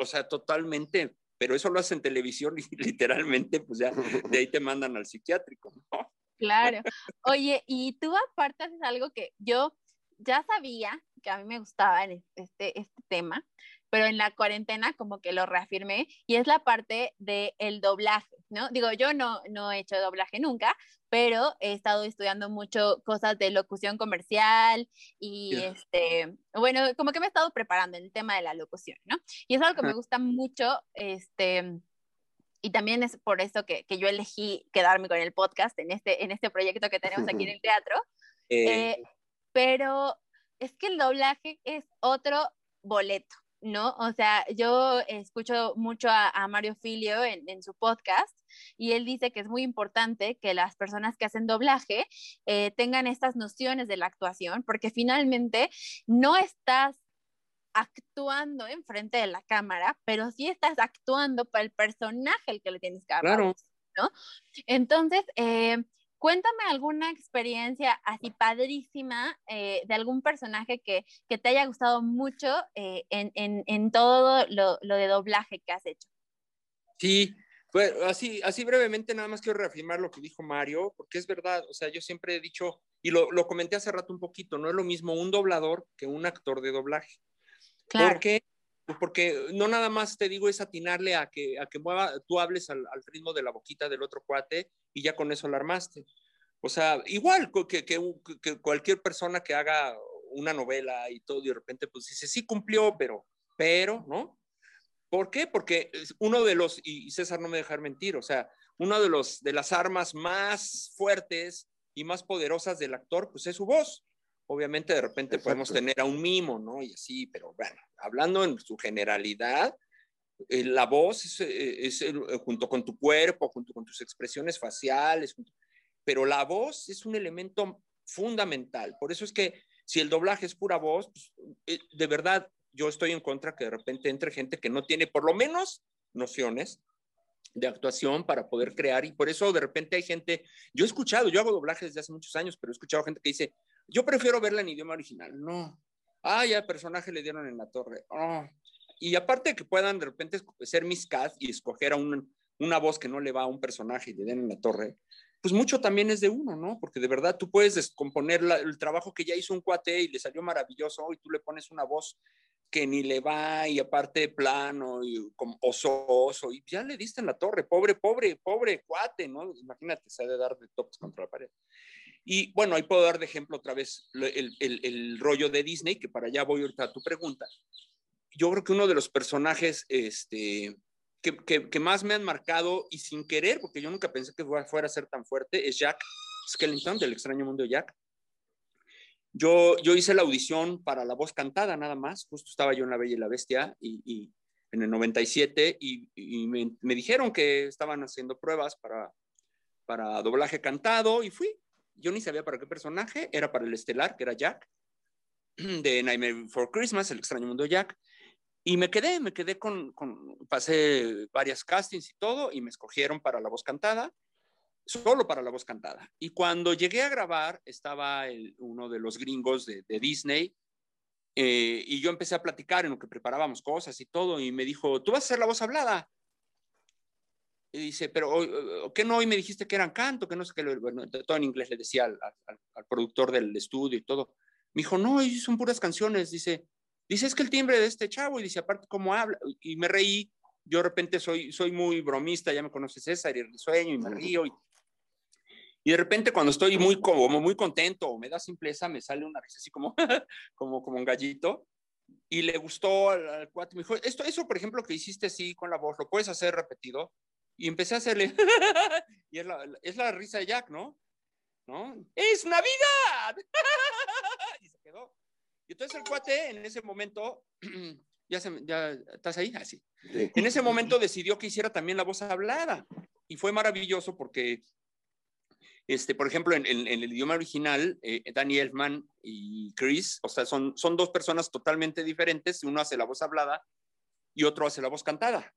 o sea, totalmente, pero eso lo hacen en televisión y literalmente, pues ya de ahí te mandan al psiquiátrico. Claro. Oye, y tú aparte haces algo que yo ya sabía que a mí me gustaba este, este tema, pero en la cuarentena como que lo reafirmé y es la parte del el doblaje, ¿no? Digo, yo no, no he hecho doblaje nunca, pero he estado estudiando mucho cosas de locución comercial y este, bueno, como que me he estado preparando en el tema de la locución, ¿no? Y es algo que me gusta mucho, este, y también es por eso que, que, yo elegí quedarme con el podcast en este, en este proyecto que tenemos aquí en el teatro. Eh, eh, pero es que el doblaje es otro boleto. ¿No? O sea, yo escucho mucho a, Mario Filio en, su podcast y él dice que es muy importante que las personas que hacen doblaje eh, tengan estas nociones de la actuación, porque finalmente no estás actuando enfrente de la cámara, pero sí estás actuando para el personaje al que le tienes que hablar, ¿no? Entonces, eh, Cuéntame alguna experiencia así padrísima eh, de algún personaje que, que, te haya gustado mucho eh, en, en, en, todo lo, lo, de doblaje que has hecho. Sí, pues así, así brevemente nada más quiero reafirmar lo que dijo Mario, porque es verdad, o sea, yo siempre he dicho, y lo, lo comenté hace rato un poquito, no es lo mismo un doblador que un actor de doblaje. Claro. Porque pues porque no nada más te digo es atinarle a que, a que mueva, tú hables al, ritmo de la boquita del otro cuate y ya con eso la armaste. O sea, igual que, cualquier persona que haga una novela y todo, y de repente pues dice, sí cumplió, pero, pero, ¿no? ¿Por qué? Porque uno de los, y César no me dejar mentir, o sea, uno de los, de las armas más fuertes y más poderosas del actor, pues es su voz. Obviamente de repente podemos tener a un mimo, ¿no? Y así, pero bueno, hablando en su generalidad, eh, la voz es, eh, eh, junto con tu cuerpo, junto con tus expresiones faciales, pero la voz es un elemento fundamental. Por eso es que si el doblaje es pura voz, pues, de verdad yo estoy en contra que de repente entre gente que no tiene por lo menos nociones de actuación para poder crear y por eso de repente hay gente, yo he escuchado, yo hago doblajes desde hace muchos años, pero he escuchado gente que dice, yo prefiero verla en idioma original. No. Ah, ya personaje le dieron en la torre. Oh. Y aparte que puedan de repente ser mis cast y escoger a una voz que no le va a un personaje y le den en la torre, pues mucho también es de uno, ¿no? Porque de verdad tú puedes descomponer el trabajo que ya hizo un cuate y le salió maravilloso y tú le pones una voz que ni le va y aparte plano y como ososo y ya le diste en la torre, pobre, pobre, pobre cuate, ¿no? Imagínate, se ha de dar de tops contra la pared. Y bueno, ahí puedo dar de ejemplo otra vez el, el, rollo de Disney, que para allá voy ahorita a tu pregunta. Yo creo que uno de los personajes este, que, que, más me han marcado y sin querer, porque yo nunca pensé que fuera a ser tan fuerte, es Jack Skellington del extraño mundo Jack. Yo, yo hice la audición para la voz cantada nada más, justo estaba yo en La Bella y la Bestia y, y en el 97 y, y me, me, dijeron que estaban haciendo pruebas para, para doblaje cantado y fui. Yo ni sabía para qué personaje, era para el estelar, que era Jack, de Nightmare Before Christmas, El extraño mundo de Jack. Y me quedé, me quedé con, con, pasé varias castings y todo, y me escogieron para la voz cantada solo para la voz cantada. Y cuando llegué a grabar, estaba uno de los gringos de, de Disney eh, y yo empecé a platicar en lo que preparábamos cosas y todo, y me dijo, tú vas a hacer la voz hablada. Y dice, pero ¿qué no? hoy me dijiste que eran canto, que no sé qué, bueno, todo en inglés le decía al, al, al, productor del estudio y todo. Me dijo, no, son puras canciones. Dice, dice, es que el timbre de este chavo, y dice, aparte, ¿cómo habla? Y me reí. Yo de repente soy, soy muy bromista, ya me conoces César, y el sueño, y me río, y y de repente cuando estoy muy como muy contento o me da simpleza, me sale una risa así como, como, como un gallito. Y le gustó al, al cuate. Me dijo, esto, eso, por ejemplo, que hiciste así con la voz, ¿lo puedes hacer repetido? Y empecé a hacerle, y es la, es la risa de Jack, ¿no? ¿No? ¡Es Navidad! y se quedó. Y entonces el cuate en ese momento, ya, se, ya estás ahí, así. Ah, sí. En ese momento decidió que hiciera también la voz hablada. Y fue maravilloso porque este, por ejemplo, en, en, en el idioma original, eh, Danny Elfman y Chris, o sea, son, son dos personas totalmente diferentes. Uno hace la voz hablada y otro hace la voz cantada.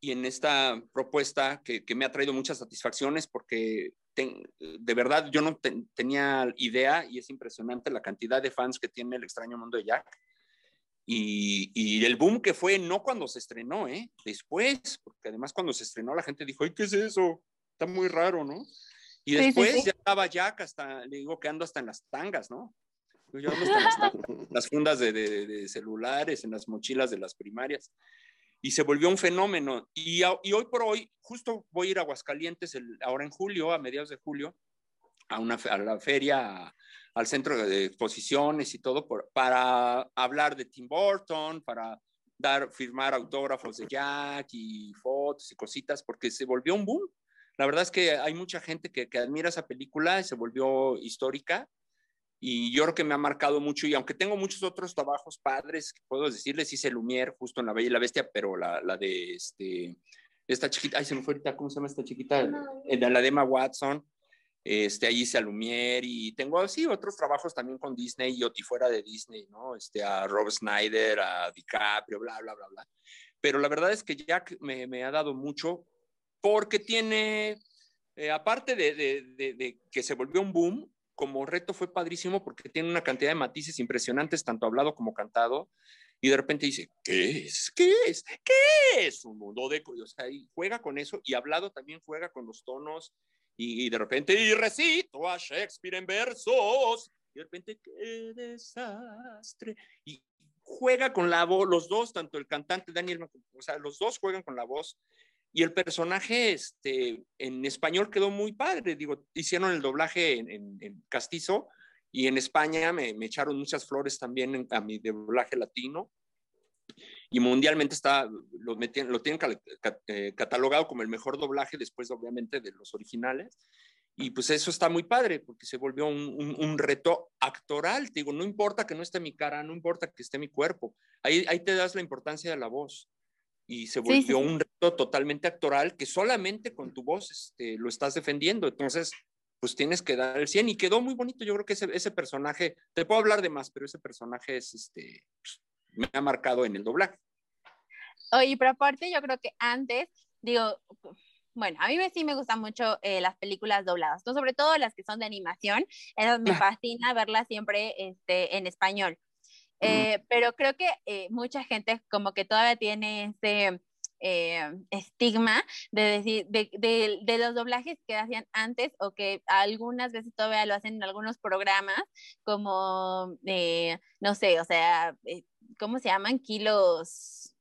Y en esta propuesta que, que me ha traído muchas satisfacciones porque ten, de verdad yo no ten, tenía idea y es impresionante la cantidad de fans que tiene El extraño mundo de Jack. Y, y, el boom que fue no cuando se estrenó, ¿eh? después, porque además cuando se estrenó la gente dijo, ay, ¿qué es eso? Está muy raro, ¿no? Y después sí, sí, sí. ya estaba Jack hasta, le digo que ando hasta en las tangas, ¿no? Yo ando hasta en las, tangas, las fundas de, de, de, celulares, en las mochilas de las primarias. Y se volvió un fenómeno. Y, y hoy por hoy, justo voy a ir a Aguascalientes el, ahora en julio, a mediados de julio, a, una, a la feria, al centro de exposiciones y todo, por, para hablar de Tim Burton, para dar, firmar autógrafos de Jack y fotos y cositas, porque se volvió un boom la verdad es que hay mucha gente que, que admira esa película se volvió histórica y yo creo que me ha marcado mucho y aunque tengo muchos otros trabajos padres que puedo decirles, hice Lumière justo en La Bella y la Bestia, pero la, la de este, esta chiquita, ay se me fue ahorita, ¿cómo se llama esta chiquita? No, la de Emma Watson, este, ahí hice a Lumière y tengo así otros trabajos también con Disney y, y fuera de Disney, ¿no? Este, a Rob Snyder, a DiCaprio, bla, bla, bla, bla. Pero la verdad es que Jack me, me ha dado mucho porque tiene, eh, aparte de, de, de, de, que se volvió un boom, como reto fue padrísimo porque tiene una cantidad de matices impresionantes, tanto hablado como cantado, y de repente dice, ¿qué es? ¿Qué es? ¿Qué es? Un mundo de... O sea, y juega con eso, y hablado también juega con los tonos, y, y de repente, y recito a Shakespeare en versos, y de repente, qué desastre, y juega con la voz, los dos, tanto el cantante Daniel, o sea, los dos juegan con la voz, y el personaje este, en español quedó muy padre. Digo, hicieron el doblaje en, en, en castizo y en España me, me, echaron muchas flores también en, a mi doblaje latino. Y mundialmente está, lo, metien, lo tienen eh, catalogado como el mejor doblaje después, obviamente, de los originales. Y pues eso está muy padre porque se volvió un, un, un, reto actoral. Digo, no importa que no esté mi cara, no importa que esté mi cuerpo. Ahí, ahí te das la importancia de la voz y se volvió sí, sí. un reto totalmente actoral que solamente con tu voz este, lo estás defendiendo. Entonces, pues tienes que dar el 100 y quedó muy bonito. Yo creo que ese, ese personaje, te puedo hablar de más, pero ese personaje es, este, pues, me ha marcado en el doblaje. Oye, pero aparte yo creo que antes, digo, bueno, a mí me, sí me gustan mucho eh, las películas dobladas, ¿no? sobre todo las que son de animación, esas me fascina verlas siempre este, en español. Eh, pero creo que eh, mucha gente como que todavía tiene ese eh, estigma de decir, de, de, de, los doblajes que hacían antes o que algunas veces todavía lo hacen en algunos programas, como, no sé, o sea, ¿cómo se llaman? Kilos.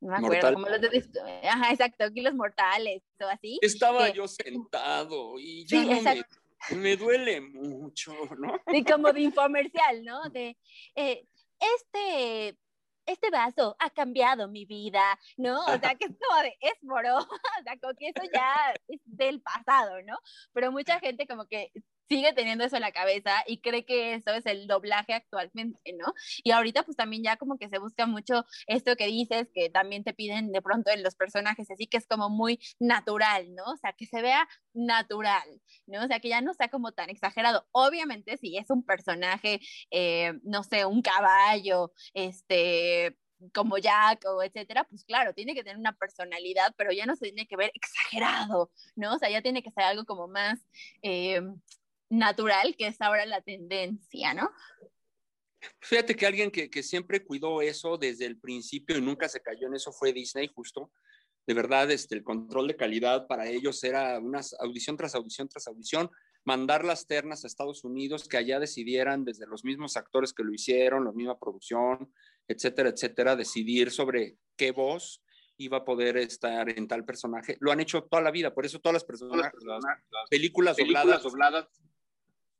No me acuerdo, como los de, Ajá, exacto, kilos mortales o así. Estaba yo sentado y ya me, me, duele mucho, ¿no? Sí, como de infomercial, ¿no? De, eh, este este vaso ha cambiado mi vida, ¿no? O sea, que es como de, es moro, o sea, como que eso ya es del pasado, ¿no? Pero mucha gente como que sigue teniendo eso en la cabeza y cree que eso es el doblaje actualmente, ¿no? Y ahorita pues también ya como que se busca mucho esto que dices, que también te piden de pronto en los personajes, así que es como muy natural, ¿no? O sea, que se vea natural, ¿no? O sea, que ya no sea como tan exagerado. Obviamente si es un personaje, eh, no sé, un caballo, este, como Jack o etcétera, pues claro, tiene que tener una personalidad, pero ya no se tiene que ver exagerado, ¿no? O sea, ya tiene que ser algo como más, eh, natural, que es ahora la tendencia, ¿no? Fíjate que alguien que, que, siempre cuidó eso desde el principio y nunca se cayó en eso fue Disney, justo. De verdad, este, el control de calidad para ellos era una audición tras audición tras audición, mandar las ternas a Estados Unidos, que allá decidieran desde los mismos actores que lo hicieron, la misma producción, etcétera, etcétera, decidir sobre qué voz iba a poder estar en tal personaje. Lo han hecho toda la vida, por eso todas las personas, las, películas, dobladas, dobladas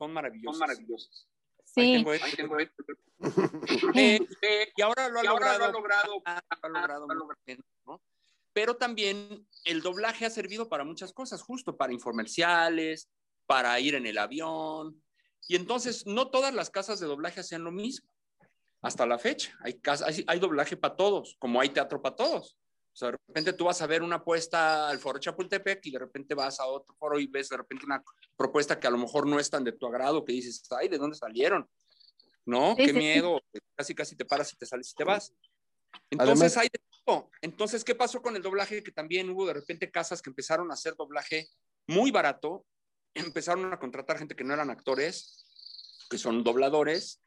son maravillosas. Son maravillosas. Sí. Eh, eh, y ahora lo ha logrado, logrado, ha logrado, ¿no? Pero también el doblaje ha servido para muchas cosas, justo para infomerciales, para ir en el avión. Y entonces no todas las casas de doblaje hacen lo mismo. Hasta la fecha. Hay, hay, hay doblaje para todos, como hay teatro para todos. O sea, de repente tú vas a ver una apuesta al foro Chapultepec y de repente vas a otro foro y ves de repente una propuesta que a lo mejor no es tan de tu agrado, que dices, ay, ¿de dónde salieron? ¿No? Qué miedo. Casi, casi te paras y te sales y te vas. Entonces hay de todo. Entonces, ¿qué pasó con el doblaje? Que también hubo de repente casas que empezaron a hacer doblaje muy barato, empezaron a contratar gente que no eran actores, que son dobladores,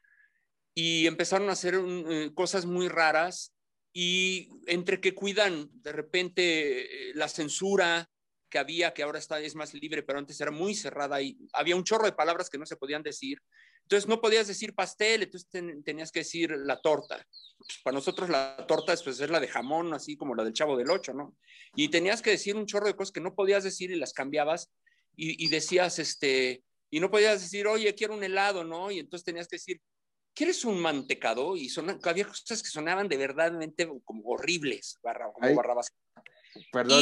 y empezaron a hacer eh, cosas muy raras y entre que cuidan de repente eh, la censura que había, que ahora está, es más libre, pero antes era muy cerrada y había un chorro de palabras que no se podían decir. Entonces no podías decir pastel, entonces tenías que decir la torta. Pues, para nosotros la torta es, pues, es la de jamón, así como la del chavo del ocho, ¿no? Y tenías que decir un chorro de cosas que no podías decir y las cambiabas y, y decías, este, y no podías decir, oye, quiero un helado, ¿no? Y entonces tenías que decir, ¿quieres un mantecado? Y son, había cosas que sonaban de verdadmente como horribles, barra, como barrabas. Perdón.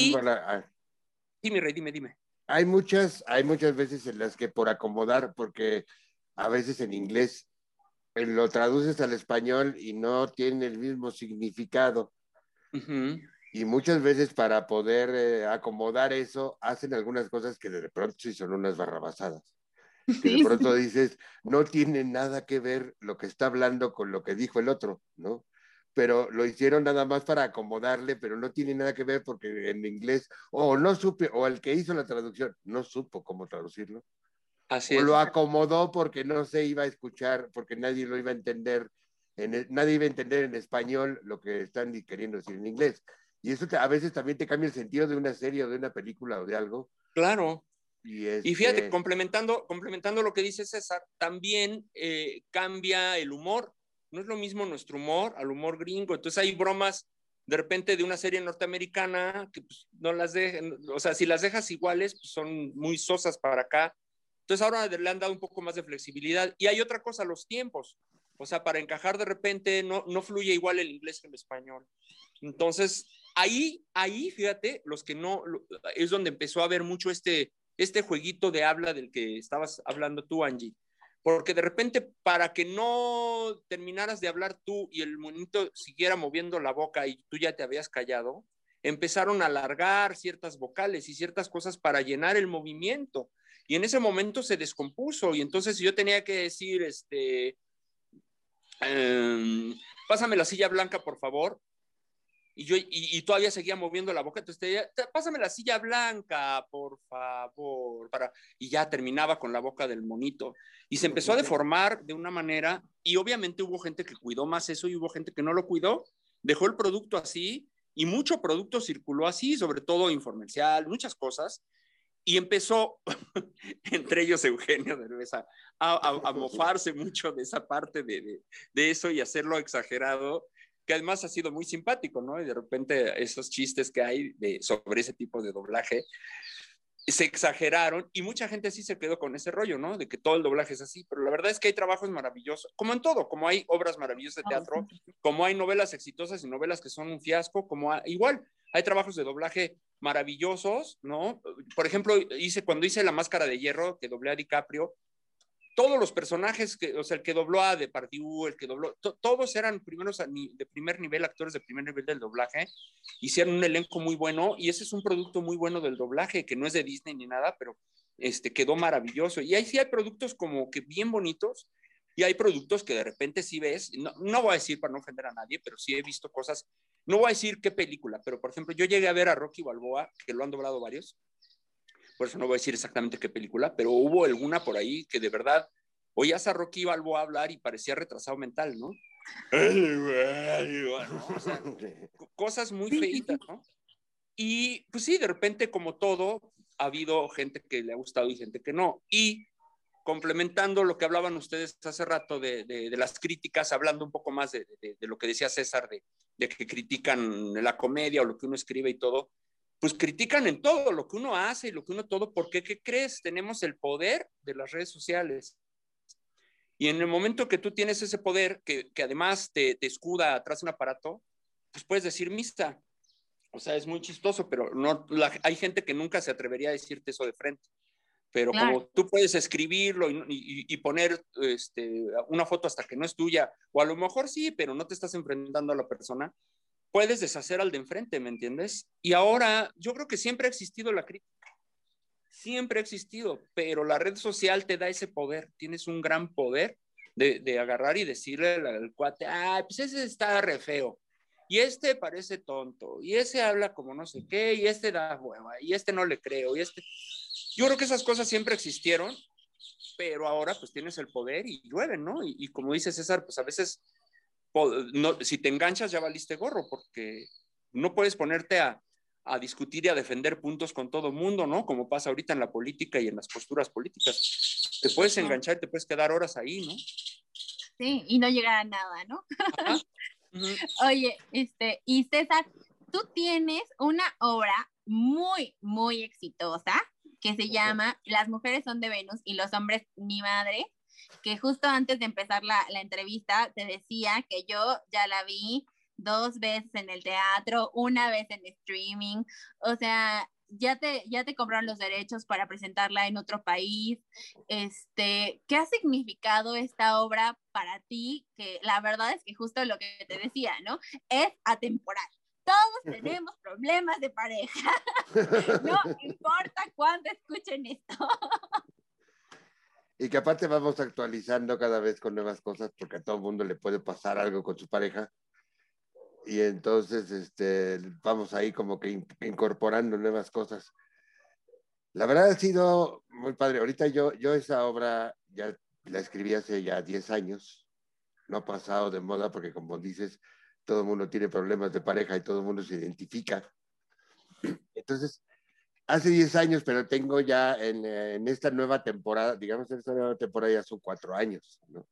Dime, Rey, dime, dime. Hay muchas, hay muchas veces en las que por acomodar, porque a veces en inglés lo traduces al español y no tiene el mismo significado. Y muchas veces para poder eh, acomodar eso, hacen algunas cosas que de pronto sí son unas barrabasadas que de pronto dices, no tiene nada que ver lo que está hablando con lo que dijo el otro, ¿no? Pero lo hicieron nada más para acomodarle, pero no tiene nada que ver porque en inglés, o no supe, o el que hizo la traducción no supo cómo traducirlo. Así o lo acomodó porque no se iba a escuchar, porque nadie lo iba a entender, en nadie iba a entender en español lo que están queriendo decir en inglés. Y eso a veces también te cambia el sentido de una serie o de una película o de algo. Claro. Y, fíjate, complementando, complementando lo que dice César, también eh, cambia el humor. No es lo mismo nuestro humor al humor gringo. Entonces hay bromas de repente de una serie norteamericana que pues, no las dejan, o sea, si las dejas iguales, pues, son muy sosas para acá. Entonces ahora le han dado un poco más de flexibilidad. Y hay otra cosa, los tiempos. O sea, para encajar de repente no, no fluye igual el inglés que el español. Entonces, ahí, ahí, fíjate, los que no, es donde empezó a haber mucho este este jueguito de habla del que estabas hablando tú, Angie. Porque de repente, para que no terminaras de hablar tú y el monito siguiera moviendo la boca y tú ya te habías callado, empezaron a alargar ciertas vocales y ciertas cosas para llenar el movimiento. Y en ese momento se descompuso y entonces yo tenía que decir, este, em, pásame la silla blanca, por favor y yo y, todavía seguía moviendo la boca, entonces te decía, pásame la silla blanca, por favor, para y ya terminaba con la boca del monito. Y se empezó a deformar de una manera y obviamente hubo gente que cuidó más eso y hubo gente que no lo cuidó, dejó el producto así y mucho producto circuló así, sobre todo informal, muchas cosas Y empezó, entre ellos Eugenio Derbez, a, a, mofarse mucho de esa parte de, de, eso y hacerlo exagerado, que además ha sido muy simpático, ¿no? Y de repente esos chistes que hay de, sobre ese tipo de doblaje, se exageraron y mucha gente sí se quedó con ese rollo, ¿no? De que todo el doblaje es así, pero la verdad es que hay trabajos maravillosos, como en todo, como hay obras maravillosas de teatro, como hay novelas exitosas y novelas que son un fiasco, como igual hay trabajos de doblaje maravillosos, ¿no? Por ejemplo, hice cuando hice La Máscara de Hierro, que doblé a DiCaprio, todos los personajes, que, o sea, el que dobló a Depardieu, el que dobló, todos eran primeros de primer nivel, actores de primer nivel del doblaje, hicieron un elenco muy bueno y ese es un producto muy bueno del doblaje, que no es de Disney ni nada, pero este, quedó maravilloso. Y ahí sí hay productos como que bien bonitos y hay productos que de repente sí ves, no, no voy a decir para no ofender a nadie, pero sí he visto cosas, no voy a decir qué película, pero por ejemplo, yo llegué a ver a Rocky Balboa, que lo han doblado varios, por eso no voy a decir exactamente qué película, pero hubo alguna por ahí que de verdad oías a Rocky Balboa hablar y parecía retrasado mental, ¿no? cosas muy feitas, ¿no? Y pues sí, de repente, como todo, ha habido gente que le ha gustado y gente que no. Y complementando lo que hablaban ustedes hace rato de, de, las críticas, hablando un poco más de, de lo que decía César, de, que critican la comedia o lo que uno escribe y todo, pues critican en todo lo que uno hace y lo que uno todo, porque ¿qué crees? Tenemos el poder de las redes sociales. Y en el momento que tú tienes ese poder, que, que además te, te, escuda atrás de un aparato, pues puedes decir mista. O sea, es muy chistoso, pero no, hay gente que nunca se atrevería a decirte eso de frente. Pero como tú puedes escribirlo y, y, y, poner este, una foto hasta que no es tuya, o a lo mejor sí, pero no te estás enfrentando a la persona, puedes deshacer al de enfrente, ¿me entiendes? Y ahora yo creo que siempre ha existido la crítica, siempre ha existido, pero la red social te da ese poder, tienes un gran poder de, de agarrar y decirle al, cuate, ah, pues ese está re feo, y este parece tonto, y ese habla como no sé qué, y este da hueva, y este no le creo, y este... Yo creo que esas cosas siempre existieron, pero ahora pues tienes el poder y llueven, ¿no? Y, y como dice César, pues a veces no, si te enganchas ya valiste gorro, porque no puedes ponerte a, a discutir y a defender puntos con todo el mundo, ¿no? Como pasa ahorita en la política y en las posturas políticas. Te puedes enganchar y te puedes quedar horas ahí, ¿no? Sí, y no llegar a nada, ¿no? Oye, este, y César, tú tienes una obra muy, muy exitosa que se llama Las mujeres son de Venus y los hombres mi madre, que justo antes de empezar la, la entrevista te decía que yo ya la vi dos veces en el teatro, una vez en streaming, o sea, ya te, ya te compraron los derechos para presentarla en otro país. Este, ¿Qué ha significado esta obra para ti? Que la verdad es que justo lo que te decía, ¿no? Es atemporal. Todos tenemos problemas de pareja. no importa cuándo escuchen esto. Y que aparte vamos actualizando cada vez con nuevas cosas porque a todo el mundo le puede pasar algo con su pareja. Y entonces este, vamos ahí como que incorporando nuevas cosas. La verdad ha sido muy padre. Ahorita yo, yo esa obra ya la escribí hace ya 10 años. No ha pasado de moda porque como dices, todo el mundo tiene problemas de pareja y todo el mundo se identifica. Entonces, hace 10 años, pero tengo ya en, en, esta nueva temporada, digamos en esta nueva temporada ya son cuatro años, ¿no?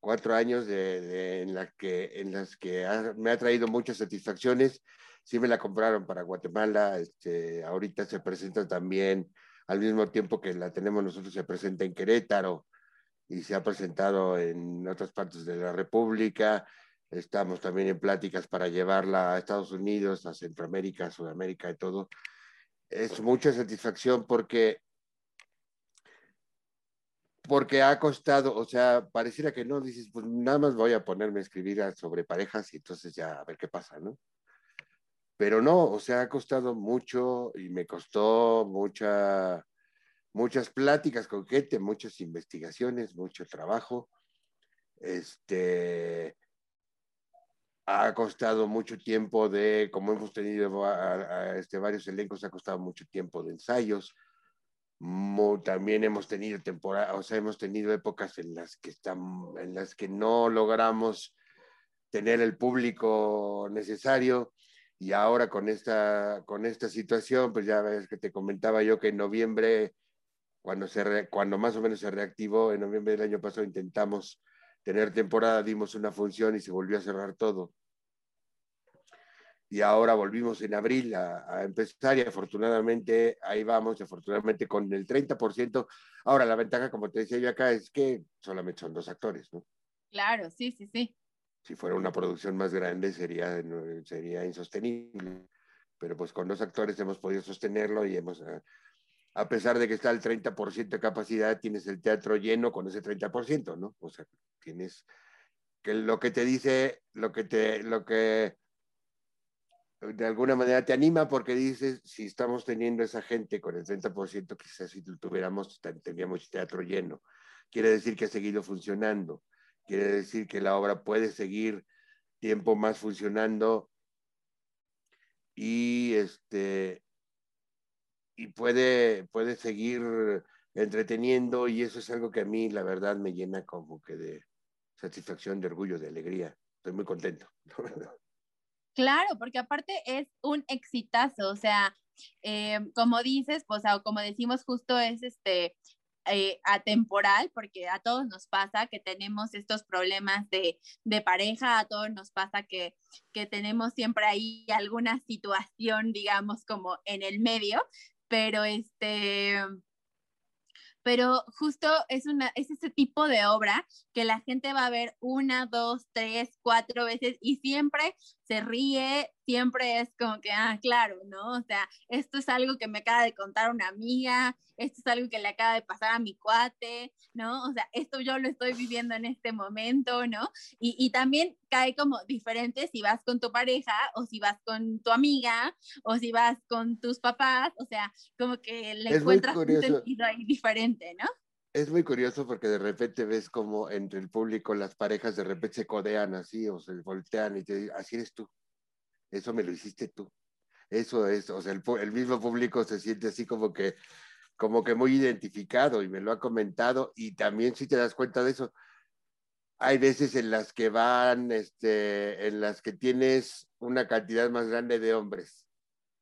Cuatro años de, de, en, la que, en las que ha, me ha traído muchas satisfacciones. Sí me la compraron para Guatemala, este, ahorita se presenta también, al mismo tiempo que la tenemos nosotros, se presenta en Querétaro y se ha presentado en otras partes de la República. Estamos también en pláticas para llevarla a Estados Unidos, a Centroamérica, Sudamérica y todo es mucha satisfacción porque porque ha costado, o sea, pareciera que no, dices, pues nada más voy a ponerme a escribir sobre parejas y entonces ya a ver qué pasa, ¿no? Pero no, o sea, ha costado mucho y me costó mucha, muchas pláticas con gente, muchas investigaciones, mucho trabajo. Este, ha costado mucho tiempo de, como hemos tenido este, varios elencos, ha costado mucho tiempo de ensayos. también hemos tenido temporadas, o sea, hemos tenido épocas en las que están, en las que no logramos tener el público necesario Y ahora con esta, con esta situación, pues ya ves que te comentaba yo que en noviembre, cuando, se cuando más o menos se reactivó, en noviembre del año pasado intentamos tener temporada, dimos una función y se volvió a cerrar todo. Y ahora volvimos en abril a, a empezar y afortunadamente ahí vamos, afortunadamente con el 30%. Ahora la ventaja, como te decía yo acá, es que solamente son dos actores, ¿no? Claro, sí, sí, sí si fuera una producción más grande sería, sería insostenible. Pero pues con dos actores hemos podido sostenerlo y hemos, a pesar de que está el 30% de capacidad, tienes el teatro lleno con ese 30%, ¿no? O sea, tienes que lo que te dice, lo que te, lo que de alguna manera te anima porque dices, si estamos teniendo esa gente con el 30%, quizás si tuviéramos, tendríamos teatro lleno. Quiere decir que ha seguido funcionando quiere decir que la obra puede seguir tiempo más funcionando y este y puede, puede seguir entreteniendo y eso es algo que a mí la verdad me llena como que de satisfacción, de orgullo, de alegría. Estoy muy contento. Claro, porque aparte es un exitazo, o sea, eh, como dices, pues, o como decimos justo es este, eh, atemporal, porque a todos nos pasa que tenemos estos problemas de, de pareja, a todos nos pasa que, que tenemos siempre ahí alguna situación, digamos, como en el medio, pero este, pero justo es, una, es ese tipo de obra que la gente va a ver una, dos, tres, cuatro veces y siempre se ríe, siempre es como que, ah, claro, ¿no? O sea, esto es algo que me acaba de contar una amiga, esto es algo que le acaba de pasar a mi cuate, ¿no? O sea, esto yo lo estoy viviendo en este momento, ¿no? Y, y también cae como diferente si vas con tu pareja o si vas con tu amiga o si vas con tus papás, o sea, como que le encuentras un sentido ahí diferente, ¿no? es muy curioso porque de repente ves como entre el público las parejas de repente se codean así o se voltean y te dicen, así eres tú, eso me lo hiciste tú. Eso es, o sea, el, mismo público se siente así como que, como que muy identificado y me lo ha comentado y también si te das cuenta de eso, hay veces en las que van, este, en las que tienes una cantidad más grande de hombres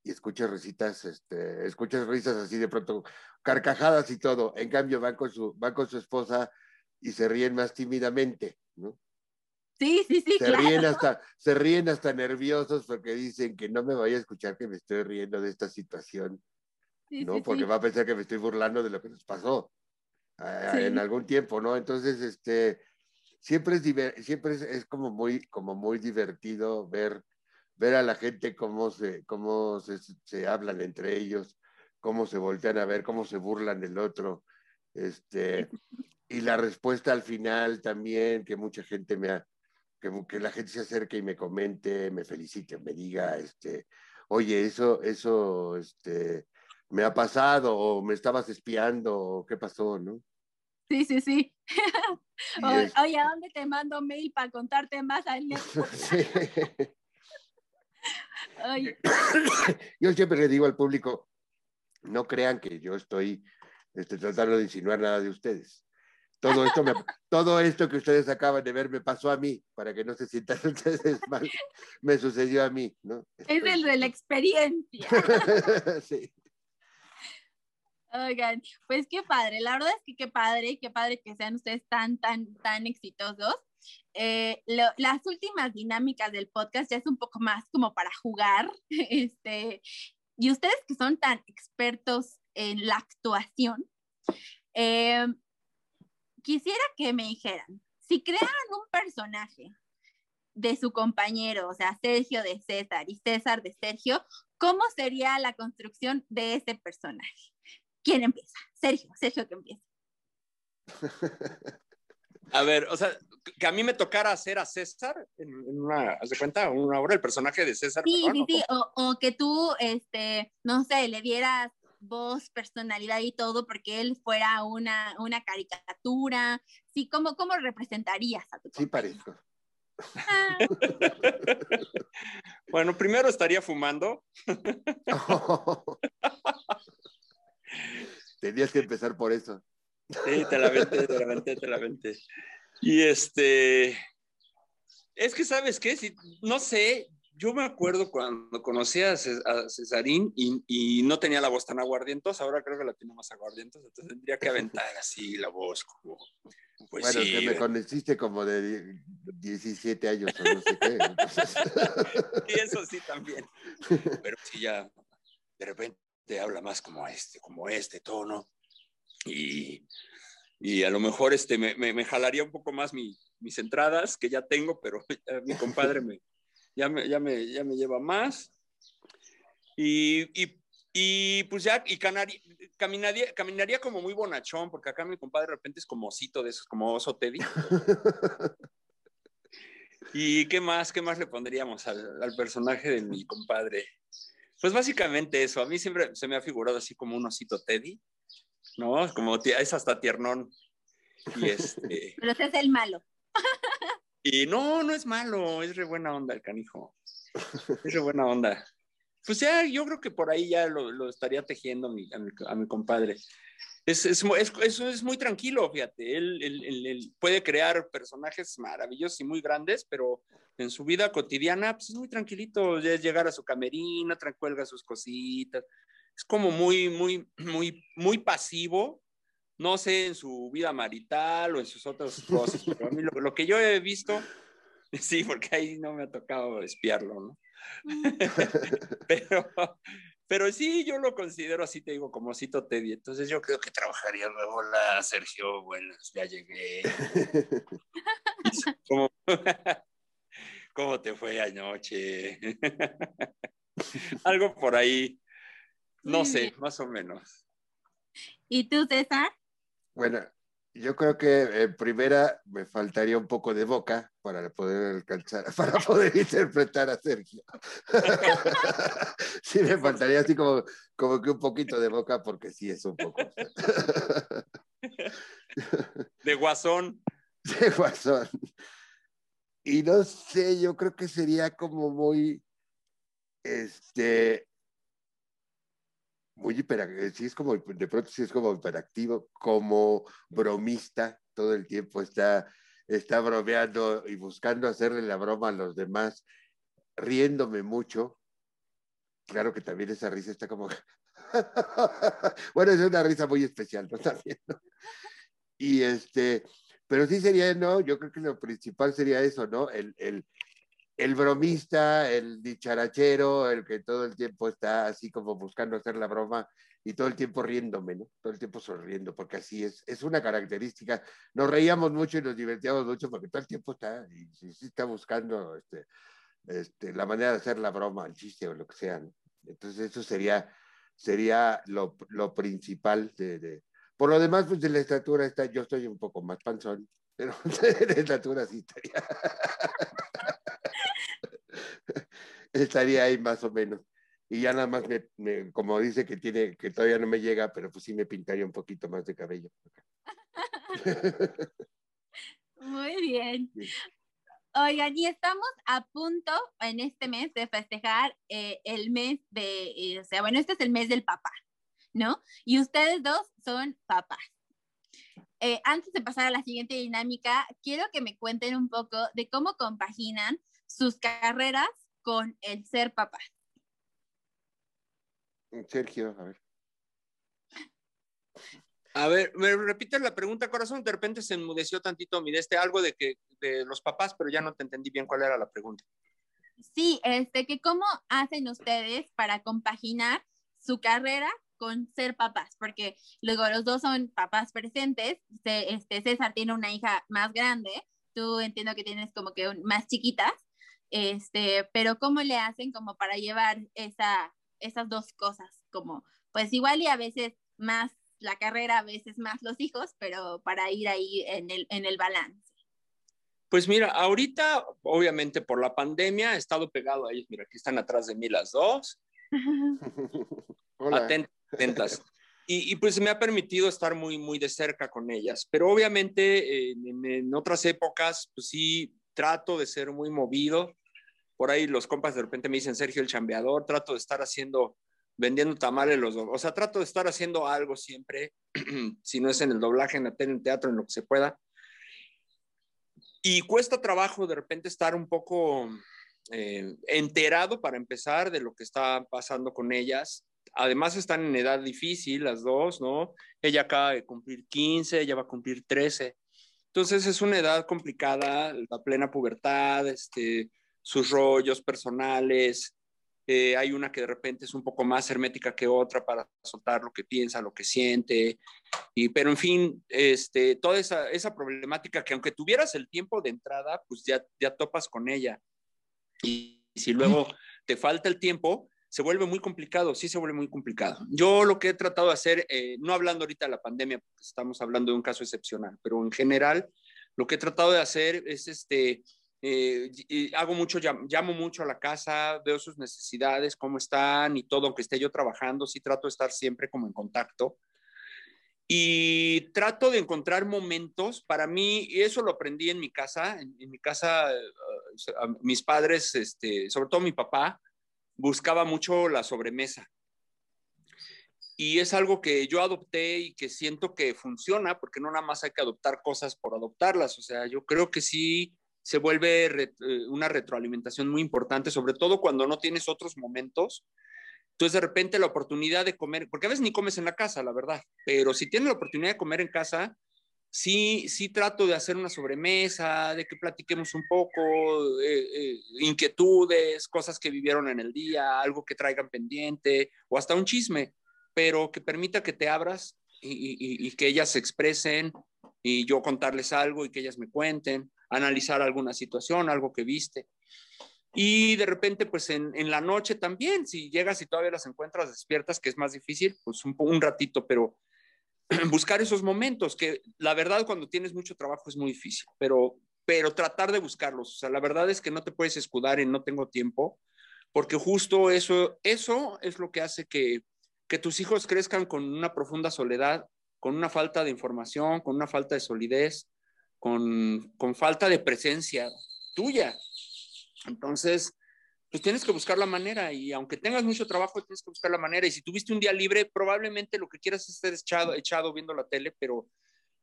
y escuchas risitas, este, escuchas risas así de pronto, carcajadas y todo. En cambio, van con su, van con su esposa y se ríen más tímidamente, ¿no? Sí, sí, sí. Se ríen hasta, se ríen hasta nerviosos porque dicen que no me vaya a escuchar que me estoy riendo de esta situación, ¿no? porque va a pensar que me estoy burlando de lo que nos pasó en algún tiempo, ¿no? Entonces, este, siempre es, siempre es, es, como muy, como muy divertido ver ver a la gente cómo se, cómo se, se, hablan entre ellos, cómo se voltean a ver, cómo se burlan del otro. Este, y la respuesta al final también, que mucha gente me ha, que, que la gente se acerque y me comente, me felicite, me diga, este, oye, eso, eso, este, me ha pasado, o me estabas espiando, o qué pasó, ¿no? Sí, sí, sí. Oye, ¿a dónde te mando mail para contarte más? sí. Yo siempre le digo al público, no crean que yo estoy este, tratando de insinuar nada de ustedes. Todo esto, me, todo esto que ustedes acaban de ver me pasó a mí, para que no se sientan ustedes mal, me sucedió a mí, ¿no? Es el de la experiencia. sí. Oigan, pues qué padre, la verdad es que qué padre, qué padre que sean ustedes tan, tan, tan exitosos. Eh, las últimas dinámicas del podcast ya es un poco más como para jugar. Este, y ustedes que son tan expertos en la actuación, eh, quisiera que me dijeran, si crean un personaje de su compañero, o sea, Sergio de César y César de Sergio, ¿cómo sería la construcción de ese personaje? ¿Quién empieza? Sergio, Sergio que empieza. A ver, o sea, que a mí me tocara hacer a César en, una, ¿haz de cuenta? Una obra, el personaje de César. Sí, sí, sí, o, que tú, este, no sé, le dieras voz, personalidad y todo, porque él fuera una, una caricatura. Sí, ¿cómo, ¿cómo representarías a tu Sí, parezco. Ah. bueno, primero estaría fumando. Tenías que empezar por eso. Sí, te la venté, te la venté, te la venté. Y este, es que sabes qué, si, no sé, yo me acuerdo cuando conocí a, Cesarín y, no tenía la voz tan aguardientosa, ahora creo que la tiene más aguardientosa, entonces tendría que aventar así la voz como... Pues bueno, que me conociste como de 17 años o no sé qué. y eso sí también. Pero sí ya, de repente habla más como este, como este tono. Y, y a lo mejor este, me, me, jalaría un poco más mi, mis entradas, que ya tengo, pero mi compadre me, ya, me, ya, me, ya me lleva más. Y, y, y pues ya, y caminaría, caminaría como muy bonachón, porque acá mi compadre de repente es como osito de esos, como oso Teddy. ¿Y qué más, qué más le pondríamos al, al, personaje de mi compadre? Pues básicamente eso, a mí siempre se me ha figurado así como un osito Teddy, ¿no? Como es hasta tiernón. Y este... Pero ese es el malo. Y no, no es malo, es re buena onda el canijo. Es re buena onda. Pues ya, yo creo que por ahí ya lo, estaría tejiendo a mi, a mi, compadre. Es, es, es, es, muy tranquilo, fíjate. Él, él, puede crear personajes maravillosos y muy grandes, pero en su vida cotidiana pues es muy tranquilito. Es llegar a su camerina, trancuelga sus cositas. Es como muy, muy, muy, muy pasivo, no sé en su vida marital o en sus otras cosas, pero a mí lo, que yo he visto, sí, porque ahí no me ha tocado espiarlo, ¿no? pero, pero sí, yo lo considero así, te digo, como cito Teddy. Entonces yo creo que trabajaría luego. Hola, Sergio, buenas, ya llegué. ¿Cómo, ¿Cómo te fue anoche? Algo por ahí, no sé, más o menos. ¿Y tú, César? Bueno, yo creo que en primera me faltaría un poco de boca para poder alcanzar, para poder interpretar a Sergio. sí, me faltaría así como, como que un poquito de boca, porque sí es un poco. de guasón. De guasón. Y no sé, yo creo que sería como muy, este, muy hiperactivo, sí es como, de pronto sí es como hiperactivo, como bromista, todo el tiempo está, está bromeando y buscando hacerle la broma a los demás, riéndome mucho. Claro que también esa risa está como... bueno, es una risa muy especial, ¿no? También, Y este, pero sí sería, ¿no? Yo creo que lo principal sería eso, ¿no? El, el, el bromista, el dicharachero, el que todo el tiempo está así como buscando hacer la broma y todo el tiempo riéndome, ¿no? Todo el tiempo sonriendo, porque así es, es una característica. Nos reíamos mucho y nos divertíamos mucho porque todo el tiempo está, y sí, está buscando este, este, la manera de hacer la broma, el chiste o lo que sea, ¿no? Entonces eso sería, sería lo, lo principal de, Por lo demás, pues de la estatura está, yo estoy un poco más panzón, pero de la estatura sí estaría estaría ahí más o menos. Y ya nada más, me, como dice que tiene, que todavía no me llega, pero pues sí me pintaría un poquito más de cabello. Muy bien. Oigan, y estamos a punto en este mes de festejar eh, el mes de, eh, o sea, bueno, este es el mes del papá, ¿no? Y ustedes dos son papás. Eh, antes de pasar a la siguiente dinámica, quiero que me cuenten un poco de cómo compaginan sus carreras con el ser papá. Sergio, a ver. A ver, me repite la pregunta, corazón. De repente se enmudeció tantito mi este algo de que de los papás, pero ya no te entendí bien cuál era la pregunta. Sí, este, que cómo hacen ustedes para compaginar su carrera con ser papás, porque luego los dos son papás presentes. Este, César tiene una hija más grande, tú entiendo que tienes como que más chiquitas, este, pero ¿cómo le hacen como para llevar esa, esas dos cosas? Como, pues igual y a veces más la carrera, a veces más los hijos, pero para ir ahí en el, en el balance. Pues mira, ahorita, obviamente por la pandemia, he estado pegado a ellos. Mira, aquí están atrás de mí las dos. Atentas. Y, pues me ha permitido estar muy, muy de cerca con ellas. Pero obviamente en, en, otras épocas, pues sí, trato de ser muy movido por ahí los compas de repente me dicen Sergio el chambeador, trato de estar haciendo, vendiendo tamales los dos, o sea, trato de estar haciendo algo siempre, si no es en el doblaje, en la tele, en teatro, en lo que se pueda. Y cuesta trabajo de repente estar un poco eh, enterado para empezar de lo que está pasando con ellas. Además están en edad difícil las dos, ¿no? Ella acaba de cumplir 15, ella va a cumplir 13. Entonces es una edad complicada, la plena pubertad, este, sus rollos personales. Eh, hay una que de repente es un poco más hermética que otra para soltar lo que piensa, lo que siente. Y, pero en fin, este, toda esa, esa problemática que aunque tuvieras el tiempo de entrada, pues ya, ya topas con ella. Y, si luego te falta el tiempo, se vuelve muy complicado, sí se vuelve muy complicado. Yo lo que he tratado de hacer, eh, no hablando ahorita de la pandemia, porque estamos hablando de un caso excepcional, pero en general, lo que he tratado de hacer es, este, eh, hago mucho, llamo mucho a la casa, veo sus necesidades, cómo están y todo, aunque esté yo trabajando, sí trato de estar siempre como en contacto. Y trato de encontrar momentos, para mí, y eso lo aprendí en mi casa, en, mi casa, eh, mis padres, este, sobre todo mi papá, buscaba mucho la sobremesa. Y es algo que yo adopté y que siento que funciona, porque no nada más hay que adoptar cosas por adoptarlas. O sea, yo creo que sí se vuelve eh, una retroalimentación muy importante, sobre todo cuando no tienes otros momentos. Entonces, de repente, la oportunidad de comer, porque a veces ni comes en la casa, la verdad, pero si tienes la oportunidad de comer en casa, sí, sí trato de hacer una sobremesa, de que platiquemos un poco, eh, eh, inquietudes, cosas que vivieron en el día, algo que traigan pendiente o hasta un chisme, pero que permita que te abras y, que ellas se expresen y yo contarles algo y que ellas me cuenten, analizar alguna situación, algo que viste. Y de repente, pues en, la noche también, si llegas y todavía las encuentras despiertas, que es más difícil, pues un, un ratito, pero buscar esos momentos, que la verdad cuando tienes mucho trabajo es muy difícil, pero, pero tratar de buscarlos. O sea, la verdad es que no te puedes escudar en no tengo tiempo, porque justo eso, eso es lo que hace que, que tus hijos crezcan con una profunda soledad, con una falta de información, con una falta de solidez, con, con falta de presencia tuya. Entonces, pues tienes que buscar la manera y aunque tengas mucho trabajo, tienes que buscar la manera. Y si tuviste un día libre, probablemente lo que quieras es estar echado, echado viendo la tele, pero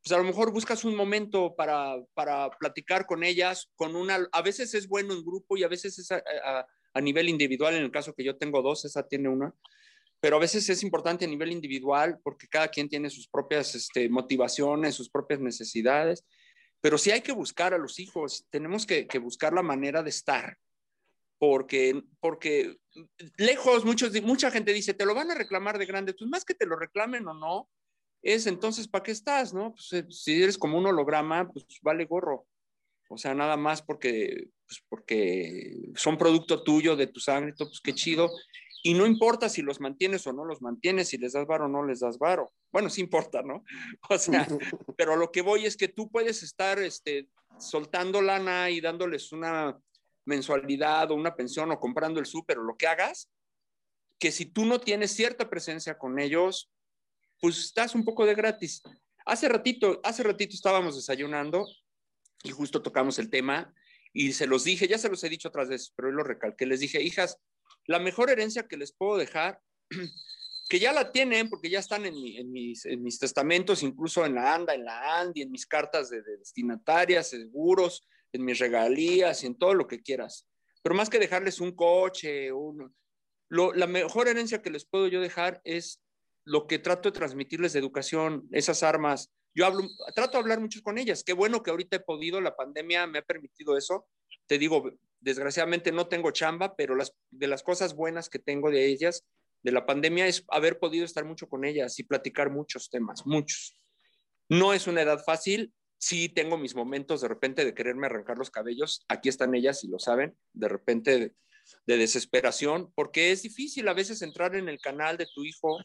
pues a lo mejor buscas un momento para, para platicar con ellas, con una, a veces es bueno en grupo y a veces es a, a, nivel individual, en el caso que yo tengo dos, esa tiene una, pero a veces es importante a nivel individual porque cada quien tiene sus propias este, motivaciones, sus propias necesidades, pero sí hay que buscar a los hijos, tenemos que, buscar la manera de estar, porque, porque lejos, muchos, mucha gente dice, te lo van a reclamar de grande, pues más que te lo reclamen o no, es entonces, ¿para qué estás? ¿no? Pues, eh, si eres como un holograma, pues vale gorro. O sea, nada más porque, pues, porque son producto tuyo, de tu sangre, pues qué chido. Y no importa si los mantienes o no los mantienes, si les das varo o no les das varo. Bueno, sí importa, ¿no? O sea, pero lo que voy es que tú puedes estar este, soltando lana y dándoles una mensualidad o una pensión o comprando el súper o lo que hagas, que si tú no tienes cierta presencia con ellos, pues estás un poco de gratis. Hace ratito, hace ratito estábamos desayunando y justo tocamos el tema y se los dije, ya se los he dicho otras veces, pero hoy lo recalqué, les dije, hijas, la mejor herencia que les puedo dejar, que ya la tienen porque ya están en, mis, en mis, testamentos, incluso en la ANDA, en la ANDI, en mis cartas de, de destinatarias, seguros, en mis regalías en todo lo que quieras. Pero más que dejarles un coche, la mejor herencia que les puedo yo dejar es lo que trato de transmitirles de educación, esas armas. Yo hablo, trato de hablar mucho con ellas. Qué bueno que ahorita he podido, la pandemia me ha permitido eso. Te digo, desgraciadamente no tengo chamba, pero las, de las cosas buenas que tengo de ellas, de la pandemia, es haber podido estar mucho con ellas y platicar muchos temas, muchos. No es una edad fácil, sí tengo mis momentos de repente de quererme arrancar los cabellos. Aquí están ellas y lo saben, de repente de, desesperación, porque es difícil a veces entrar en el canal de tu hijo.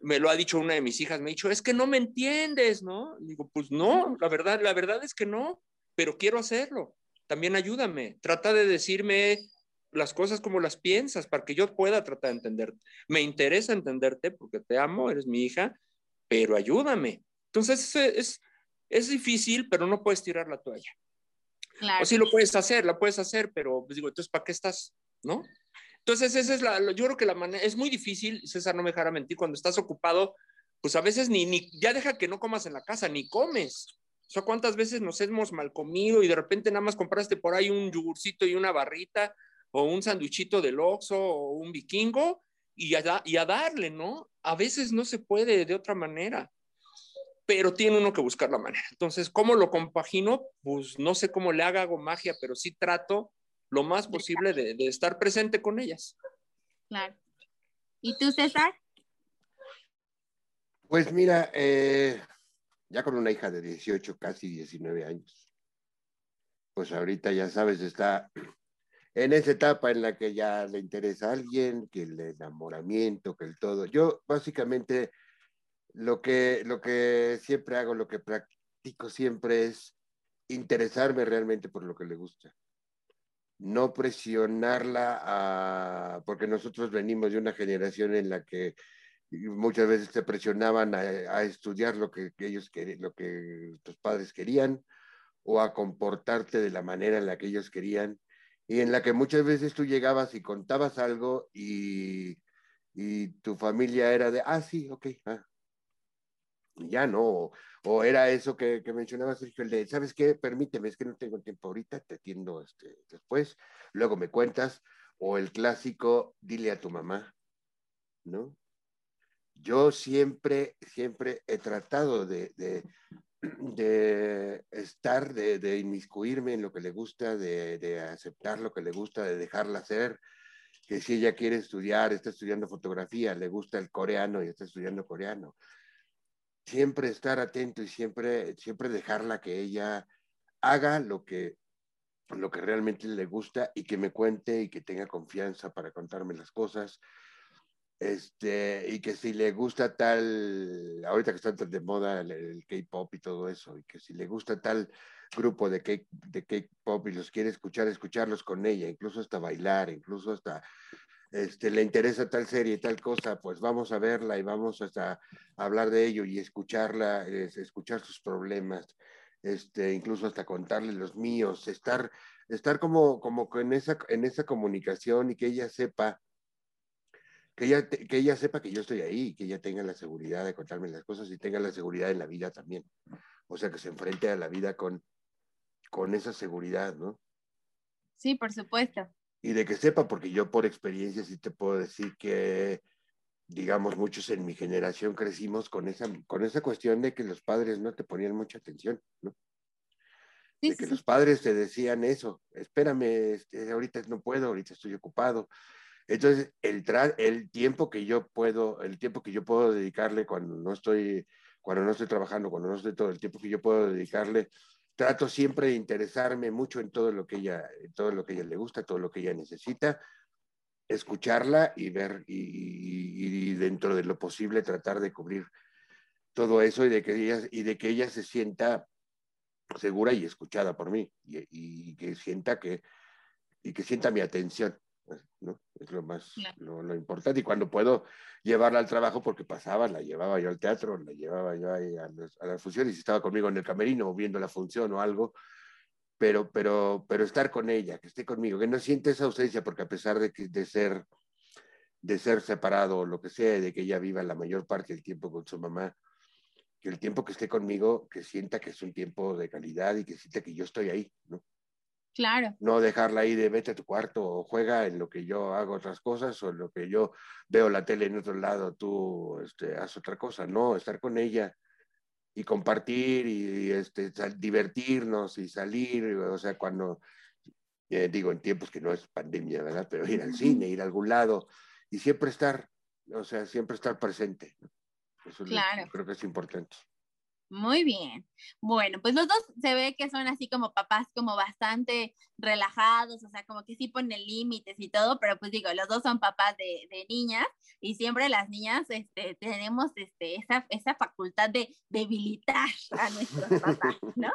Me lo ha dicho una de mis hijas, me ha dicho, es que no me entiendes, ¿no? digo, pues no, la verdad, la verdad es que no, pero quiero hacerlo. También ayúdame, trata de decirme las cosas como las piensas para que yo pueda tratar de entenderte. Me interesa entenderte porque te amo, eres mi hija, pero ayúdame. Entonces, es, es difícil, pero no puedes tirar la toalla. O sí lo puedes hacer, la puedes hacer, pero pues digo, entonces, ¿para qué estás? ¿No? Entonces, esa es la, yo creo que la manera, es muy difícil, César no me dejará mentir, cuando estás ocupado, pues a veces ni, ni, ya deja que no comas en la casa, ni comes. O sea, ¿cuántas veces nos hemos mal comido y de repente nada más compraste por ahí un yogurcito y una barrita o un sanduichito del Oxxo o un vikingo y a, y a darle, ¿no? A veces no se puede de otra manera, pero tiene uno que buscar la manera. Entonces, ¿cómo lo compagino? Pues no sé cómo le haga, hago magia, pero sí trato lo más posible de, de estar presente con ellas. Claro. ¿Y tú, César? Pues mira, eh, ya con una hija de 18, casi 19 años, pues ahorita ya sabes, está en esa etapa en la que ya le interesa a alguien, que el enamoramiento, que el todo. Yo básicamente lo que, lo que siempre hago, lo que practico siempre es interesarme realmente por lo que le gusta. No presionarla a, porque nosotros venimos de una generación en la que muchas veces te presionaban a, estudiar lo que, ellos querían, lo que tus padres querían o a comportarte de la manera en la que ellos querían y en la que muchas veces tú llegabas y contabas algo y, y tu familia era de, ah, sí, ok, ah. ya no, o, era eso que, que mencionaba Sergio, el de, ¿sabes qué? Permíteme, es que no tengo tiempo ahorita, te atiendo este, después, luego me cuentas, o el clásico, dile a tu mamá, ¿no? Yo siempre, siempre he tratado de, de, estar, de, inmiscuirme en lo que le gusta, de, aceptar lo que le gusta, de dejarla hacer, que si ella quiere estudiar, está estudiando fotografía, le gusta el coreano y está estudiando coreano. Siempre estar atento y siempre, siempre dejarla que ella haga lo que, lo que realmente le gusta y que me cuente y que tenga confianza para contarme las cosas este, y que si le gusta tal, ahorita que está de moda el, K-pop y todo eso, y que si le gusta tal grupo de K-pop y los quiere escuchar, escucharlos con ella, incluso hasta bailar, incluso hasta este, le interesa tal serie, tal cosa, pues vamos a verla y vamos hasta hablar de ello y escucharla, escuchar sus problemas, este, incluso hasta contarle los míos, estar, estar como, como en, esa, en esa comunicación y que ella sepa que ella, que ella sepa que yo estoy ahí, que ella tenga la seguridad de contarme las cosas y tenga la seguridad en la vida también. O sea, que se enfrente a la vida con, con esa seguridad, ¿no? Sí, por supuesto. Y de que sepa, porque yo por experiencia sí te puedo decir que, digamos, muchos en mi generación crecimos con esa, con esa cuestión de que los padres no te ponían mucha atención, ¿no? de que los padres te decían eso, espérame, este, ahorita no puedo, ahorita estoy ocupado, entonces, el, el tiempo que yo puedo, el tiempo que yo puedo dedicarle cuando no estoy, cuando no estoy trabajando, cuando no estoy todo el tiempo que yo puedo dedicarle, trato siempre de interesarme mucho en todo lo que ella, todo lo que ella le gusta, todo lo que ella necesita, escucharla y ver y, dentro de lo posible tratar de cubrir todo eso y de que ella, y de que ella se sienta segura y escuchada por mí y que sienta que y que sienta mi atención ¿no? Es lo más, lo, importante. Y cuando puedo llevarla al trabajo, porque pasaba, la llevaba yo al teatro, la llevaba yo ahí a, las funciones y estaba conmigo en el camerino viendo la función o algo, pero, pero, pero estar con ella, que esté conmigo, que no siente esa ausencia, porque a pesar de, que, de ser de ser separado o lo que sea, de que ella viva la mayor parte del tiempo con su mamá, que el tiempo que esté conmigo, que sienta que es un tiempo de calidad y que sienta que yo estoy ahí, ¿no? Claro. No dejarla ahí de vete a tu cuarto o juega en lo que yo hago otras cosas o en lo que yo veo la tele en otro lado, tú este, haz otra cosa. No, estar con ella y compartir y, este, divertirnos y salir, o sea, cuando, eh, digo, en tiempos que no es pandemia, ¿verdad? Pero ir al cine, ir a algún lado y siempre estar, o sea, siempre estar presente. Eso claro. creo que es importante. Muy bien. Bueno, pues los dos se ve que son así como papás como bastante relajados, o sea, como que sí ponen límites y todo, pero pues digo, los dos son papás de, de niñas y siempre las niñas este, tenemos este, esa, esa facultad de debilitar a nuestros papás, ¿no?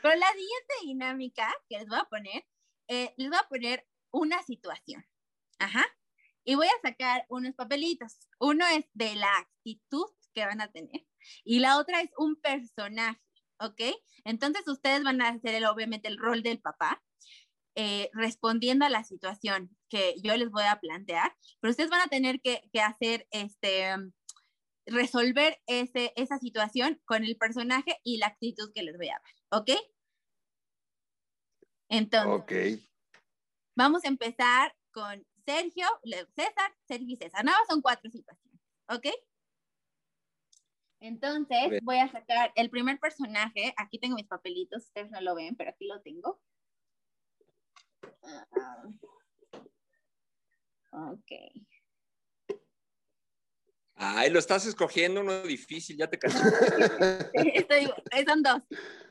Pero la siguiente dinámica que les voy a poner, eh, les voy a poner una situación. Ajá. Y voy a sacar unos papelitos. Uno es de la actitud que van a tener y la otra es un personaje, ¿ok? Entonces ustedes van a hacer obviamente el rol del papá, eh, respondiendo a la situación que yo les voy a plantear, pero ustedes van a tener que, hacer este, resolver ese, esa situación con el personaje y la actitud que les voy a dar, ¿ok? Entonces, Ok. vamos a empezar con Sergio, César, Sergio y César. Nada más son cuatro situaciones, ¿ok? Entonces, voy a sacar el primer personaje. Aquí tengo mis papelitos, ustedes no lo ven, pero aquí lo tengo. Ah, ok. Ay, lo estás escogiendo uno difícil, ya te cansé. Estoy- son dos.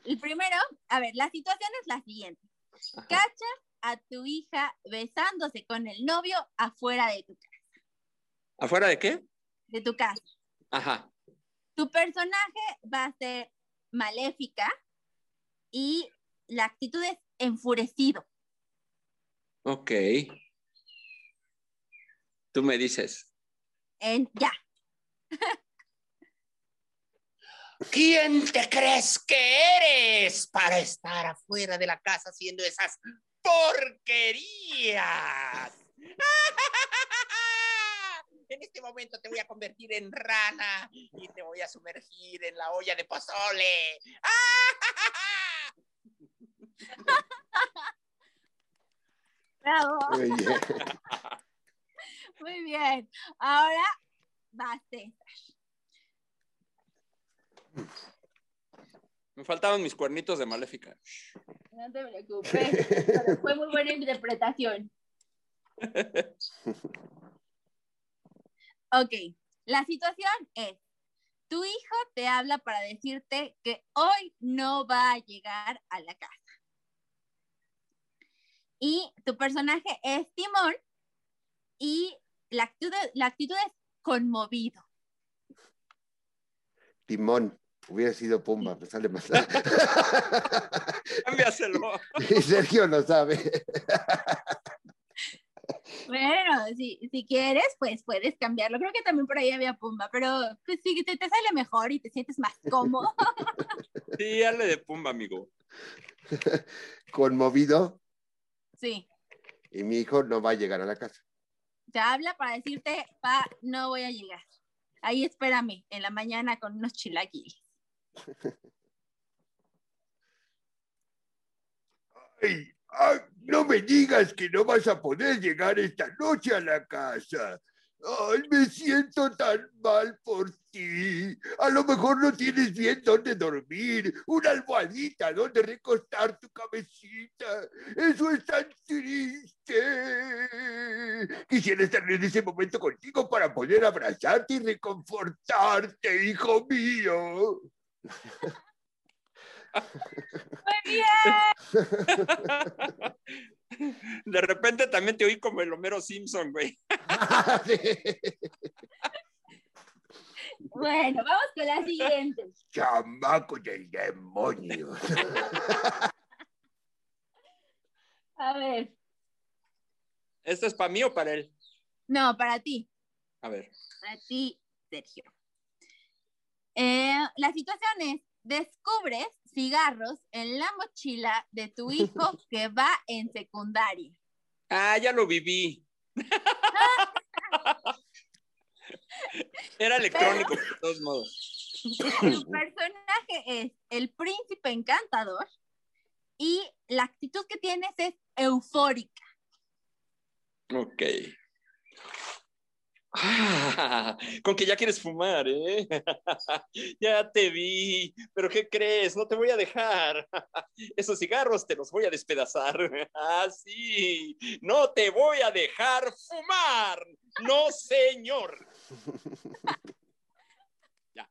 El primero, a ver, la situación es la siguiente. Ajá. Cachas a tu hija besándose con el novio afuera de tu, ca- ¿Afuera de qué? de tu casa. Ajá. Tu personaje va a ser maléfica y la actitud es enfurecido. Ok. Tú me dices. En, ya, ¿Quién te crees que eres para estar afuera de la casa haciendo esas porquerías? En este momento te voy a convertir en rana y te voy a sumergir en la olla de pozole. bravo, Muy bien. muy bien. Ahora va César. Me faltaban mis cuernitos de maléfica. No te preocupes, pero fue muy buena interpretación. Ok, la situación es, tu hijo te habla para decirte que hoy no va a llegar a la casa. Y tu personaje es Timón y la actitud, la actitud es conmovido. Timón. Hubiera sido Pumba, me sale más. Cámbiaselo. Y Sergio lo sabe. Bueno, si, si quieres, pues puedes cambiarlo. Creo que también por ahí había Pumba, pero pues, si te, te sale mejor y te sientes más cómodo. Sí, dale de pumba, amigo. Conmovido Sí, y mi hijo no va a llegar a la casa. te habla para decirte, pa, no voy a llegar. Ahí espérame en la mañana con unos chilaquiles. Ay, ay, no me digas que no vas a poder llegar esta noche a la casa. Ay, me siento tan mal por ti. A lo mejor no tienes bien dónde dormir, una almohadita donde recostar tu cabecita. Eso es tan triste. Quisiera estar en ese momento contigo para poder abrazarte y reconfortarte, hijo mío. Muy bien. De repente también te oí como el Homero Simpson, güey. Bueno, vamos con la siguiente. Chamaco del demonio. A ver, ¿Esto es para mí o para él? no, para ti, A ver. para ti, Sergio. Eh, la situación es, descubres cigarros en la mochila de tu hijo que va en secundaria. Ah, ya lo viví. Era electrónico, de todos modos. Tu personaje es el príncipe encantador y la actitud que tienes es eufórica. Ok. Ah, con que ya quieres fumar, ¿eh? ya te vi, pero ¿qué crees? No te voy a dejar. Esos cigarros te los voy a despedazar. Ah, sí, no te voy a dejar fumar. No, señor. ya.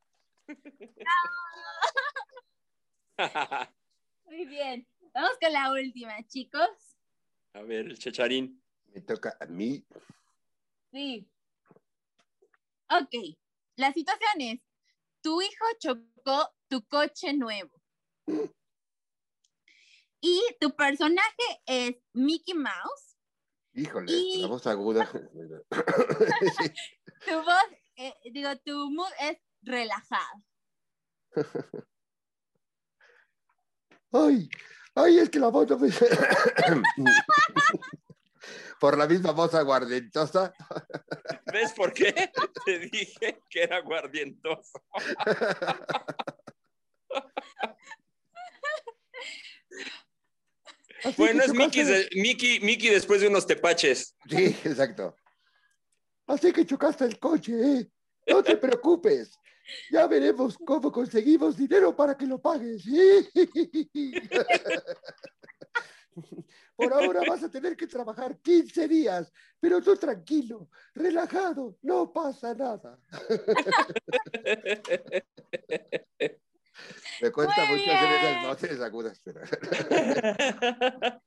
Muy bien, vamos con la última, chicos. a ver, el chacharín. Me toca a mí. Sí. Ok, la situación es, tu hijo chocó tu coche nuevo. Y tu personaje es Mickey Mouse. Híjole, Y- la voz aguda. Tu voz, eh, digo, tu mood es relajado. Ay, ay, es que la voz no me... Por la misma voz aguardentosa. ¿Ves por qué? Te dije que era guardientoso. Así Bueno, es Mickey, de- Mickey, Mickey después de unos tepaches. Sí, exacto. Así que chocaste el coche, ¿eh? No te preocupes. Ya veremos cómo conseguimos dinero para que lo pagues. Por ahora vas a tener que trabajar 15 días, pero tú tranquilo, relajado, no pasa nada. Me cuesta Muy mucho hacer esas voces agudas, pero...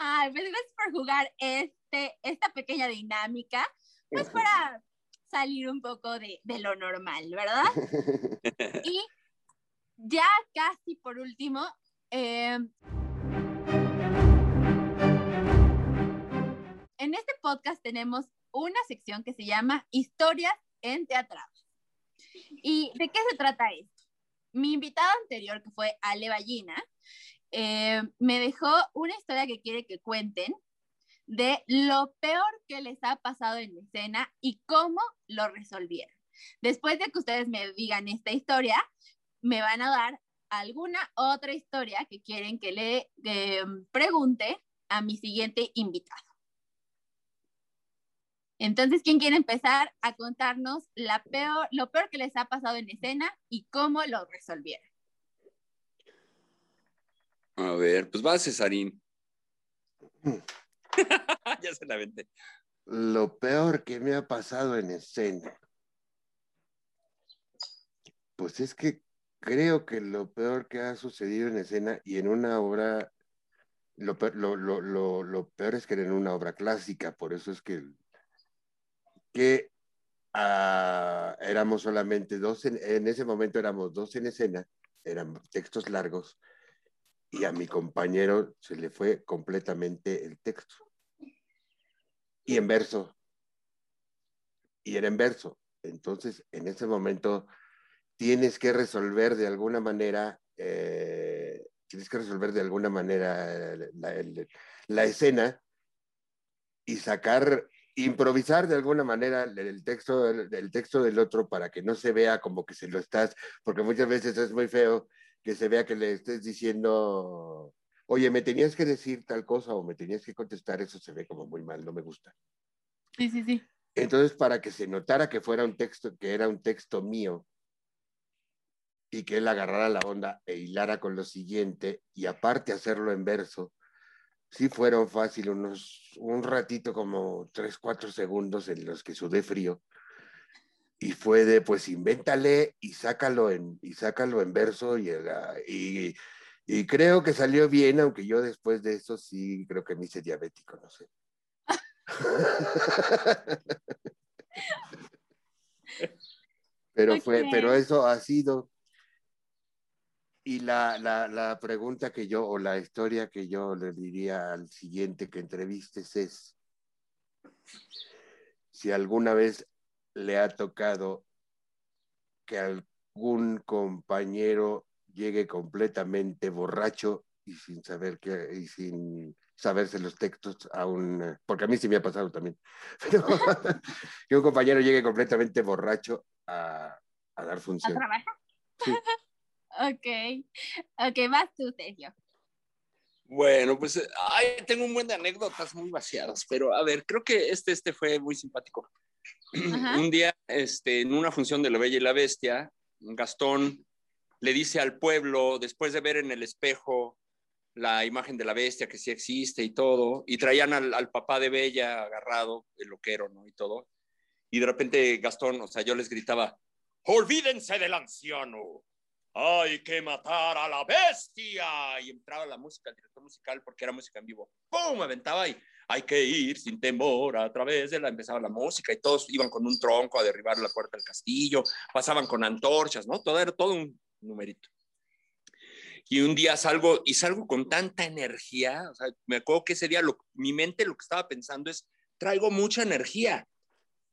Ay, pues gracias por jugar este, esta pequeña dinámica, pues para salir un poco de, de lo normal, ¿verdad? Y ya casi por último, eh, en este podcast tenemos una sección que se llama Historias en Teatrados. ¿Y de qué se trata esto? Mi invitada anterior, que fue Ale Ballina, eh, me dejó una historia que quiere que cuenten de lo peor que les ha pasado en escena y cómo lo resolvieron. Después de que ustedes me digan esta historia, me van a dar alguna otra historia que quieren que le eh, pregunte a mi siguiente invitado. Entonces, ¿quién quiere empezar a contarnos la peor, lo peor que les ha pasado en escena y cómo lo resolvieron? A ver, pues va Cesarín. ya se la vente. Lo peor que me ha pasado en escena. Pues es que creo que lo peor que ha sucedido en escena y en una obra, lo, pe- lo, lo, lo, lo peor es que en una obra clásica, por eso es que, que ah, éramos solamente dos, en, ese momento éramos dos en escena, eran textos largos, y a mi compañero se le fue completamente el texto. Y en verso. Y era en verso. Entonces, en ese momento tienes que resolver de alguna manera, eh, tienes que resolver de alguna manera la escena y sacar, improvisar de alguna manera el, texto, del- el texto del otro para que no se vea como que se lo estás, porque muchas veces es muy feo que se vea que le estés diciendo, oye, me tenías que decir tal cosa o me tenías que contestar, eso se ve como muy mal, no me gusta. Sí, sí, sí. Entonces, para que se notara que fuera un texto, que era un texto mío, y que él agarrara la onda e hilara con lo siguiente, y aparte hacerlo en verso, sí fueron fácil unos, un ratito como tres, cuatro segundos en los que sudé frío. Y fue de, pues, invéntale y sácalo en, y sácalo en verso y, ah, y, y creo que salió bien, aunque yo después de eso sí creo que me hice diabético, no sé. pero fue, pero eso ha sido. Y la, la, la pregunta que yo, o la historia que yo le diría al siguiente que entrevistes es si alguna vez le ha tocado que algún compañero llegue completamente borracho y sin saber que, y sin saberse los textos aún, porque a mí sí me ha pasado también, pero que un compañero llegue completamente borracho a, a dar ¿A función. trabajar? Sí. Ok. Ok, vas tú, Sergio. Bueno, pues eh, ay, tengo un buen de anécdotas muy vaciadas, pero a ver, creo que este, este fue muy simpático. Ajá. Un día, este, en una función de La Bella y la Bestia, Gastón le dice al pueblo, después de ver en el espejo la imagen de la bestia que sí existe y todo, y traían al, al papá de Bella agarrado, el loquero, ¿no? Y todo. Y de repente Gastón, o sea, yo les gritaba, olvídense del anciano, hay que matar a la bestia. Y entraba la música, el director musical, porque era música en vivo. ¡Pum! Aventaba y hay que ir sin temor a través de la... Empezaba la música y todos iban con un tronco a derribar la puerta del castillo, pasaban con antorchas, ¿no? Todo era todo un numerito. Y un día salgo y salgo con tanta energía, o sea, me acuerdo que ese día lo- mi mente lo que estaba pensando es, traigo mucha energía.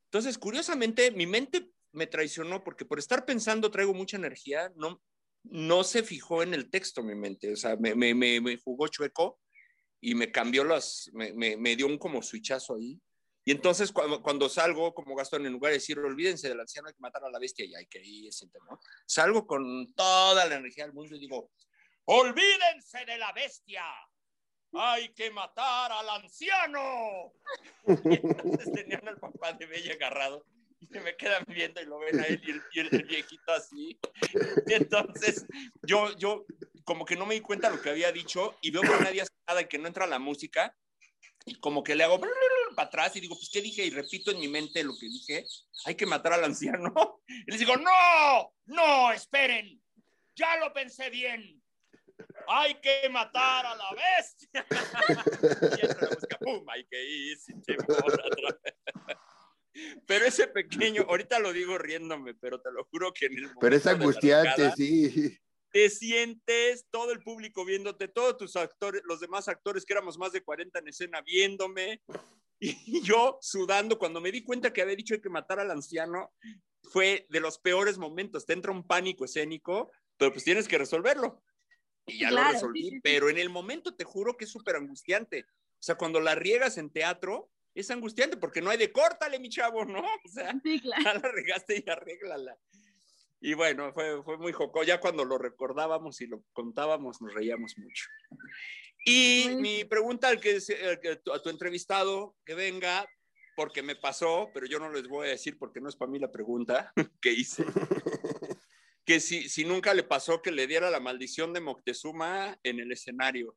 Entonces, curiosamente, mi mente me traicionó porque por estar pensando traigo mucha energía, no, no se fijó en el texto mi mente, o sea, me, me, me, me jugó chueco y me cambió las, me, dio un como switchazo ahí. Y entonces cuando, cuando salgo como Gastón, en lugar de decir, olvídense del anciano, hay que matar a la bestia y hay que irse, ¿no? Salgo con toda la energía del mundo y digo, olvídense de la bestia, hay que matar al anciano. Y entonces tenían al papá de Bella agarrado y se me quedan viendo y lo ven a él y el, y el- el viejito así. Y entonces yo, yo como que no me di cuenta de lo que había dicho y veo que nadie hace nada y que no entra la música y como que le hago para atrás y digo, pues, ¿qué dije? Y repito en mi mente lo que dije, hay que matar al anciano. Y les digo, no, no, esperen, ya lo pensé bien. Hay que matar a la bestia. y entra la música, ¡pum! Hay que ir sin temor otra vez. Pero ese pequeño, ahorita lo digo riéndome, pero te lo juro que en el Pero es angustiante, sí. te sientes, todo el público viéndote, todos tus actores, los demás actores que éramos más de 40 en escena viéndome, y yo sudando, cuando me di cuenta que había dicho hay que matar al anciano, fue de los peores momentos, te entra un pánico escénico, pero pues tienes que resolverlo. Y ya Claro, lo resolví, sí, sí, sí. pero en el momento te juro que es súper angustiante. O sea, cuando la riegas en teatro, es angustiante porque no hay de córtale, mi chavo, ¿no? O sea, Sí, claro. ya la regaste y arréglala. Y bueno, fue, fue muy joco. Ya cuando lo recordábamos y lo contábamos, nos reíamos mucho. Y mi pregunta al que, a tu entrevistado, que venga, porque me pasó, pero yo no les voy a decir porque no es para mí la pregunta que hice. Que si, si nunca le pasó que le diera la maldición de Moctezuma en el escenario.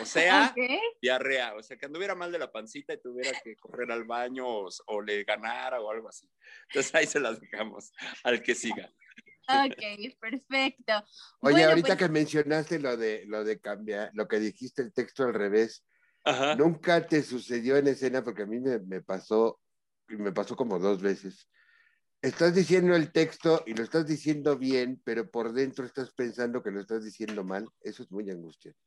O sea, Ok. diarrea, o sea, que anduviera mal de la pancita y tuviera que correr al baño o, o le ganara o algo así. Entonces ahí se las dejamos al que siga. Ok, perfecto. Oye, Bueno, ahorita pues, que mencionaste lo de lo de cambiar, lo que dijiste el texto al revés, Ajá. nunca te sucedió en escena, porque a mí me, me pasó, y me pasó como dos veces. Estás diciendo el texto y lo estás diciendo bien, pero por dentro estás pensando que lo estás diciendo mal. Eso es muy angustiante.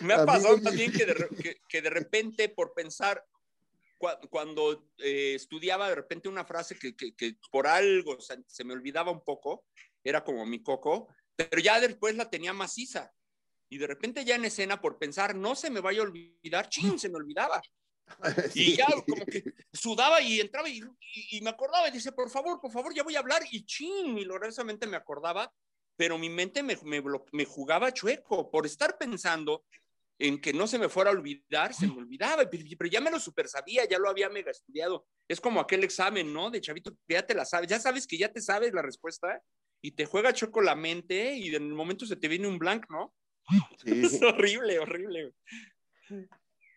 Me ha pasado también que de, que, que de repente por pensar, cua- cuando eh, estudiaba de repente una frase que, por algo se, se me olvidaba un poco, era como mi coco, pero ya después la tenía maciza. Y de repente ya en escena, por pensar, no se me vaya a olvidar, ching, se me olvidaba. Y ya como que sudaba y entraba y, y- y me acordaba y dice, por favor, por favor, ya voy a hablar. Y ching, milagrosamente me acordaba, pero mi mente me, me, me jugaba chueco por estar pensando en que no se me fuera a olvidar, se me olvidaba, pero, ya me lo super sabía, ya lo había mega estudiado. Es como aquel examen, ¿no? De chavito, ya te la sabes, ya sabes que ya te sabes la respuesta y te juega choco la mente y en el momento se te viene un blank, ¿no? Sí. Es horrible, horrible.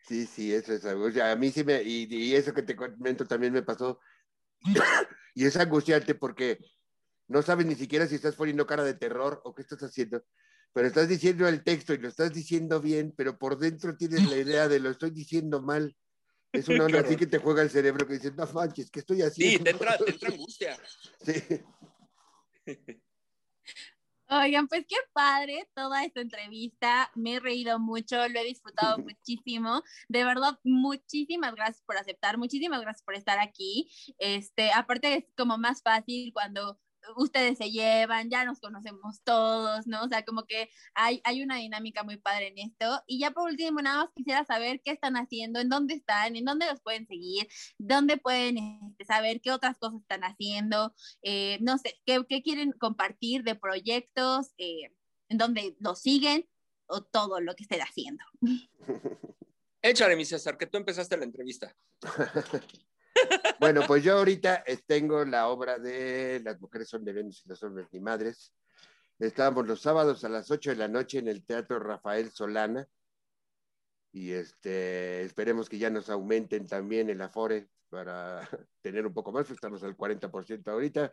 Sí, sí, eso es algo. a mí sí me, y, y eso que te comento también me pasó. Y es angustiante porque no sabes ni siquiera si estás poniendo cara de terror o qué estás haciendo. Pero estás diciendo el texto y lo estás diciendo bien, pero por dentro tienes la idea de lo estoy diciendo mal. Es una onda así que te juega el cerebro que dices, no manches, ¿qué estoy haciendo? Sí, te entra, te entra angustia. Sí. Oigan, pues qué padre toda esta entrevista. Me he reído mucho, lo he disfrutado muchísimo. De verdad, muchísimas gracias por aceptar, muchísimas gracias por estar aquí. Este, aparte es como más fácil cuando ustedes se llevan, ya nos conocemos todos, ¿no? O sea, como que hay, hay una dinámica muy padre en esto. Y ya por último, nada más quisiera saber qué están haciendo, en dónde están, en dónde los pueden seguir, dónde pueden este, saber qué otras cosas están haciendo eh, no sé, ¿qué, qué quieren compartir de proyectos, eh, en donde los siguen o todo lo que estén haciendo? Échale, mi César, que tú empezaste la entrevista. Bueno, pues yo ahorita eh, tengo la obra de Las mujeres son de Venus y los hombres ni madres. Estábamos los sábados a las 8 de la noche en el Teatro Rafael Solana. Y este, esperemos que ya nos aumenten también el afore para tener un poco más, pues estamos al 40% ahorita,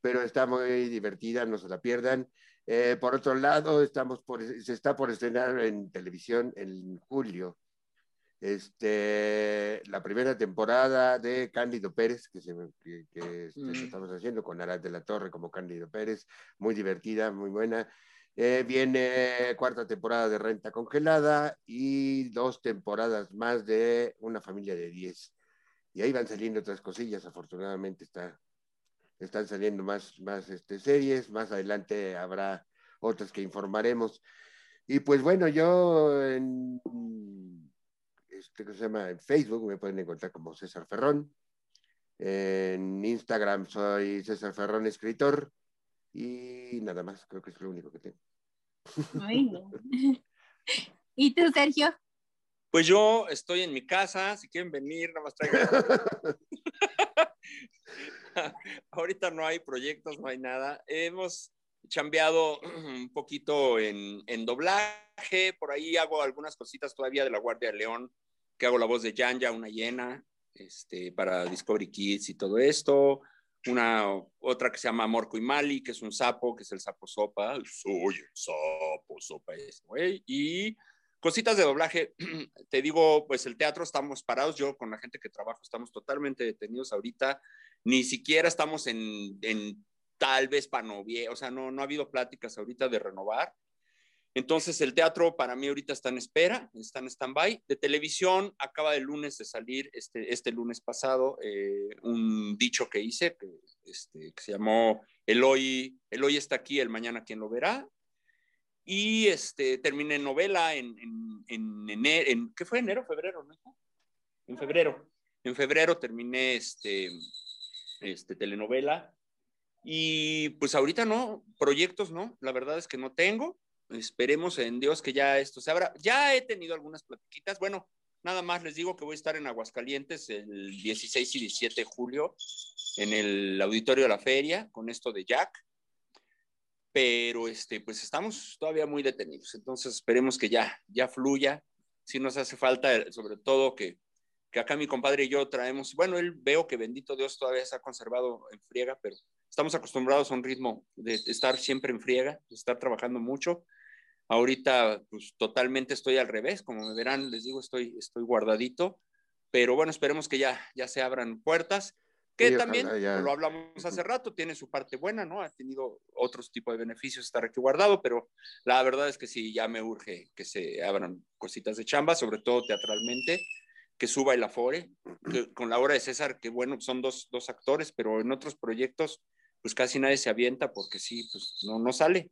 pero está muy divertida, no se la pierdan. Eh, por otro lado, estamos se está por estrenar en televisión en julio este, la primera temporada de Cándido Pérez, que, se, que, que este, Mm. estamos haciendo con Arad de la Torre como Cándido Pérez, muy divertida, muy buena. Eh, viene cuarta temporada de Renta Congelada y dos temporadas más de Una familia de 10. Y ahí van saliendo otras cosillas, afortunadamente está, están saliendo más, más este, series, más adelante habrá otras que informaremos. Y pues bueno, yo en, este, ¿cómo se llama? en Facebook me pueden encontrar como César Ferrón. En Instagram soy César Ferrón Escritor. Y nada más, creo que es lo único que tengo. Bueno. ¿Y tú, Sergio? Pues yo estoy en mi casa, si quieren venir, nada más traigan. Ahorita no hay proyectos, no hay nada. Hemos chambeado un poquito en, en, doblaje, por ahí hago algunas cositas todavía de la Guardia de León, que hago la voz de Yanya, una hiena, este, para Discovery Kids y todo esto. Una otra que se llama Morco y Mali, que es un sapo, que es el sapo sopa. Soy el sapo sopa, güey. Y cositas de doblaje, te digo, pues el teatro estamos parados, yo con la gente que trabajo estamos totalmente detenidos ahorita, ni siquiera estamos en, en tal vez panovie, o sea, no, no ha habido pláticas ahorita de renovar. Entonces el teatro para mí ahorita está en espera, está en stand-by. De televisión acaba el lunes de salir, este, este lunes pasado, eh, un dicho que hice que, este, se llamó El hoy, el hoy está aquí, el mañana quien lo verá. Y este, terminé novela en, en, en, en, ¿qué fue? ¿Enero? ¿Febrero? ¿no? En febrero. En febrero terminé este, este, telenovela. Y pues ahorita no, proyectos no, la verdad es que no tengo. Esperemos en Dios que ya esto se abra. Ya he tenido algunas platiquitas. Bueno, nada más les digo que voy a estar en Aguascalientes el 16 y 17 de julio en el auditorio de la feria con esto de Jack pero este, pues estamos todavía muy detenidos. Entonces esperemos que ya, ya fluya. Si nos hace falta, sobre todo que, que acá mi compadre y yo traemos, bueno, él veo que bendito Dios todavía se ha conservado en friega, pero estamos acostumbrados a un ritmo de estar siempre en friega, de estar trabajando mucho. Ahorita, pues totalmente estoy al revés, como me verán, les digo, estoy, estoy guardadito, pero bueno, esperemos que ya, ya se abran puertas que también, lo hablamos hace rato, tiene su parte buena, ¿no? Ha tenido otros tipos de beneficios estar aquí guardado, pero la verdad es que sí, ya me urge que se abran cositas de chamba, sobre todo teatralmente, que suba el afore, con la obra de César, que bueno, son dos, dos, actores, pero en otros proyectos, pues casi nadie se avienta porque sí, pues no, no sale,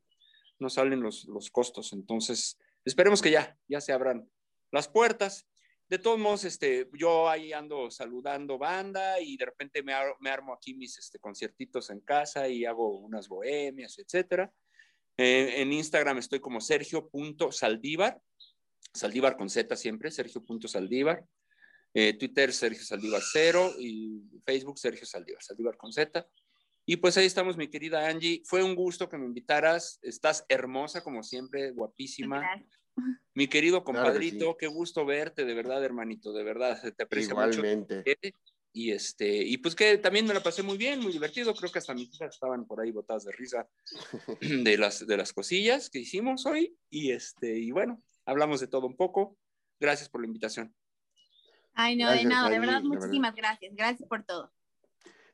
no salen los, los costos. Entonces, esperemos que ya, ya se abran las puertas de todos modos, este, yo ahí ando saludando banda y de repente me, armo aquí mis este, conciertitos en casa y hago unas bohemias, etcétera. En Instagram estoy como Sergio.saldívar, Saldívar con Z siempre, Sergio.saldívar. Eh, Twitter Sergio Saldívar cero y Facebook Sergio Saldívar, Saldívar con Z. Y pues ahí estamos, mi querida Angie. Fue un gusto que me invitaras. Estás hermosa como siempre, guapísima. Mi querido compadrito, qué gusto verte, de verdad, hermanito, de verdad, te aprecio Igualmente. Y este, y pues que también me la pasé muy bien, muy divertido. Creo que hasta mis hijas estaban por ahí botadas de risa de las, de las cosillas que hicimos hoy. Y este, y bueno, hablamos de todo un poco. Gracias por la invitación. Ay, no, de nada, de verdad, muchísimas gracias. Gracias por todo.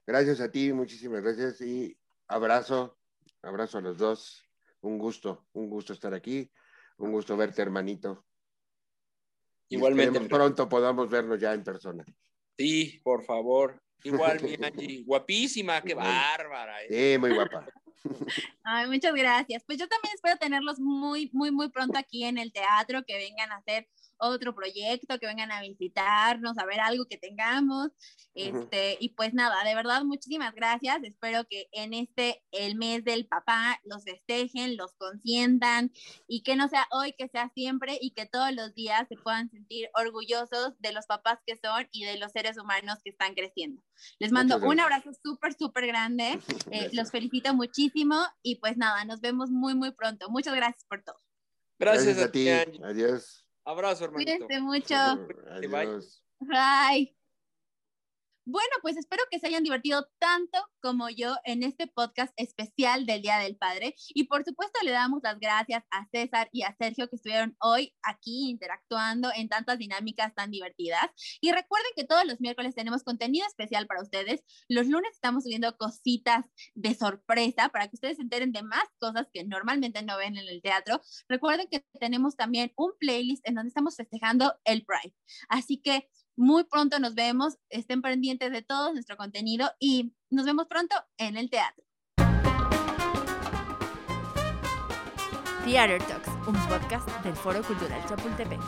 Gracias a ti, muchísimas gracias y abrazo, abrazo a los dos. Un gusto, un gusto estar aquí. Un gusto verte, hermanito. Igualmente. pronto podamos vernos ya en persona. Sí, por favor. Igual, mi Angie. Guapísima, qué bárbara. ¿eh? Sí, muy guapa. Ay, muchas gracias. Pues yo también espero tenerlos muy, muy, muy pronto aquí en el teatro, que vengan a hacer otro proyecto, que vengan a visitarnos, a ver algo que tengamos. Este, y pues nada, de verdad, muchísimas gracias. Espero que en este, el mes del papá, los festejen, los consientan y que no sea hoy, que sea siempre y que todos los días se puedan sentir orgullosos de los papás que son y de los seres humanos que están creciendo. Les mando un abrazo súper, súper grande. Eh, los felicito muchísimo y pues nada, nos vemos muy, muy pronto. Muchas gracias por todo. Gracias, a ti. Adiós. Abrazo, hermanito. Cuídense mucho. Adiós. Bye. Bueno, pues espero que se hayan divertido tanto como yo en este podcast especial del Día del Padre. Y por supuesto le damos las gracias a César y a Sergio que estuvieron hoy aquí interactuando en tantas dinámicas tan divertidas. Y recuerden que todos los miércoles tenemos contenido especial para ustedes. Los lunes estamos subiendo cositas de sorpresa para que ustedes se enteren de más cosas que normalmente no ven en el teatro. Recuerden que tenemos también un playlist en donde estamos festejando el Pride. Así que muy pronto nos vemos, estén pendientes de todo nuestro contenido y nos vemos pronto en el teatro. Theater Talks, un podcast del Foro Cultural Chapultepec.